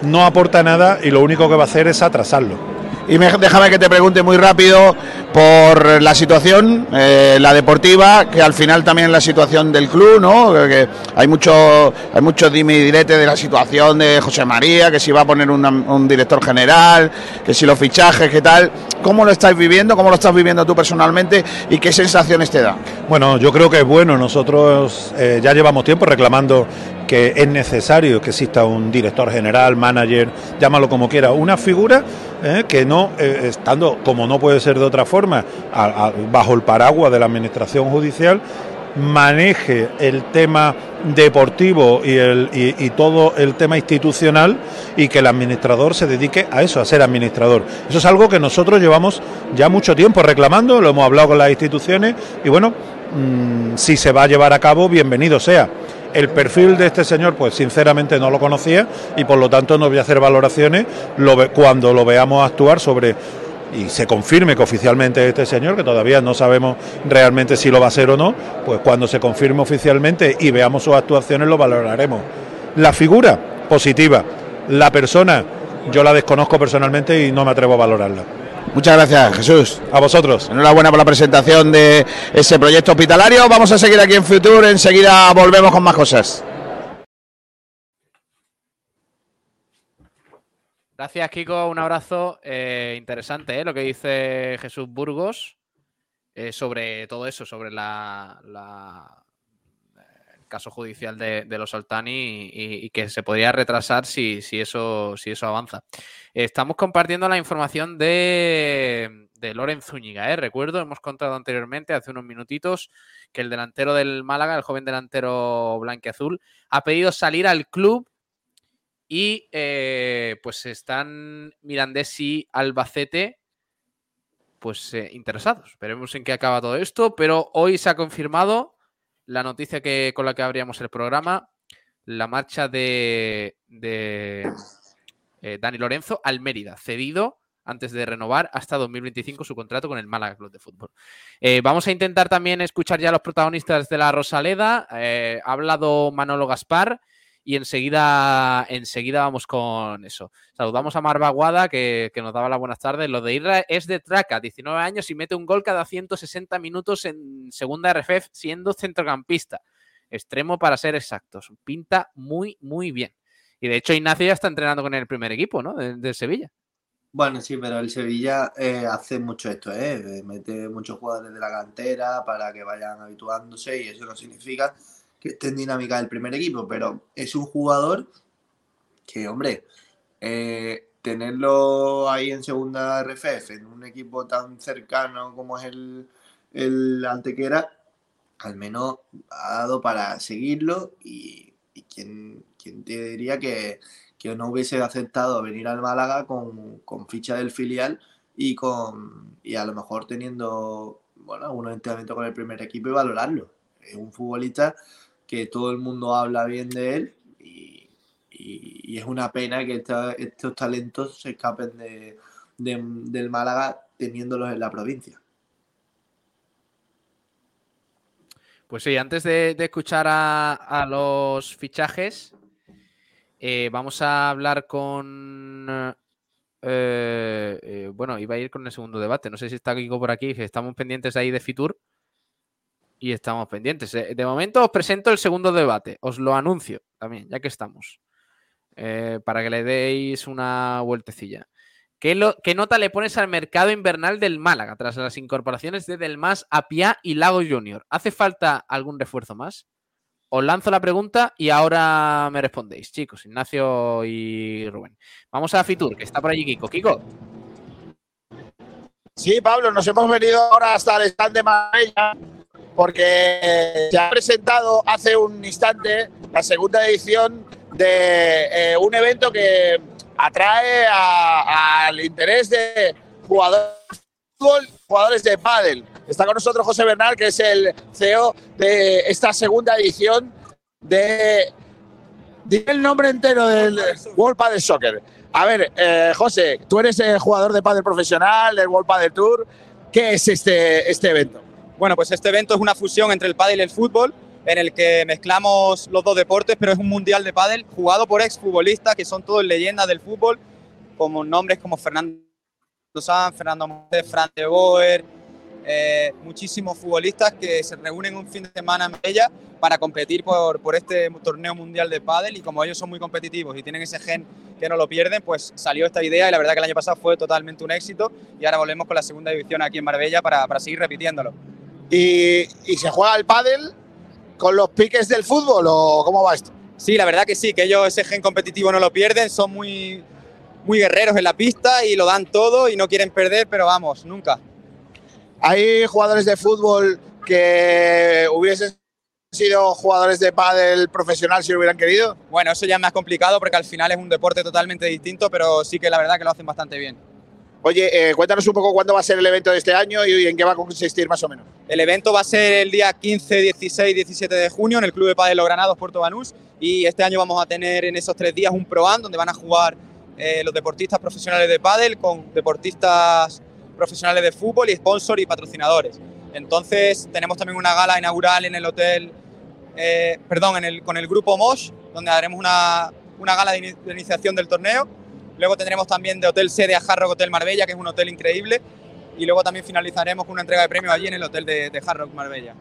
[SPEAKER 14] no aporta nada y lo único que va a hacer es atrasarlo.
[SPEAKER 1] Y me- déjame que te pregunte muy rápido por la situación, eh, la deportiva, que al final también la situación del club, ¿no? Que, hay mucho, hay mucho dime y direte de la situación de José María, que si va a poner un director general, que si los fichajes, qué tal. ¿Cómo lo estáis viviendo? ¿Cómo lo estás viviendo tú personalmente? ¿Y qué sensaciones te da?
[SPEAKER 14] Bueno, yo creo que es bueno. Nosotros eh, ya llevamos tiempo reclamando que es necesario que exista un director general, manager, llámalo como quiera, una figura eh, que no, eh, estando como no puede ser de otra forma, bajo el paraguas de la administración judicial, maneje el tema deportivo y, el, y todo el tema institucional y que el administrador se dedique a eso, a ser administrador. Eso es algo que nosotros llevamos ya mucho tiempo reclamando, lo hemos hablado con las instituciones y bueno, mm, si se va a llevar a cabo, bienvenido sea. El perfil de este señor, pues sinceramente no lo conocía y por lo tanto no voy a hacer valoraciones cuando lo veamos actuar sobre y se confirme que oficialmente este señor, que todavía no sabemos realmente si lo va a hacer o no, pues cuando se confirme oficialmente y veamos sus actuaciones lo valoraremos. La figura, positiva. La persona, yo la desconozco personalmente y no me atrevo a valorarla.
[SPEAKER 1] Muchas gracias, Jesús.
[SPEAKER 14] A vosotros.
[SPEAKER 1] Enhorabuena por la presentación de ese proyecto hospitalario. Vamos a seguir aquí en Future. Enseguida volvemos con más cosas.
[SPEAKER 4] Gracias, Kiko. Un abrazo. Eh, interesante ¿eh? lo que dice Jesús Burgos eh, sobre todo eso, sobre la, caso judicial de, los Altani y, que se podría retrasar si, si, eso, si eso avanza. Estamos compartiendo la información de, de Loren Zúñiga. ¿eh? Recuerdo, hemos contado anteriormente, hace unos minutitos, que el delantero del Málaga, el joven delantero blanqueazul, ha pedido salir al club y eh, pues están Mirandés y Albacete pues eh, interesados. Veremos en qué acaba todo esto, pero hoy se ha confirmado la noticia que, con la que abríamos el programa, la marcha de, de eh, Dani Lorenzo al Mérida, cedido antes de renovar hasta 2025 su contrato con el Málaga Club de Fútbol. Eh, vamos a intentar también escuchar ya a los protagonistas de la Rosaleda. Eh, ha hablado Manolo Gaspar y enseguida, enseguida vamos con eso. Saludamos a Marva Guada, que, que, nos daba las buenas tardes. Lo de Irra es de traca, 19 años y mete un gol cada 160 minutos en segunda RFF siendo centrocampista. Extremo para ser exactos. Pinta muy, muy bien. Y de hecho Ignacio ya está entrenando con el primer equipo, ¿no? De, de Sevilla.
[SPEAKER 5] Bueno, sí, pero el Sevilla eh, hace mucho esto, ¿eh? Mete muchos jugadores de la cantera para que vayan habituándose y eso no significa que esté en dinámica del primer equipo, pero es un jugador que, hombre, eh, tenerlo ahí en segunda RFF, en un equipo tan cercano como es el, el Antequera, al menos ha dado para seguirlo y, y quien, quien te diría que, que, no hubiese aceptado venir al Málaga con, con ficha del filial y con y a lo mejor teniendo bueno algunos entrenamientos con el primer equipo y valorarlo. Es un futbolista que todo el mundo habla bien de él y, es una pena que estos talentos se escapen de, de, del Málaga teniéndolos en la provincia.
[SPEAKER 4] Pues sí, antes de, escuchar a, a, los fichajes, eh, vamos a hablar con... Eh, eh, bueno, iba a ir con el segundo debate. No sé si está Kiko por aquí. Estamos pendientes ahí de Fitur y estamos pendientes. Eh, De momento os presento el segundo debate, os lo anuncio también, ya que estamos, eh, para que le deis una vueltecilla. ¿Qué, lo, ¿Qué, nota le pones al mercado invernal del Málaga tras las incorporaciones de Delmas, Apia y Lago Junior? ¿Hace falta algún refuerzo más? Os lanzo la pregunta y ahora me respondéis, chicos, Ignacio y Rubén. Vamos a Fitur, que está por allí Kiko. Kiko.
[SPEAKER 1] Sí, Pablo, nos hemos venido ahora hasta el stand de Marbella porque se ha presentado hace un instante la segunda edición de eh, un evento que atrae al interés de jugadores de fútbol, jugadores de pádel. Está con nosotros José Bernal, que es el CEO de esta segunda edición de... Dime el nombre entero del World Padel Soccer. A ver, eh, José, tú eres el jugador de pádel profesional del World Padel Tour. ¿Qué es este, este evento?
[SPEAKER 15] Bueno, pues este evento es una fusión entre el pádel y el fútbol, en el que mezclamos los dos deportes, pero es un mundial de pádel jugado por exfutbolistas que son todos leyendas del fútbol, como nombres como Fernando Sanz, Fernando Montes, Fran de Boer, eh, muchísimos futbolistas que se reúnen un fin de semana en ella para competir por, por este torneo mundial de pádel y como ellos son muy competitivos y tienen ese gen que no lo pierden, pues salió esta idea y la verdad que el año pasado fue totalmente un éxito y ahora volvemos con la segunda división aquí en Marbella para, para seguir repitiéndolo.
[SPEAKER 1] ¿Y, ¿Y, se juega el pádel con los piques del fútbol o cómo va esto?
[SPEAKER 15] Sí, la verdad que sí, que ellos ese gen competitivo no lo pierden, son muy, muy guerreros en la pista y lo dan todo y no quieren perder, pero vamos, nunca.
[SPEAKER 1] ¿Hay jugadores de fútbol que hubiesen sido jugadores de pádel profesional si lo hubieran querido?
[SPEAKER 15] Bueno, eso ya es más complicado porque al final es un deporte totalmente distinto, pero sí que la verdad que lo hacen bastante bien.
[SPEAKER 1] Oye, eh, cuéntanos un poco cuándo va a ser el evento de este año y en qué va a consistir más o menos.
[SPEAKER 15] El evento va a ser el día 15, 16, 17 de junio en el Club de Padel Los Granados, Puerto Banús. Y este año vamos a tener en esos tres días un Pro-Am donde van a jugar eh, los deportistas profesionales de pádel con deportistas profesionales de fútbol y sponsor y patrocinadores. Entonces tenemos también una gala inaugural en el hotel, eh, perdón, en el, con el grupo Mosh, donde haremos una, una gala de, in de iniciación del torneo Luego tendremos también de hotel sede a Hard Rock Hotel Marbella, que es un hotel increíble. Y luego también finalizaremos con una entrega de premios allí en el hotel de, de Hard Rock Marbella.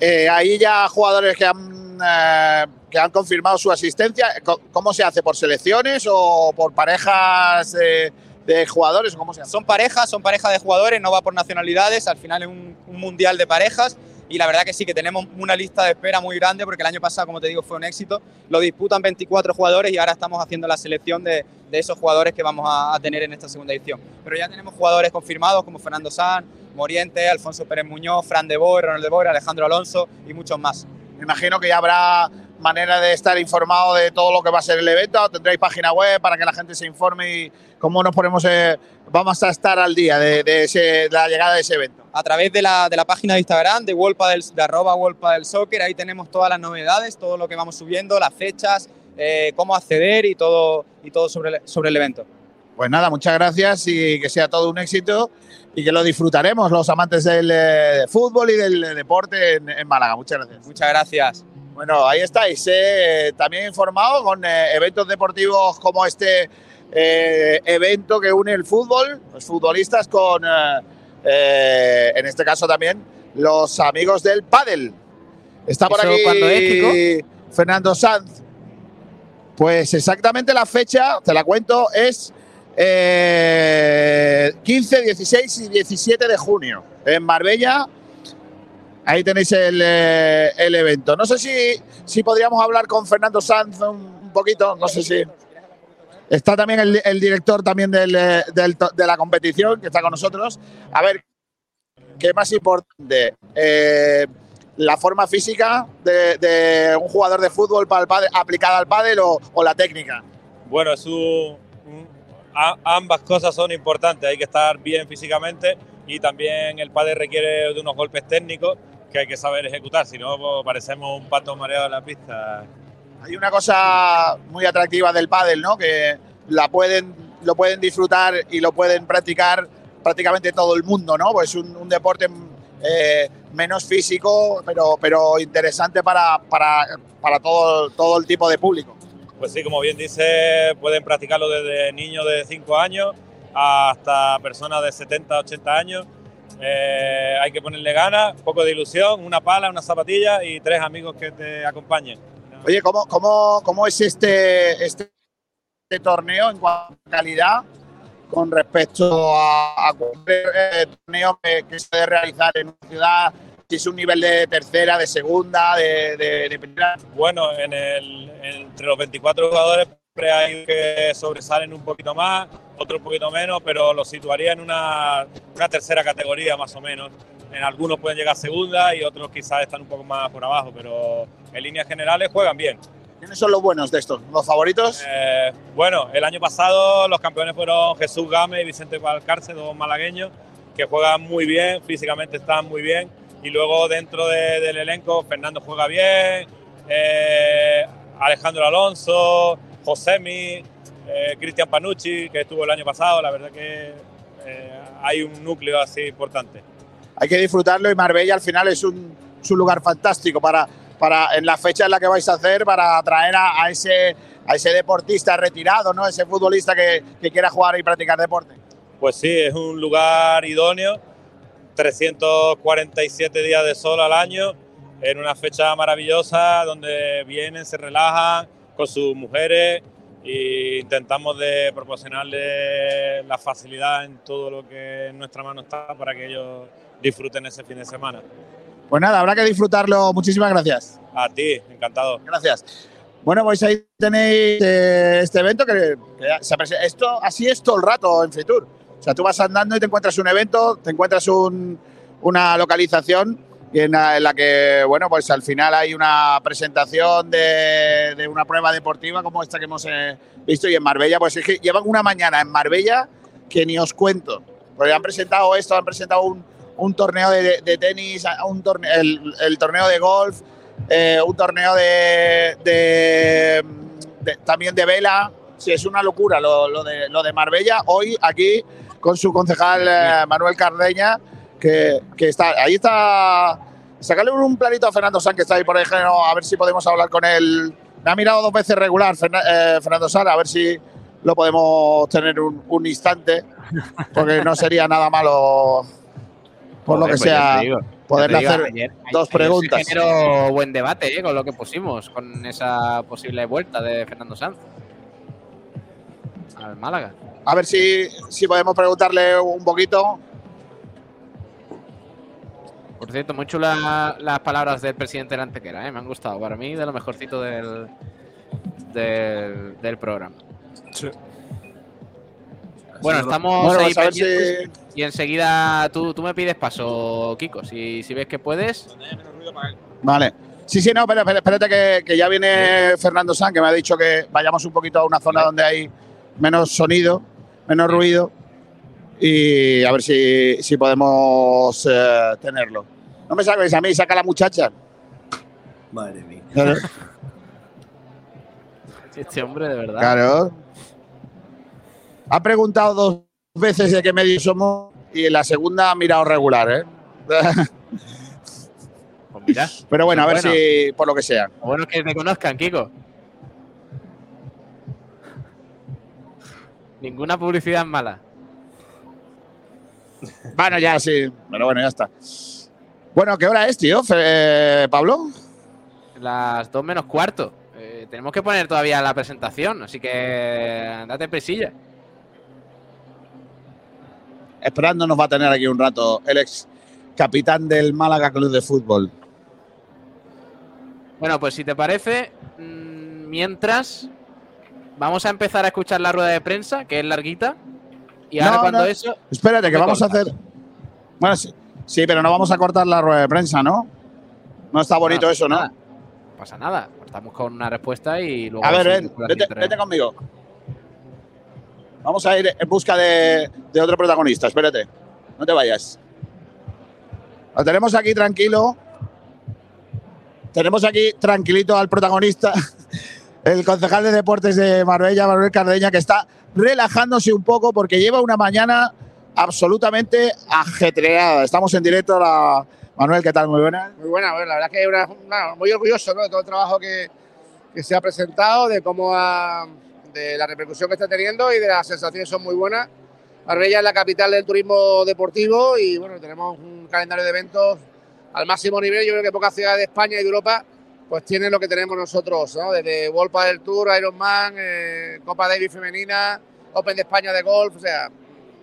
[SPEAKER 1] Eh, ahí ya jugadores que han, eh, que han confirmado su asistencia. ¿Cómo se hace? ¿Por selecciones o por parejas de, de jugadores? ¿Cómo se hace?
[SPEAKER 15] Son parejas, son parejas de jugadores, no va por nacionalidades. Al final es un, un mundial de parejas y la verdad que sí, que tenemos una lista de espera muy grande porque el año pasado, como te digo, fue un éxito. Lo disputan 24 jugadores y ahora estamos haciendo la selección de, esos jugadores que vamos a, tener en esta segunda edición. Pero ya tenemos jugadores confirmados como Fernando Sanz, Moriente, Alfonso Pérez Muñoz, Fran de Boer, Ronald de Boer, Alejandro Alonso y muchos más.
[SPEAKER 1] Me imagino que ya habrá manera de estar informado de todo lo que va a ser el evento. Tendréis página web para que la gente se informe y cómo nos ponemos, eh, vamos a estar al día de, de ese- de la llegada de ese evento.
[SPEAKER 15] a través de la, de la página de Instagram de, World Padel- de arroba World Padel Soccer. Ahí tenemos todas las novedades, todo lo que vamos subiendo, las fechas, eh, cómo acceder y todo, y todo sobre, el, sobre el evento.
[SPEAKER 1] Pues nada, muchas gracias y que sea todo un éxito y que lo disfrutaremos los amantes del eh, fútbol y del deporte en, en Málaga. Muchas gracias.
[SPEAKER 15] Muchas gracias.
[SPEAKER 1] Bueno, ahí estáis, eh, también informado con eh, eventos deportivos como este eh, evento que une el fútbol, los futbolistas con, eh, en este caso también, los amigos del pádel. Está por
[SPEAKER 4] ¿Eso
[SPEAKER 1] aquí
[SPEAKER 4] es?
[SPEAKER 1] Fernando Sanz. Pues exactamente la fecha, te la cuento, es eh, 15, 16 y 17 de junio en Marbella. Ahí tenéis el, eh, el evento. No sé si, si podríamos hablar con Fernando Sanz un, un poquito, no sé si. Está también el, el director también del, eh, del de la competición, que está con nosotros. A ver, ¿qué más importante? Eh, ¿La forma física de, de un jugador de fútbol para el pádel- aplicada al pádel o, o la técnica?
[SPEAKER 16] Bueno, ambas cosas son importantes. Hay que estar bien físicamente y también el padre requiere de unos golpes técnicos que hay que saber ejecutar. Si no, pues, parecemos un pato mareado en la pista.
[SPEAKER 1] Hay una cosa muy atractiva del pádel, ¿no? Que la pueden, lo pueden disfrutar y lo pueden practicar prácticamente todo el mundo, ¿no? Pues un, un deporte eh, menos físico, pero, pero interesante para, para, para todo, todo el tipo de público.
[SPEAKER 16] Pues sí, como bien dice, pueden practicarlo desde niños de 5 años hasta personas de 70, 80 años. Eh, hay que ponerle ganas, un poco de ilusión, una pala, una zapatilla y tres amigos que te acompañen.
[SPEAKER 1] Oye, ¿cómo, cómo, cómo es este, este, este torneo en cuanto a calidad con respecto a, a cualquier eh, torneo que, que se debe realizar en una ciudad? Si es un nivel de tercera, de segunda, de, de, de primera.
[SPEAKER 16] Bueno, en el, entre los 24 jugadores siempre hay que sobresalen un poquito más, otros un poquito menos, pero los situaría en una, una tercera categoría más o menos. En algunos pueden llegar a segunda y otros quizás están un poco más por abajo, pero en líneas generales juegan bien.
[SPEAKER 1] ¿Quiénes son los buenos de estos? ¿Los favoritos?
[SPEAKER 16] Eh, bueno, el año pasado los campeones fueron Jesús Gámez y Vicente Valcarce, dos malagueños, que juegan muy bien, físicamente están muy bien. Y luego dentro de- del elenco, Fernando juega bien, eh, Alejandro Alonso, Josemi, eh, Cristian Panucci, que estuvo el año pasado. La verdad que eh, hay un núcleo así importante.
[SPEAKER 1] Hay que disfrutarlo y Marbella al final es un, es un lugar fantástico para, para en la fecha en la que vais a hacer para atraer a, a ese, a ese deportista retirado, ¿no? ese futbolista que, que quiera jugar y practicar deporte.
[SPEAKER 16] Pues sí, es un lugar idóneo, 347 días de sol al año, en una fecha maravillosa donde vienen, se relajan con sus mujeres e intentamos de proporcionarles la facilidad en todo lo que en nuestra mano está para que ellos disfruten ese fin de semana.
[SPEAKER 1] Pues nada, habrá que disfrutarlo. Muchísimas gracias.
[SPEAKER 16] A ti, encantado.
[SPEAKER 1] Gracias. Bueno, pues ahí tenéis eh, este evento que, que se esto así es todo el rato en Fitur. O sea, tú vas andando y te encuentras un evento, te encuentras un- una localización en la, en la que, bueno, pues al final hay una presentación de, de una prueba deportiva como esta que hemos eh, visto y en Marbella, pues es que llevan una mañana en Marbella que ni os cuento. Porque han presentado esto, han presentado un, un torneo de, de tenis, un torneo, el, el torneo de golf, eh, un torneo de, también de vela. Sí, es una locura lo, lo de, lo de Marbella. Hoy aquí con su concejal eh, Manuel Cardeña, que, que está ahí está. Sacarle un planito a Fernando San, que está ahí por ejemplo, a ver si podemos hablar con él. Me ha mirado dos veces regular eh, Fernando San, a ver si lo podemos tener un, un instante, porque no sería nada malo, por lo que
[SPEAKER 4] pues
[SPEAKER 1] sea, poderle
[SPEAKER 4] digo,
[SPEAKER 1] hacer
[SPEAKER 4] ayer-
[SPEAKER 1] dos
[SPEAKER 4] ayer
[SPEAKER 1] preguntas.
[SPEAKER 4] Se generó buen debate eh, con lo que pusimos, con esa posible vuelta de Fernando Sanz al Málaga.
[SPEAKER 1] A ver si, si podemos preguntarle un poquito.
[SPEAKER 4] Por cierto, muy chulas las palabras del presidente de la Antequera, ¿eh? me han gustado. Para mí, de lo mejorcito del, del, del programa. Bueno, estamos
[SPEAKER 1] Bueno,
[SPEAKER 4] ahí y enseguida tú, tú me pides paso, Kiko. Si, si ves que puedes.
[SPEAKER 1] Vale. Sí, sí, no, espera, espera, espérate que, que ya viene Fernando San, que me ha dicho que vayamos un poquito a una zona donde hay menos sonido, menos ruido, y a ver si, si podemos eh, tenerlo. No me saques a mí, saca a la muchacha.
[SPEAKER 5] Madre mía.
[SPEAKER 4] Este hombre, de verdad.
[SPEAKER 1] Claro. Ha preguntado dos veces de qué medio somos y en la segunda ha mirado regular, ¿eh?
[SPEAKER 4] Pues mira.
[SPEAKER 1] Pero bueno, a ver
[SPEAKER 4] Bueno.
[SPEAKER 1] si por lo que sea.
[SPEAKER 4] Lo bueno es que te conozcan, Kiko. Ninguna publicidad mala.
[SPEAKER 1] Bueno, ya sí, pero bueno, ya está. Bueno, ¿qué hora es, tío, Fe- Pablo?
[SPEAKER 4] Las dos menos cuarto. Eh, tenemos que poner todavía la presentación, así que date prisilla.
[SPEAKER 1] Esperando nos va a tener aquí un rato el ex capitán del Málaga Club de Fútbol.
[SPEAKER 4] Bueno, pues si te parece, mm, mientras vamos a empezar a escuchar la rueda de prensa, que es larguita. Y ahora
[SPEAKER 1] No,
[SPEAKER 4] cuando
[SPEAKER 1] no,
[SPEAKER 4] eso.
[SPEAKER 1] Espérate, que vamos a hacer. Bueno, sí, sí, pero no vamos a cortar la rueda de prensa, ¿no? No está bonito
[SPEAKER 4] Ah,
[SPEAKER 1] eso, ¿no?
[SPEAKER 4] nada. No pasa nada. Estamos con una respuesta y luego.
[SPEAKER 1] A ver, ven, vete, conmigo. Vamos a ir en busca de, de otro protagonista. Espérate, no te vayas. Lo tenemos aquí tranquilo. Tenemos aquí tranquilito al protagonista, el concejal de deportes de Marbella, Manuel Cardeña, que está relajándose un poco porque lleva una mañana absolutamente ajetreada. Estamos en directo. La... Manuel, ¿qué tal? Muy buena.
[SPEAKER 17] Muy buena, la verdad es que una- muy orgulloso ¿no? de todo el trabajo que, se ha presentado, de cómo de la repercusión que está teniendo y de las sensaciones son muy buenas. Marbella es la capital del turismo deportivo y bueno, tenemos un calendario de eventos al máximo nivel. Yo creo que pocas ciudades de España y de Europa pues tienen lo que tenemos nosotros, ¿no? Desde World del Tour, Ironman, eh, Copa Davis femenina, Open de España de golf, o sea,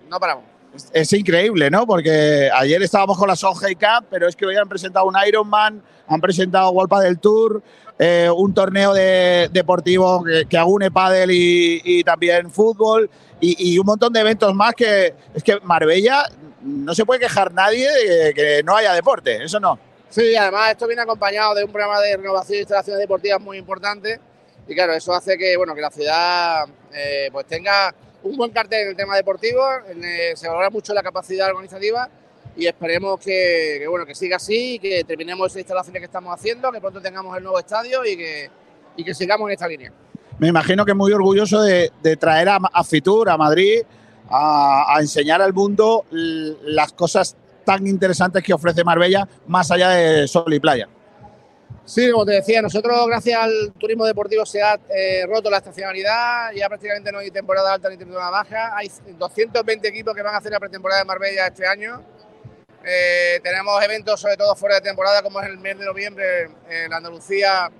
[SPEAKER 17] no paramos.
[SPEAKER 1] Es increíble, ¿no? Porque ayer estábamos con la Songhai Cup, pero es que hoy han presentado un Ironman, han presentado World del Tour, eh, un torneo de, deportivo que, que une pádel y, y también fútbol y, y un montón de eventos más que es que Marbella no se puede quejar nadie de que no haya deporte, eso no.
[SPEAKER 17] Sí, además esto viene acompañado de un programa de renovación de instalaciones deportivas muy importante y claro, eso hace que bueno que la ciudad eh, pues tenga un buen cartel en el tema deportivo, en, eh, se valora mucho la capacidad organizativa y esperemos que, que, bueno que siga así y que terminemos esas instalaciones que estamos haciendo, que pronto tengamos el nuevo estadio y que, y que sigamos en esta línea.
[SPEAKER 1] Me imagino que muy orgulloso de, de traer a, a Fitur, a Madrid, a, a enseñar al mundo las cosas tan interesantes que ofrece Marbella, más allá de sol y playa.
[SPEAKER 17] Sí, como te decía, nosotros gracias al turismo deportivo se ha eh, roto la estacionalidad, ya prácticamente no hay temporada alta ni temporada baja, hay 220 equipos que van a hacer la pretemporada de Marbella este año. Eh, tenemos eventos sobre todo fuera de temporada como es el mes de noviembre en Andalucía,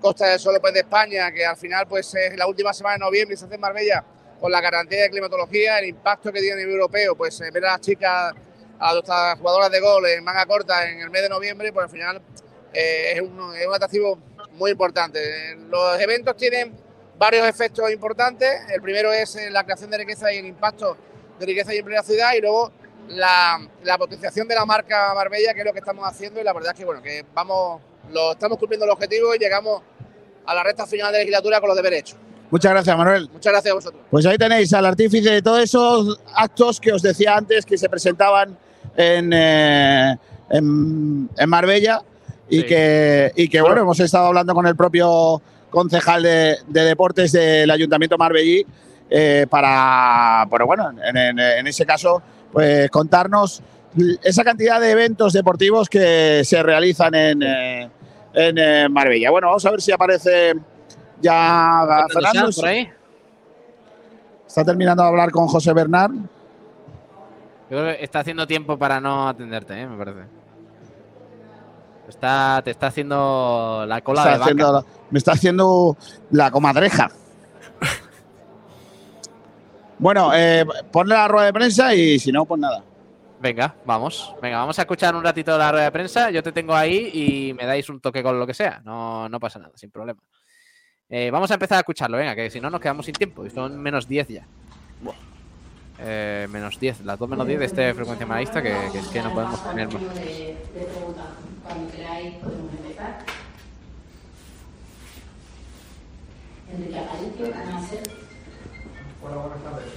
[SPEAKER 17] Costa del Sol Open de España, que al final pues es la última semana de noviembre y se hace Marbella con la garantía de climatología, el impacto que tiene a nivel europeo, pues eh, ver a las chicas, a nuestras jugadoras de gol en manga corta en el mes de noviembre, pues al final eh, es, un, es un atractivo muy importante. Los eventos tienen varios efectos importantes. El primero es eh, la creación de riqueza y el impacto de riqueza y empleo en la ciudad y luego la, la potenciación de la marca Marbella, que es lo que estamos haciendo y la verdad es que bueno, que vamos, lo, estamos cumpliendo el objetivo y llegamos a la recta final de legislatura con los deberes hechos.
[SPEAKER 1] Muchas gracias, Manuel.
[SPEAKER 17] Muchas gracias a vosotros.
[SPEAKER 1] Pues ahí tenéis al artífice de todos esos actos que os decía antes que se presentaban en, eh, en, en Marbella y
[SPEAKER 4] Sí.
[SPEAKER 1] que, y que bueno, hemos estado hablando con el propio concejal de, de deportes del Ayuntamiento Marbellí eh, para, pero bueno, en, en- en ese caso, pues contarnos esa cantidad de eventos deportivos que se realizan en, eh, en eh, Marbella. Bueno, vamos a ver si aparece ya Fernando.
[SPEAKER 4] por ahí?
[SPEAKER 1] Está terminando de hablar con José Bernard.
[SPEAKER 4] Yo creo que está haciendo tiempo para no atenderte, ¿eh? me parece. Está, te está haciendo la cola
[SPEAKER 1] Está
[SPEAKER 4] de vaca.
[SPEAKER 1] la- me está haciendo la comadreja. bueno, eh, ponle la rueda de prensa y si no, pues nada.
[SPEAKER 4] Venga, vamos. Venga, vamos a escuchar un ratito la rueda de prensa. Yo te tengo ahí y me dais un toque con lo que sea. No, no pasa nada, sin problema. Eh, vamos a empezar a escucharlo, venga, que si no nos quedamos sin tiempo. Y son menos 10 ya. Buah. Eh, menos 10, las 2 menos 10 de este frecuencia malista que, que es que no podemos tener más.
[SPEAKER 10] De, de preguntas. Cuando queráis podemos empezar. Enrique Aparicio, Canal Ser.
[SPEAKER 18] Hola, buenas tardes.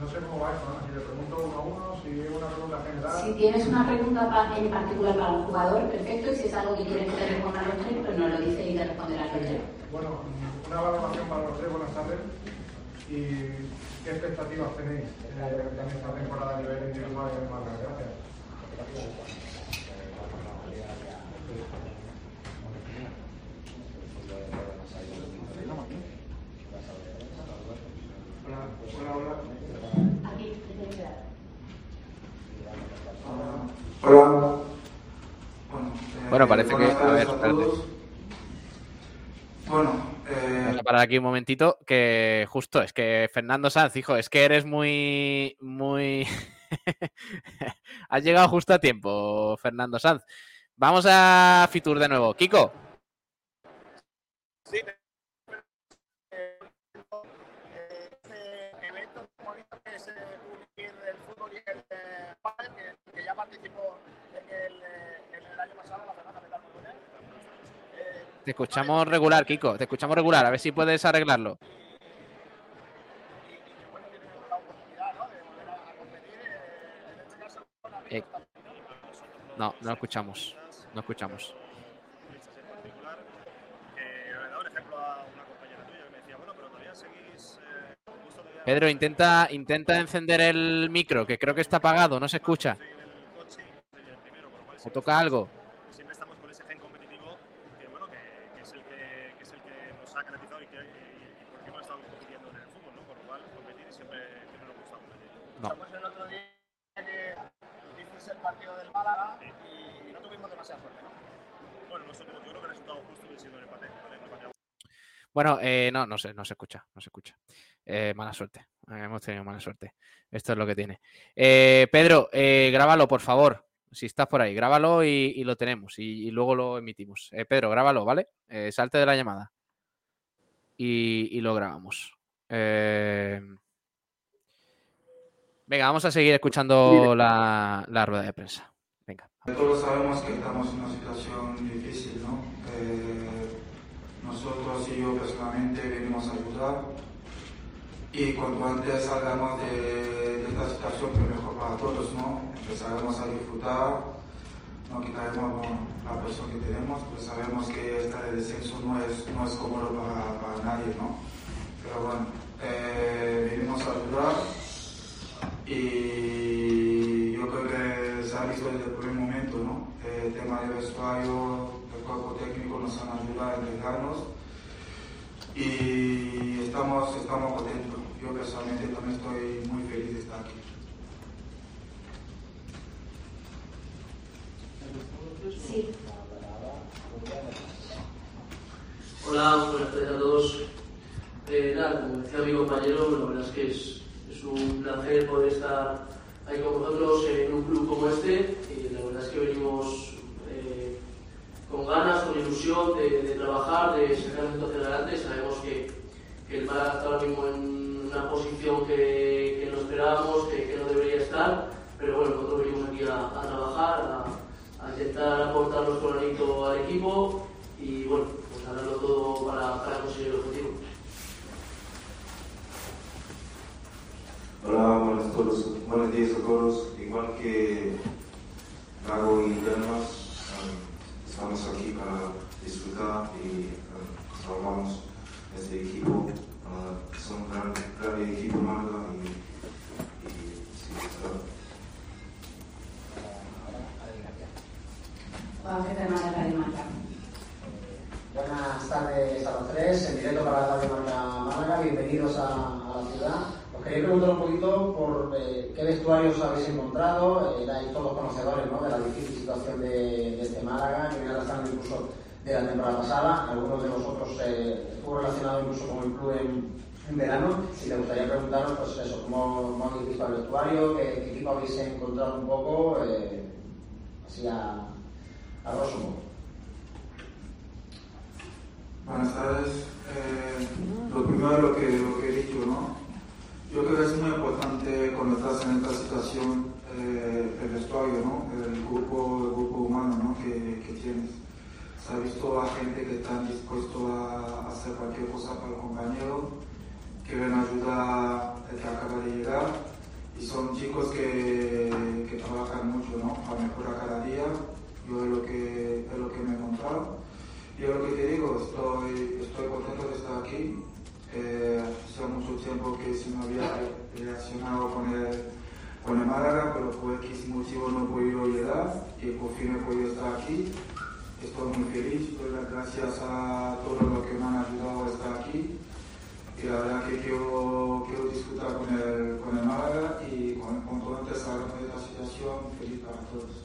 [SPEAKER 18] No sé cómo va esto, ¿no? Si le pregunto uno a uno, si es una pregunta general.
[SPEAKER 10] Si tienes una pregunta en particular para un jugador, perfecto. Y si es algo que quieres que te responda a los tres, pues nos lo dices y te responderá a los tres.
[SPEAKER 18] Bueno, una valoración para los tres, buenas tardes. ¿Y qué expectativas tenéis eh, en esta temporada a nivel individual y en marca? Gracias. Hola, hola.
[SPEAKER 11] Bueno,
[SPEAKER 4] Bueno, parece que. A
[SPEAKER 11] tardes
[SPEAKER 4] ver, espérate.
[SPEAKER 11] todos. Bueno, eh,
[SPEAKER 4] Vamos a parar aquí un momentito, que justo es que Fernando Sanz, hijo, es que eres muy, muy... Has llegado justo a tiempo, Fernando Sanz. Vamos a Fitur de nuevo. Kiko.
[SPEAKER 17] evento
[SPEAKER 4] Te escuchamos regular, Kiko. Te escuchamos regular. A ver si puedes arreglarlo. Eh, No, no escuchamos. No escuchamos. Pedro, intenta, intenta encender el micro, que creo que está apagado, no se escucha. ¿O toca algo?
[SPEAKER 19] siempre estamos con ese gen competitivo que bueno que, que es el que, que es el que nos ha caracterizado y, que, y, y por qué hemos estado compitiendo en el fútbol, ¿no? Por lo cual competir siempre, siempre nos gusta competir.
[SPEAKER 4] No.
[SPEAKER 17] Pues el otro día que hiciste el partido del Málaga y no tuvimos demasiada suerte, ¿no?
[SPEAKER 19] Bueno, nosotros, yo creo que el resultado justo hubiese sido el empate, ¿vale? Un empate a
[SPEAKER 4] Bueno, eh, no, no sé, no se escucha, no se escucha. Eh, mala suerte, hemos tenido mala suerte. Esto es lo que tiene. Eh, Pedro, eh, grábalo, por favor. Si estás por ahí, grábalo y, lo tenemos y, luego lo emitimos. Pedro, grábalo, ¿vale? Salte de la llamada y, lo grabamos. Venga, vamos a seguir escuchando la, la rueda de prensa. Venga.
[SPEAKER 11] Todos sabemos que estamos en una situación difícil, ¿no? Eh, nosotros y yo personalmente venimos a ayudar y cuanto antes salgamos de, de esta situación, pues mejor para todos, ¿no? Empezaremos a disfrutar, no quitaremos la presión que tenemos, pues sabemos que estar en descenso no es, no es cómodo para, nadie, ¿no? Pero bueno, eh, venimos a ayudar y yo creo que se ha visto desde el primer momento, ¿no? El tema del vestuario, cuerpo técnico nos han ayudado a entregarnos y estamos, estamos contentos. Yo personalmente también estoy muy feliz de estar aquí.
[SPEAKER 10] Sí.
[SPEAKER 20] Hola, buenas tardes a todos. Eh, nada, como decía mi compañero, la verdad es que es, es un placer poder estar ahí con vosotros en un club como este. Y la verdad es que venimos con ganas, con ilusión de, trabajar, de sacar esto hacia adelante. Sabemos que, el Málaga está ahora mismo en una posición que, que no esperábamos, que, no debería estar. Pero bueno, nosotros venimos aquí a, trabajar, a, a intentar aportar nuestro granito al equipo y bueno, pues a darlo todo para, para conseguir el objetivo.
[SPEAKER 21] Hola, buenas, todos, buenos días a todos. Igual que Gago y Delmas, um, estamos aquí para disfrutar y um, salvamos este equipo. Uh, son un gran, gran equipo Málaga y, y sí, está.
[SPEAKER 10] Fernández Radio Marca.
[SPEAKER 22] Buenas tardes a los tres, en directo para la Radio Marca Málaga, bienvenidos a, a la ciudad. Os quería preguntar un poquito por eh, qué vestuarios habéis encontrado, eh, erais todos conocedores ¿no? de la difícil situación de, este Málaga, que viene arrastrando incluso de la temporada pasada, algunos de vosotros eh, estuvo relacionado incluso con el club en, verano. Y me gustaría preguntaros, pues eso, cómo, cómo habéis visto el vestuario, qué, qué equipo habéis encontrado un poco, eh, así a, a grosso.
[SPEAKER 11] Buenas tardes. Eh, lo primero lo que, lo que he dicho, ¿no? Yo creo que es muy importante cuando estás en esta situación eh, el vestuario, ¿no? El grupo, el grupo humano, ¿no? Que, tienes. Se ha visto a gente que está dispuesto a hacer cualquier cosa para el compañero, que ven ayuda el que acaba de llegar y son chicos que, que trabajan mucho, ¿no? Para mejorar cada día. Yo es lo que, es lo que me he encontrado. Yo lo que te digo, estoy, estoy contento de estar aquí. Eh, hacía mucho tiempo que si no había relacionado con el, con el Málaga, pero por X motivo no he podido llegar y por fin he podido estar aquí. Estoy muy feliz, doy las gracias a todos los que me han ayudado a estar aquí. Y la verdad que quiero, quiero disfrutar con el, con el Málaga y con, cuanto antes de esta situación, feliz para todos.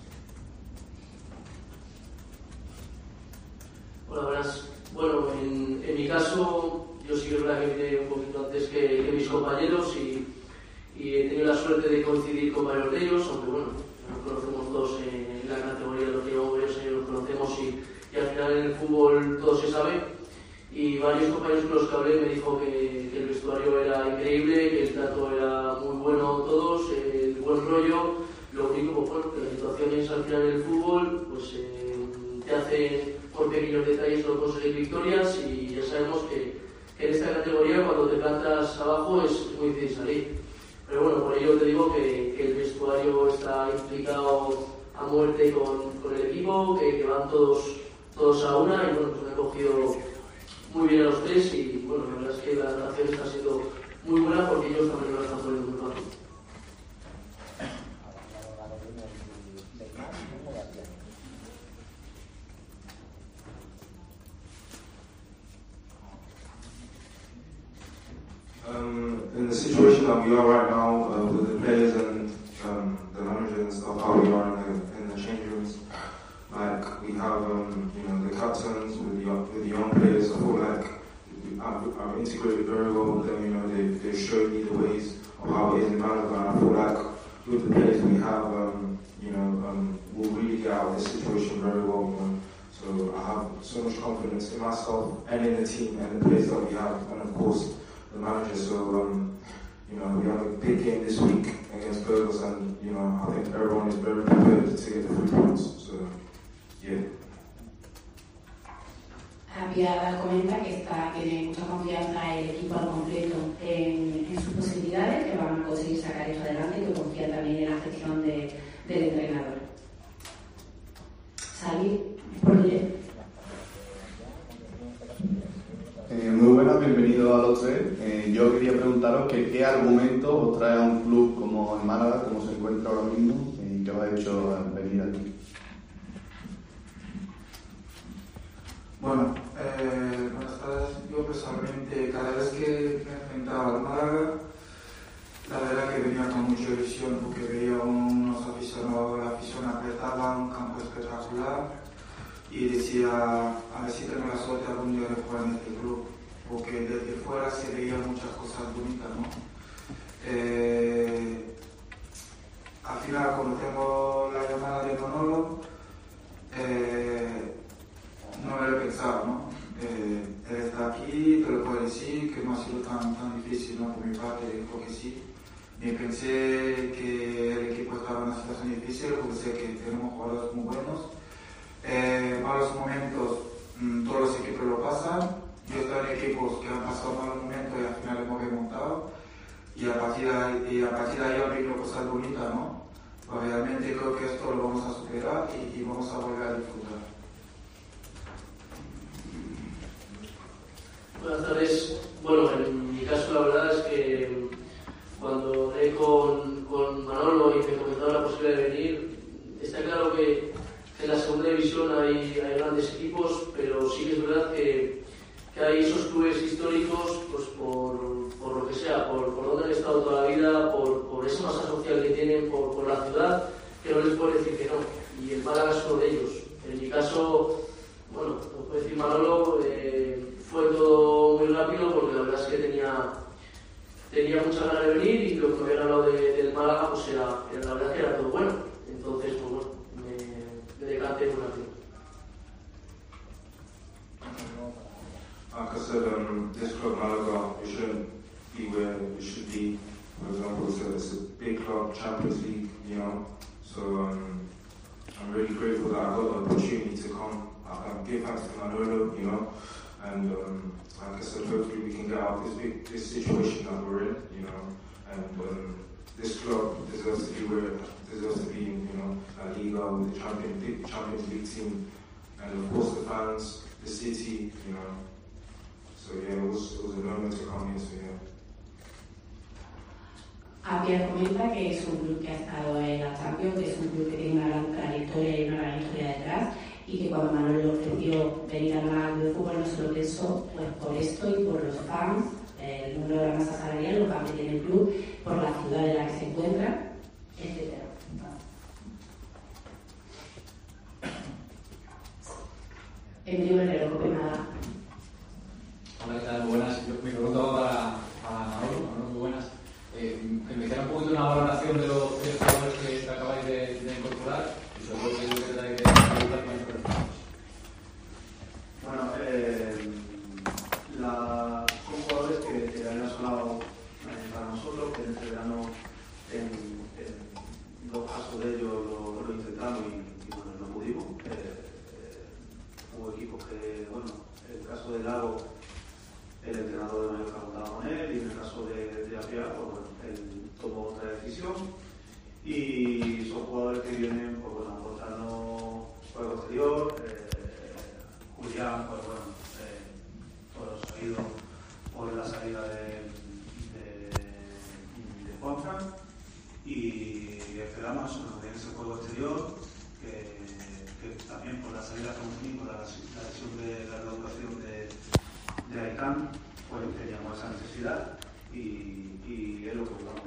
[SPEAKER 20] Hola, buenas. Bueno, en, en mi caso, yo sí que es verdad que vine un poquito antes que, que mis compañeros y, y he tenido la suerte de coincidir con varios de ellos, aunque bueno, nos conocemos todos en, en la categoría de los que años, nos conocemos y, y al final en el fútbol todo se sabe. Y varios compañeros con los que hablé me dijo que, que el vestuario era increíble, que el trato era muy bueno todos, el buen rollo. Lo único, pues bueno, que las situaciones al final del fútbol, pues eh, te hacen por pequeños detalles no conseguir victorias y ya sabemos que, esta categoría cuando te plantas abajo es muy difícil salir. Pero bueno, por ello te digo que, el vestuario está implicado a muerte con, con el equipo, que, van todos, todos a una y bueno, pues me he cogido muy bien a los tres y bueno, la verdad es que la relación está siendo muy buena porque ellos
[SPEAKER 21] también I'll be.
[SPEAKER 23] también eh,
[SPEAKER 24] para nosotros, que en este verano en, en dos casos de ellos lo, intentamos y, bueno, no pudimos. Eh, eh, hubo equipos que, bueno, en el caso de Lago, el entrenador de Mallorca contaba con él y en el caso de, de pues, bueno, él tomó otra decisión y pues teníamos esa necesidad y, y es lo que buscamos.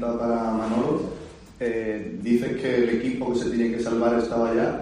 [SPEAKER 25] para Manolo. Eh, dices que el equipo que se tiene que salvar estaba
[SPEAKER 21] allá.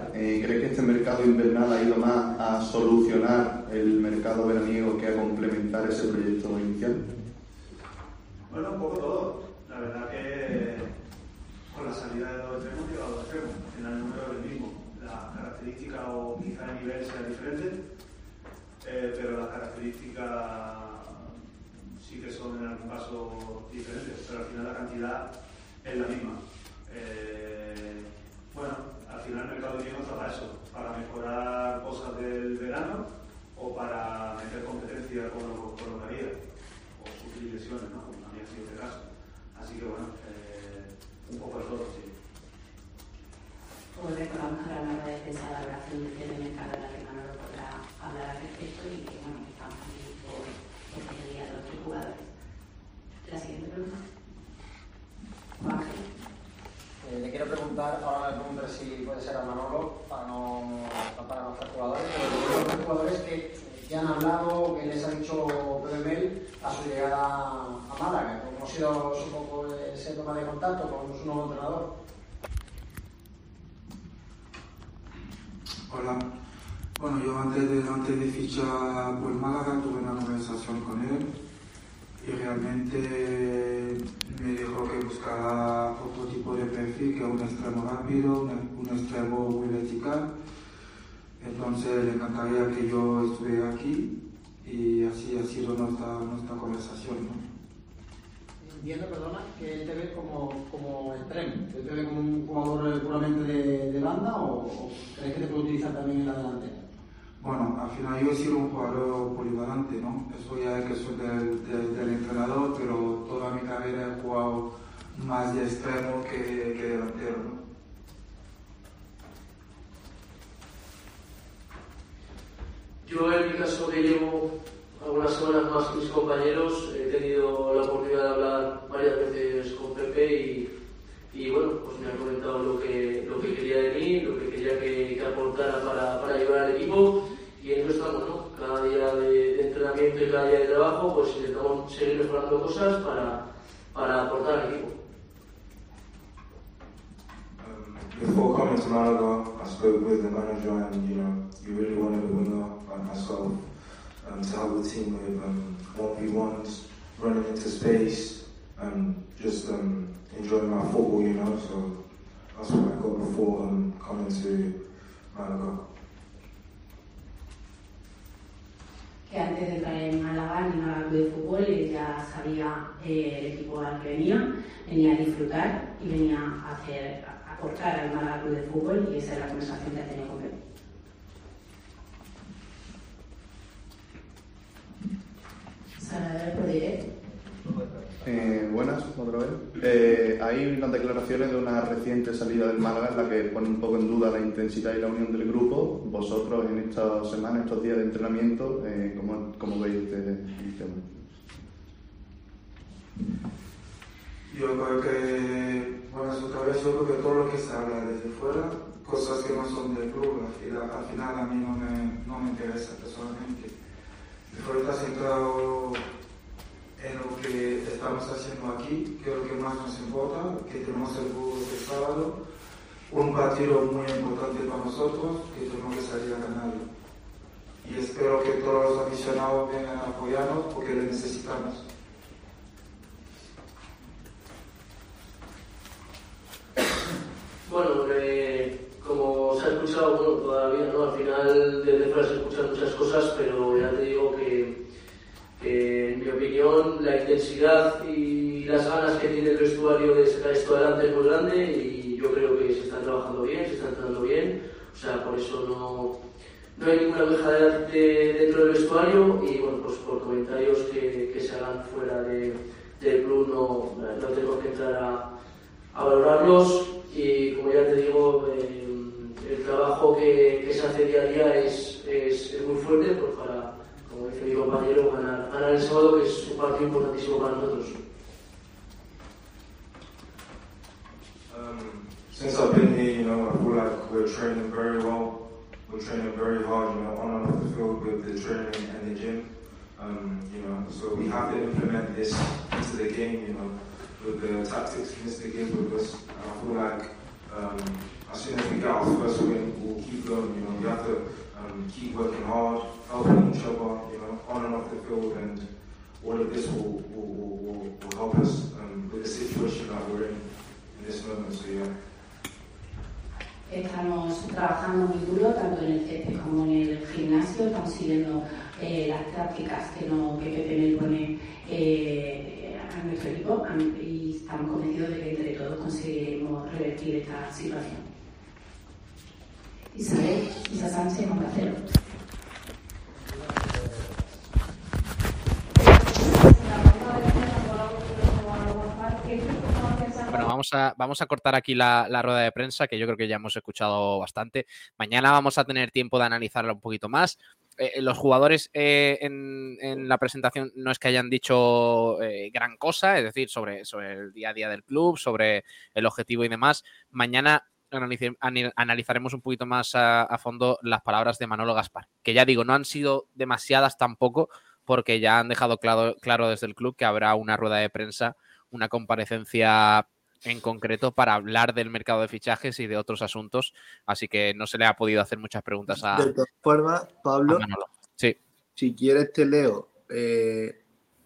[SPEAKER 21] Malaga, with the manager, and you know, you really wanted a winner like myself um, to help the team with um, 1v1s, running into space, and just um, enjoying my football, you know. So that's what I got before um, coming to Malaga.
[SPEAKER 10] que antes de entrar en Málaga, Málaga Club de Fútbol, ya sabía eh, el equipo al que venía, venía a disfrutar y venía a hacer, aportar al Málaga de Fútbol y esa es la conversación que ha tenido con directo.
[SPEAKER 25] Eh, buenas, otra vez. Eh, hay unas declaraciones de una reciente salida del Málaga en la que pone un poco en duda la intensidad y la unión del grupo. Vosotros en estas semanas, estos días de entrenamiento, eh, ¿cómo, cómo veis este, tema?
[SPEAKER 11] Yo creo que, bueno, en su cabeza yo creo que todo lo que se habla desde fuera, cosas que no son del club, al final, al final a mí no me, no me interesa personalmente. Después estás centrado en lo que estamos haciendo aquí, que es lo que más nos importa, que tenemos el fútbol este sábado, un partido muy importante para nosotros, que tenemos que salir a ganarlo. Y espero que todos los aficionados vengan a apoyarnos porque le necesitamos.
[SPEAKER 20] Bueno, eh, como se ha escuchado, bueno, todavía, ¿no? Al final desde fuera se escuchan muchas cosas, pero ya te digo que, que, en mi opinión, la intensidad y las ganas que tiene el vestuario de sacar esto adelante es muy grande y yo creo que se está trabajando bien, se está entrenando bien, o sea, por eso no, no hay ninguna queja de- dentro del vestuario y, bueno, pues por comentarios que, que se hagan fuera de- del club no, no tenemos que entrar a, a valorarlos y como ya te digo, eh, el trabajo que, se hace día a día es, es, muy fuerte pues para, como dice mi compañero, ganar, ganar el sábado, que es un partido importantísimo para nosotros.
[SPEAKER 21] Um, since I've been here, you know, I feel like we're training very well. We're training very hard, you know, on and the field with the training and the gym. Um, you know, so we have to implement this into the game, you know, with the tactics Mr. gives with us. I feel like um, as soon as we get our first win, we'll keep going, you know, we have to um, keep working hard, helping each other, you know, on and off the field, and all of this will, will, will, will help us um, with the situation that we're in in this moment. So yeah.
[SPEAKER 10] Estamos trabajando muy duro tanto en el césped como en el gimnasio, estamos siguiendo eh, las tácticas que, no, que Pepe me pone eh, equipo a- y estamos convencidos de que entre todos conseguiremos revertir esta situación. Isabel, Isa Sánchez, Onda
[SPEAKER 4] vamos a, vamos a cortar aquí la, rueda de prensa, que yo creo que ya hemos escuchado bastante. Mañana vamos a tener tiempo de analizarla un poquito más. Eh, los jugadores eh, en, la presentación no es que hayan dicho eh, gran cosa, es decir, sobre, sobre el día a día del club, sobre el objetivo y demás. Mañana analizaremos un poquito más a, a fondo las palabras de Manolo Gaspar, que ya digo, no han sido demasiadas tampoco, porque ya han dejado claro, claro desde el club que habrá una rueda de prensa, una comparecencia en concreto para hablar del mercado de fichajes y de otros asuntos, así que no se le ha podido hacer muchas preguntas a,
[SPEAKER 5] De todas formas, Pablo.
[SPEAKER 4] Sí.
[SPEAKER 5] si quieres te leo eh,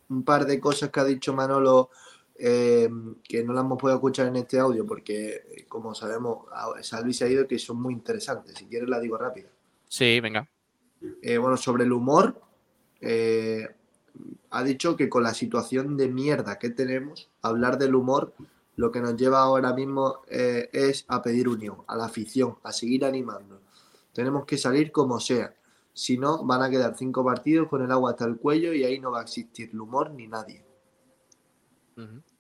[SPEAKER 5] un par de cosas que ha dicho Manolo eh, que no la hemos podido escuchar en este audio porque, como sabemos, Salvi se ha ido que son muy interesantes. Si quieres la digo rápida.
[SPEAKER 4] Sí, venga.
[SPEAKER 5] Eh, bueno, sobre el humor, ha dicho que con la situación de mierda que tenemos, hablar del humor lo que nos lleva ahora mismo eh, es a pedir unión, a la afición, a seguir animando. Tenemos que salir como sea. Si no, van a quedar cinco partidos con el agua hasta el cuello y ahí no va a existir el humor ni nadie.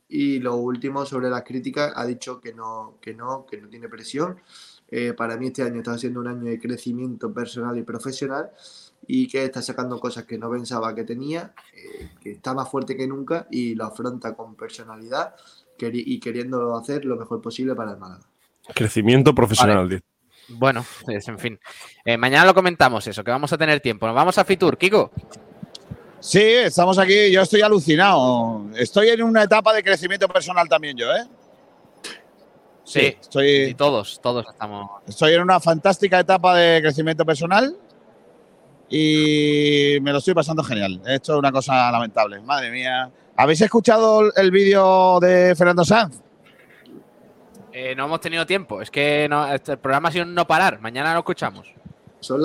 [SPEAKER 5] Y lo último sobre las críticas, ha dicho que no, que no, que no tiene presión. Eh, para mí este año está siendo un año de crecimiento personal y profesional y que está sacando cosas que no pensaba que tenía, eh, que está más fuerte que nunca y lo afronta con personalidad y queriendo hacer lo mejor posible para el Málaga.
[SPEAKER 9] Crecimiento profesional.
[SPEAKER 4] Bueno, pues, en fin. Eh, mañana lo comentamos eso, que vamos a tener tiempo. Nos vamos a Fitur, Kiko.
[SPEAKER 1] Sí, estamos aquí. Yo estoy alucinado. Estoy en una etapa de crecimiento personal también yo, ¿eh?
[SPEAKER 4] Sí,
[SPEAKER 1] estoy.
[SPEAKER 4] Y todos, todos estamos.
[SPEAKER 1] Estoy en una fantástica etapa de crecimiento personal y me lo estoy pasando genial. Esto es una cosa lamentable. Madre mía. ¿Habéis escuchado el vídeo de Fernando Sanz?
[SPEAKER 4] Eh, no hemos tenido tiempo. Es que no- este- el programa ha sido un no parar. Mañana lo escuchamos.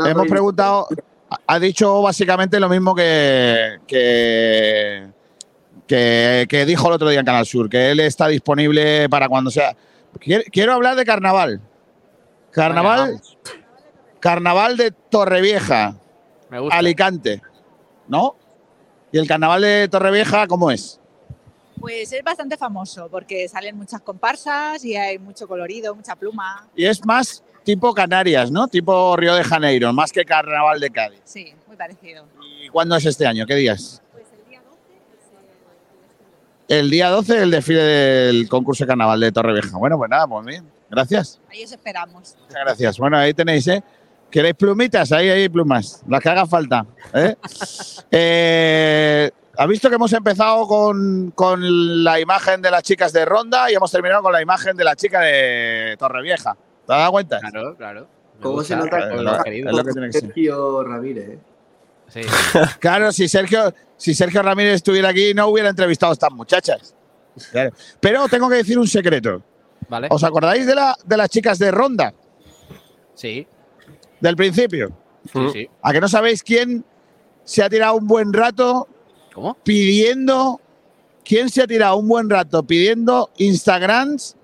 [SPEAKER 1] Hemos preguntado, ha- ha dicho básicamente lo mismo que, que, que, que dijo el otro día en Canal Sur, que él está disponible para cuando sea. Quiero, quiero hablar de carnaval. Carnaval, carnaval de Torrevieja,
[SPEAKER 4] Me gusta.
[SPEAKER 1] Alicante, ¿no? ¿Y el carnaval de Torrevieja cómo es?
[SPEAKER 26] Pues es bastante famoso porque salen muchas comparsas y hay mucho colorido, mucha pluma.
[SPEAKER 1] Y es más tipo Canarias, ¿no? Tipo Río de Janeiro, más que carnaval de Cádiz.
[SPEAKER 26] Sí, muy parecido.
[SPEAKER 1] ¿Y cuándo es este año? ¿Qué días? El día 12 el desfile del concurso de carnaval de Torrevieja. Bueno, pues nada, pues bien. Gracias.
[SPEAKER 26] Ahí os esperamos.
[SPEAKER 1] Muchas gracias. Bueno, ahí tenéis, ¿eh? ¿Queréis plumitas? Ahí hay plumas. Las que haga falta. ¿eh? Eh, ¿Ha visto que hemos empezado con, con la imagen de las chicas de Ronda y hemos terminado con la imagen de la chica de Torrevieja? ¿Te has dado cuenta?
[SPEAKER 4] Claro, claro.
[SPEAKER 5] ¿Cómo se nota
[SPEAKER 4] es
[SPEAKER 5] que
[SPEAKER 4] lo
[SPEAKER 5] está
[SPEAKER 4] querido.
[SPEAKER 1] es lo que tiene que ser.
[SPEAKER 5] Sergio Ramírez? eh?
[SPEAKER 4] Sí.
[SPEAKER 1] Claro, si Sergio, si Sergio Ramírez estuviera aquí, no hubiera entrevistado a estas muchachas. Claro. Pero tengo que decir un secreto.
[SPEAKER 4] Vale.
[SPEAKER 1] ¿Os acordáis de, la, de las chicas de Ronda?
[SPEAKER 4] Sí.
[SPEAKER 1] Del principio.
[SPEAKER 4] Sí, sí.
[SPEAKER 1] ¿A que no sabéis quién se ha tirado un buen rato
[SPEAKER 4] ¿Cómo?
[SPEAKER 1] pidiendo. ¿Quién se ha tirado un buen rato pidiendo Instagrams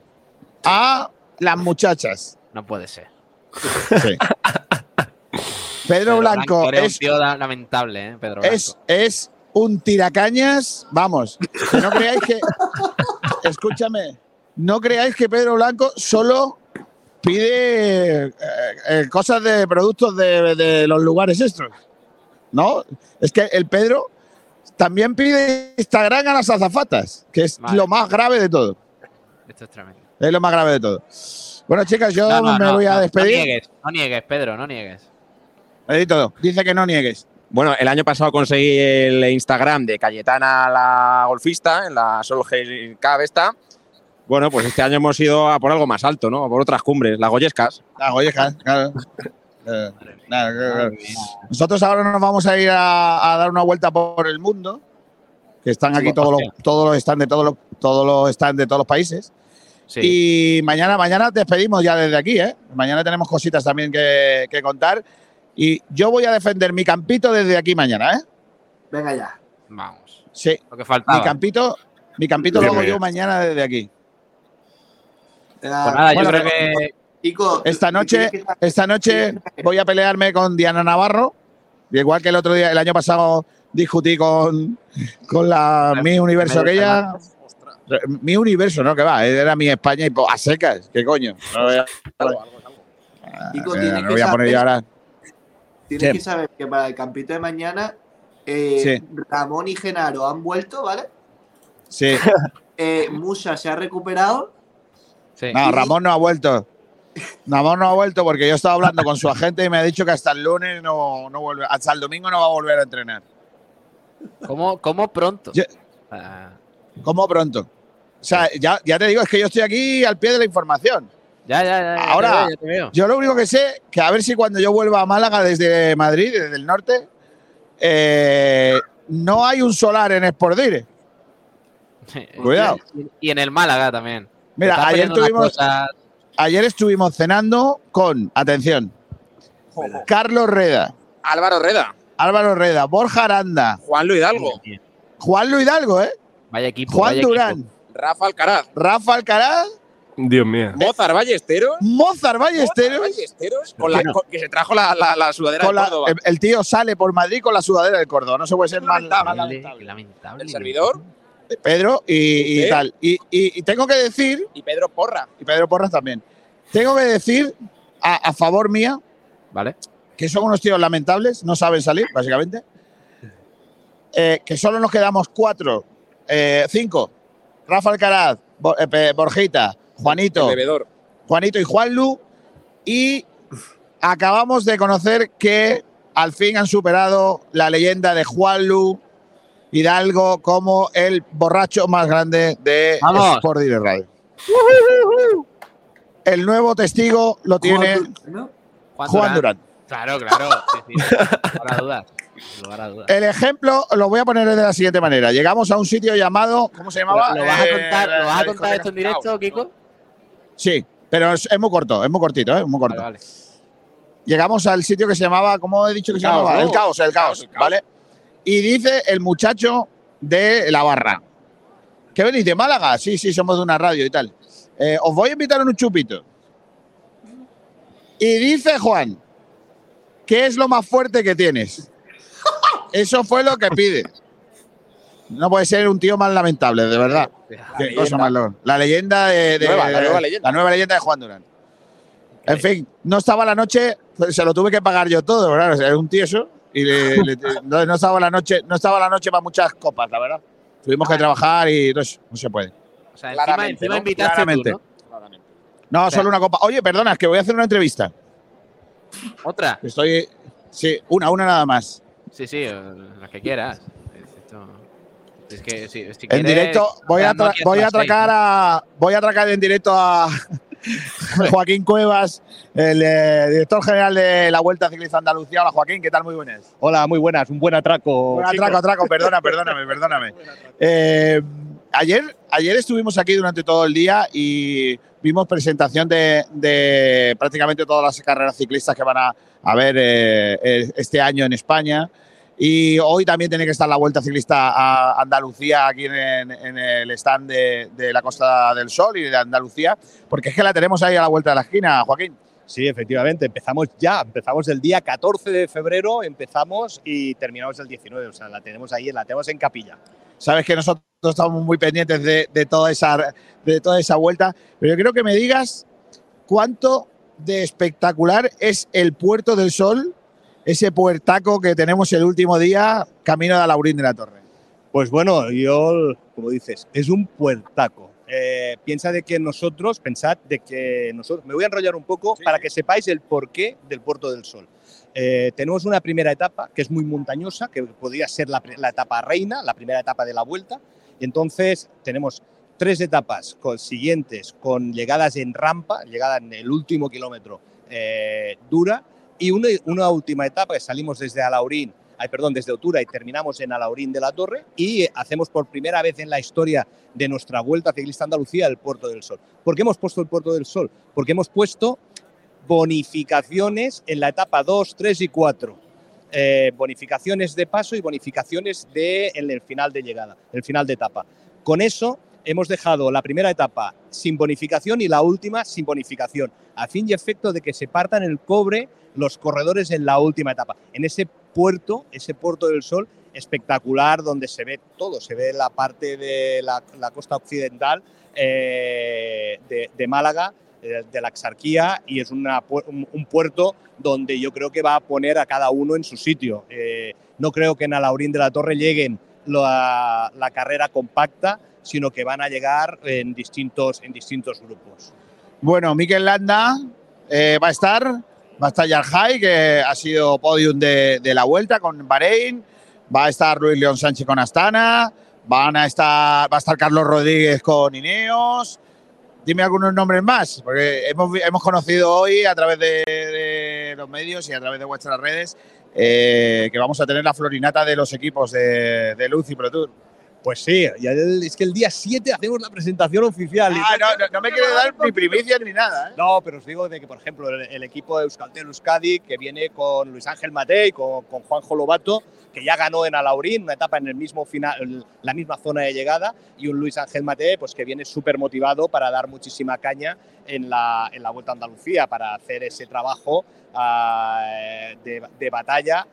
[SPEAKER 1] a las muchachas?
[SPEAKER 4] No puede ser.
[SPEAKER 1] Sí. Pedro Blanco
[SPEAKER 4] un
[SPEAKER 1] es,
[SPEAKER 4] tío da- lamentable, ¿eh? Pedro Blanco.
[SPEAKER 1] es, es un tiracañas. Vamos, que no creáis que. Escúchame, no creáis que Pedro Blanco solo pide eh, eh, cosas de productos de, de los lugares estos. ¿No? Es que el Pedro también pide Instagram a las azafatas, que es
[SPEAKER 4] Vale.
[SPEAKER 1] lo más grave de todo.
[SPEAKER 4] Esto es tremendo.
[SPEAKER 1] Es lo más grave de todo. Bueno, chicas, yo
[SPEAKER 4] No, no,
[SPEAKER 1] me
[SPEAKER 4] no,
[SPEAKER 1] voy a
[SPEAKER 4] no,
[SPEAKER 1] despedir.
[SPEAKER 4] No niegues, no niegues, Pedro, no niegues.
[SPEAKER 1] Me di todo. Dice que no niegues.
[SPEAKER 13] Bueno, el año pasado conseguí el Instagram de Cayetana la golfista en la Solheim Cup esta. Bueno, pues este año hemos ido a por algo más alto, ¿no? A por otras cumbres, las Goyescas.
[SPEAKER 1] Las Goyescas, claro. Eh, nada, claro, claro. Nosotros ahora nos vamos a ir a, a dar una vuelta por el mundo, que están aquí todos los, todos los stands de todos los, todos los stands de todos los países. Y mañana, mañana despedimos ya desde aquí, ¿eh? Mañana tenemos cositas también que, que contar. Y yo voy a defender mi campito desde aquí mañana, ¿eh?
[SPEAKER 5] Venga ya.
[SPEAKER 4] Vamos.
[SPEAKER 1] Sí.
[SPEAKER 4] Lo que faltaba.
[SPEAKER 1] Mi campito, mi campito lo hago yo mañana desde aquí.
[SPEAKER 4] Pues nada, yo
[SPEAKER 1] Bueno,
[SPEAKER 4] creo que.
[SPEAKER 1] Esta noche, esta noche voy a pelearme con Diana Navarro. Igual que el otro día, el año pasado, discutí con, con la Mi Universo aquella. Mi Universo, no, que va, era mi España y po- a secas. ¿Qué coño? No voy a,
[SPEAKER 5] Kiko,
[SPEAKER 1] Eh,
[SPEAKER 5] tienes
[SPEAKER 1] no
[SPEAKER 5] que
[SPEAKER 1] voy a poner
[SPEAKER 5] saber-
[SPEAKER 1] yo ahora.
[SPEAKER 5] Tienes
[SPEAKER 1] Sí.
[SPEAKER 5] que saber que para el campito de mañana, eh,
[SPEAKER 1] Sí.
[SPEAKER 5] Ramón y Genaro han vuelto, ¿vale?
[SPEAKER 1] Sí.
[SPEAKER 5] Eh, Musa se ha recuperado.
[SPEAKER 1] No, Ramón no ha vuelto. Ramón no ha vuelto porque yo estaba hablando con su agente y me ha dicho que hasta el lunes no, no vuelve, hasta el domingo no va a volver a entrenar.
[SPEAKER 4] ¿Cómo, cómo pronto? Ah,
[SPEAKER 1] ¿Cómo pronto? O sea, ya, ya te digo, es que yo estoy aquí al pie de la información.
[SPEAKER 4] ya, ya, ya, ya te
[SPEAKER 1] Ahora,
[SPEAKER 4] veo, ya te veo.
[SPEAKER 1] yo lo único que sé, que a ver si cuando yo vuelva a Málaga desde Madrid, desde el norte, eh, no hay un solar en Sportdire. Cuidado.
[SPEAKER 4] Y en el Málaga también.
[SPEAKER 1] Mira, ayer tuvimos, ayer estuvimos cenando con, atención, Carlos Reda,
[SPEAKER 13] Álvaro Reda.
[SPEAKER 1] Álvaro Reda, Borja Aranda,
[SPEAKER 13] Juan Luis Hidalgo.
[SPEAKER 1] Juan Luis Hidalgo, ¿eh?
[SPEAKER 4] Vaya equipo.
[SPEAKER 1] Juan
[SPEAKER 4] vaya equipo.
[SPEAKER 1] Durán,
[SPEAKER 13] Rafa Alcaraz.
[SPEAKER 1] Rafa Alcaraz,
[SPEAKER 9] Dios mío.
[SPEAKER 13] Mozart Ballesteros.
[SPEAKER 1] Mozart Ballesteros.
[SPEAKER 13] Ballesteros. Con la, con- que se trajo la, la, la sudadera
[SPEAKER 1] con
[SPEAKER 13] de
[SPEAKER 1] la-
[SPEAKER 13] Córdoba.
[SPEAKER 1] el, el tío sale por Madrid con la sudadera del Córdoba. No se puede ser más más
[SPEAKER 4] Lamentable, lamentable.
[SPEAKER 13] El servidor
[SPEAKER 1] Pedro y, tal. Y, y- y tengo que decir,
[SPEAKER 13] y Pedro Porra.
[SPEAKER 1] y Pedro Porras también, tengo que decir a, a favor mía
[SPEAKER 4] Vale.
[SPEAKER 1] que son unos tíos lamentables, no saben salir, básicamente. Eh, que solo nos quedamos cuatro, eh, cinco. Rafa Alcaraz, eh, Borjita, Juanito,
[SPEAKER 13] El bebedor.
[SPEAKER 1] Juanito y Juanlu. Y acabamos de conocer que al fin han superado la leyenda de Juanlu Hidalgo como el borracho más grande de
[SPEAKER 4] Vamos.
[SPEAKER 1] Sport Direct Radio. El nuevo testigo lo tiene Juan, Durán.
[SPEAKER 4] Claro, claro. sí, sí, sin lugar a dudas.
[SPEAKER 1] El ejemplo lo voy a poner de la siguiente manera. Llegamos a un sitio llamado, ¿cómo se llamaba?
[SPEAKER 4] ¿Lo vas a
[SPEAKER 1] Eh,
[SPEAKER 4] contar, ¿lo vas a
[SPEAKER 1] eh,
[SPEAKER 4] contar esto en directo, Kiko?
[SPEAKER 1] Sí, pero es, es muy corto, es muy cortito, ¿eh? es muy corto.
[SPEAKER 4] Vale, vale.
[SPEAKER 1] Llegamos al sitio que se llamaba, ¿cómo he dicho que se
[SPEAKER 13] Caos,
[SPEAKER 1] llamaba?
[SPEAKER 13] ¿no?
[SPEAKER 1] El caos, el caos,
[SPEAKER 13] El caos.
[SPEAKER 1] ¿vale? Y dice el muchacho de la barra. ¿Qué venís de Málaga? Sí, sí, somos de una radio y tal. Eh, os voy a invitar a un chupito. Y dice Juan, ¿qué es lo más fuerte que tienes? Eso fue lo que pide. No puede ser un tío más lamentable, de verdad. Qué
[SPEAKER 13] leyenda.
[SPEAKER 1] cosa más. La leyenda de, de-
[SPEAKER 13] Nueva, la nueva leyenda.
[SPEAKER 1] la nueva leyenda de Juan Durán. En fin, no estaba la noche, pues, se lo tuve que pagar yo todo, claro, es un tío eso. Y le- le- no, no estaba la noche, no estaba la noche para muchas copas, la verdad. Tuvimos que trabajar y no, se puede.
[SPEAKER 4] O sea, encima,
[SPEAKER 13] Claramente,
[SPEAKER 4] encima
[SPEAKER 13] ¿no?
[SPEAKER 4] invitaste
[SPEAKER 1] Claramente.
[SPEAKER 4] tú,
[SPEAKER 1] No, solo una copa. Oye, perdona, es que voy a hacer una entrevista.
[SPEAKER 4] ¿Otra?
[SPEAKER 1] Estoy. Sí, una, una nada más.
[SPEAKER 4] Sí, sí, eh, la que quieras. Esto- Es que, sí, si
[SPEAKER 1] En
[SPEAKER 4] quieres,
[SPEAKER 1] directo, voy a, voy a
[SPEAKER 4] las
[SPEAKER 1] atracar a. Voy a atracar en directo a Joaquín Cuevas, el eh, director general de la Vuelta Ciclista Andalucía. Hola Joaquín, ¿qué tal? Muy buenas.
[SPEAKER 27] Hola, muy buenas, un buen atraco.
[SPEAKER 1] Buen atraco, atraco, perdona, perdóname, perdóname. Eh, ayer, ayer estuvimos aquí durante todo el día y vimos presentación de, de prácticamente todas las carreras ciclistas que van a haber eh, este año en España. Y hoy también tiene que estar la Vuelta Ciclista a Andalucía aquí en, en el stand de, de la Costa del Sol y de Andalucía, porque es que la tenemos ahí a la vuelta de la esquina, Joaquín.
[SPEAKER 27] Sí, efectivamente, empezamos ya, empezamos el día 14 de febrero, empezamos y terminamos el 19, o sea, la tenemos ahí, la tenemos en capilla.
[SPEAKER 1] Sabes que nosotros estamos muy pendientes de, de toda, esa, de toda esa vuelta, pero yo quiero que me digas cuánto de espectacular es el Puerto del Sol, ese puertaco que tenemos el último día camino de Alaurín de la Torre.
[SPEAKER 27] Pues bueno, yo, como dices, es un puertaco. Eh, piensa de que nosotros, pensad de que nosotros, me voy a enrollar un poco para que sepáis el porqué del Puerto del Sol. Eh, tenemos una primera etapa que es muy montañosa, que podría ser la, la etapa reina, la primera etapa de la vuelta, y entonces tenemos tres etapas con, siguientes con llegadas en rampa, llegada en el último kilómetro eh, dura, y una, última etapa que salimos desde Alaurín, ay, perdón, desde Otura y terminamos en Alaurín de la Torre y hacemos por primera vez en la historia de nuestra Vuelta Ciclista Andalucía el Puerto del Sol. ¿Por qué hemos puesto el Puerto del Sol? Porque hemos puesto bonificaciones en la etapa 2, 3 y 4. Eh, bonificaciones de paso y bonificaciones de, en el final de llegada, el final de etapa. Con eso hemos dejado la primera etapa sin bonificación y la última sin bonificación, a fin y efecto de que se partan el cobre los corredores en la última etapa. En ese puerto, ese puerto del sol espectacular donde se ve todo, se ve la parte de la, costa occidental eh, de, de, Málaga, eh, de la Exarquía, y es una, un, un, puerto donde yo creo que va a poner a cada uno en su sitio. Eh, no creo que en Alaurín de la Torre lleguen la, la carrera compacta, sino que van a llegar en distintos, en distintos grupos.
[SPEAKER 1] Bueno, Miquel Landa eh, va a estar, va a estar Yarjai, que ha sido podium de, la vuelta con Bahrein, va a estar Luis León Sánchez con Astana, van a estar, va a estar Carlos Rodríguez con Ineos. Dime algunos nombres más, porque hemos, hemos conocido hoy a través de, de, los medios y a través de vuestras redes eh, que vamos a tener la florinata de los equipos de, de Luz y Pro Tour.
[SPEAKER 27] Pues sí, ya el- es que el día 7 hacemos la presentación oficial.
[SPEAKER 1] Ah, no, no, no me quiere dar ni primicias ni nada. ¿eh?
[SPEAKER 27] No, pero os digo de que, por ejemplo, el, el equipo de Euskaltel Euskadi, que viene con Luis Ángel Matei, con, con Juanjo Lobato, que ya ganó en Alaurín, una etapa en el mismo final, la misma zona de llegada, y un Luis Ángel Matei, pues que viene súper motivado para dar muchísima caña en la, en la Vuelta a Andalucía, para hacer ese trabajo ah, de, de batalla.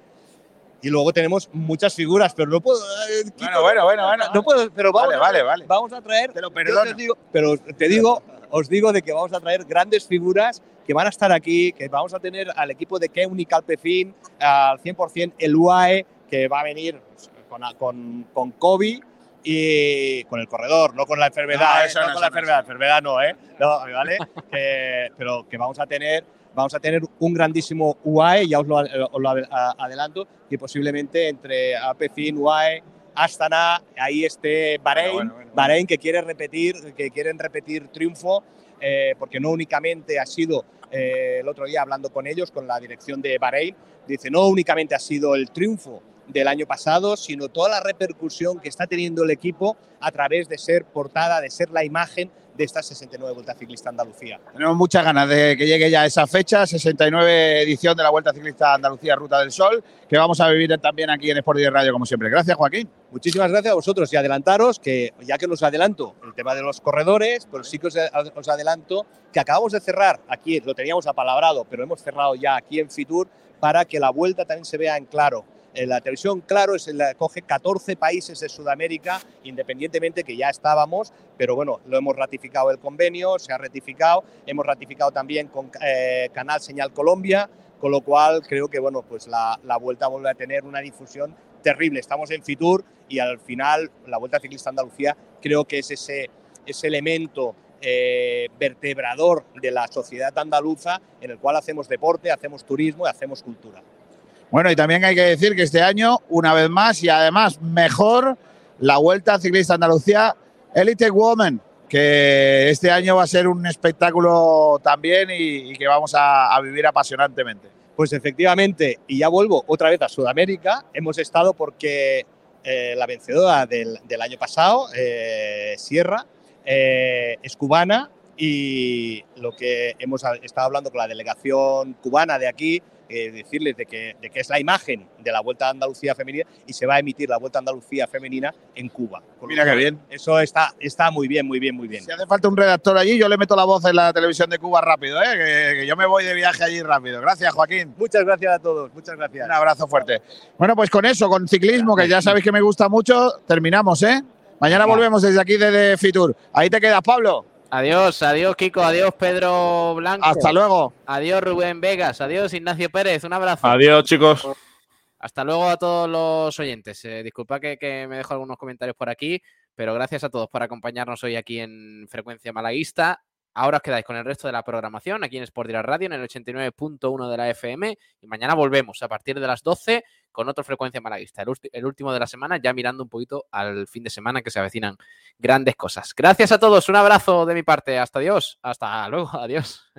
[SPEAKER 27] Y luego tenemos muchas figuras, pero no puedo. eh, Kiko,
[SPEAKER 1] Bueno, bueno, bueno, bueno.
[SPEAKER 27] No puedo, pero vamos,
[SPEAKER 1] Vale,
[SPEAKER 27] a,
[SPEAKER 1] vale,
[SPEAKER 27] vamos a traer.
[SPEAKER 1] Te lo
[SPEAKER 27] te digo- pero te digo, os digo de que vamos a traer grandes figuras que van a estar aquí, que vamos a tener al equipo de Keuni Calpecín, al 100% el UAE, que va a venir con, con, con Kobe y con el corredor, no con la enfermedad,
[SPEAKER 1] No,
[SPEAKER 27] ¿eh?
[SPEAKER 1] eso
[SPEAKER 27] no
[SPEAKER 1] no,
[SPEAKER 27] con la
[SPEAKER 1] eso
[SPEAKER 27] enfermedad, enfermedad no, ¿eh? No, ¿vale? Que- pero que vamos a tener vamos a tener un grandísimo UAE, ya os lo, os adelanto, que posiblemente entre Apecin, UAE, Astana, ahí esté Bahrein,
[SPEAKER 1] Bueno, bueno, bueno, bueno.
[SPEAKER 27] Bahrein que quiere repetir, que quieren repetir triunfo, eh, porque no únicamente ha sido eh, el otro día hablando con ellos, con la dirección de Bahrein, dice no únicamente ha sido el triunfo del año pasado, sino toda la repercusión que está teniendo el equipo a través de ser portada, de ser la imagen de esta 69 Vuelta Ciclista Andalucía.
[SPEAKER 1] Tenemos muchas ganas de que llegue ya esa fecha, 69 edición de la Vuelta Ciclista Andalucía Ruta del Sol, que vamos a vivir también aquí en Sport y Radio como siempre. Gracias, Joaquín.
[SPEAKER 27] Muchísimas gracias a vosotros y adelantaros que, ya que os adelanto el tema de los corredores, pues sí que os, os adelanto que acabamos de cerrar aquí, lo teníamos apalabrado, pero hemos cerrado ya aquí en Fitur para que la vuelta también se vea en claro. La televisión, claro, es la, coge 14 países de Sudamérica, independientemente que ya estábamos, pero bueno, lo hemos ratificado el convenio, se ha ratificado, hemos ratificado también con eh, Canal Señal Colombia, con lo cual creo que bueno, pues la, la vuelta vuelve a tener una difusión terrible. Estamos en Fitur y al final la Vuelta Ciclista Andalucía creo que es ese, ese elemento eh, vertebrador de la sociedad andaluza en el cual hacemos deporte, hacemos turismo y hacemos cultura.
[SPEAKER 1] Bueno, y también hay que decir que este año, una vez más y además mejor, la Vuelta Ciclista Andalucía Elite Woman, que este año va a ser un espectáculo también y, que vamos a, vivir apasionantemente.
[SPEAKER 27] Pues efectivamente, y ya vuelvo otra vez a Sudamérica, hemos estado porque eh, la vencedora del, año pasado, eh, Sierra, eh, es cubana y lo que hemos estado hablando con la delegación cubana de aquí, eh, decirles de que, de que es la imagen de la Vuelta a Andalucía Femenina y se va a emitir la Vuelta a Andalucía Femenina en Cuba. Con
[SPEAKER 1] Mira qué bien.
[SPEAKER 27] Eso está, está muy bien, muy bien, muy bien.
[SPEAKER 1] Si hace falta un redactor allí, yo le meto la voz en la televisión de Cuba rápido, ¿eh? que, que yo me voy de viaje allí rápido. Gracias, Joaquín.
[SPEAKER 27] Muchas gracias a todos, muchas gracias.
[SPEAKER 1] Un abrazo fuerte. Bueno, pues con eso, con ciclismo, que ya sabéis que me gusta mucho, terminamos, ¿eh? Mañana volvemos desde aquí, desde Fitur. Ahí te quedas, Pablo.
[SPEAKER 4] Adiós, adiós Kiko, adiós Pedro Blanco.
[SPEAKER 1] Hasta luego.
[SPEAKER 4] Adiós Rubén Vegas, adiós Ignacio Pérez, un abrazo.
[SPEAKER 9] Adiós, chicos.
[SPEAKER 4] Hasta luego a todos los oyentes. Eh, disculpa que, que me dejo algunos comentarios por aquí, pero gracias a todos por acompañarnos hoy aquí en Frecuencia Malaguista. Ahora os quedáis con el resto de la programación aquí en Sport Radio en el 89.1 de la FM y mañana volvemos a partir de las 12 con otro Frecuencia Malaguista, el, el último de la semana, ya mirando un poquito al fin de semana que se avecinan grandes cosas. Gracias a todos, un abrazo de mi parte, hasta Dios, hasta luego, adiós.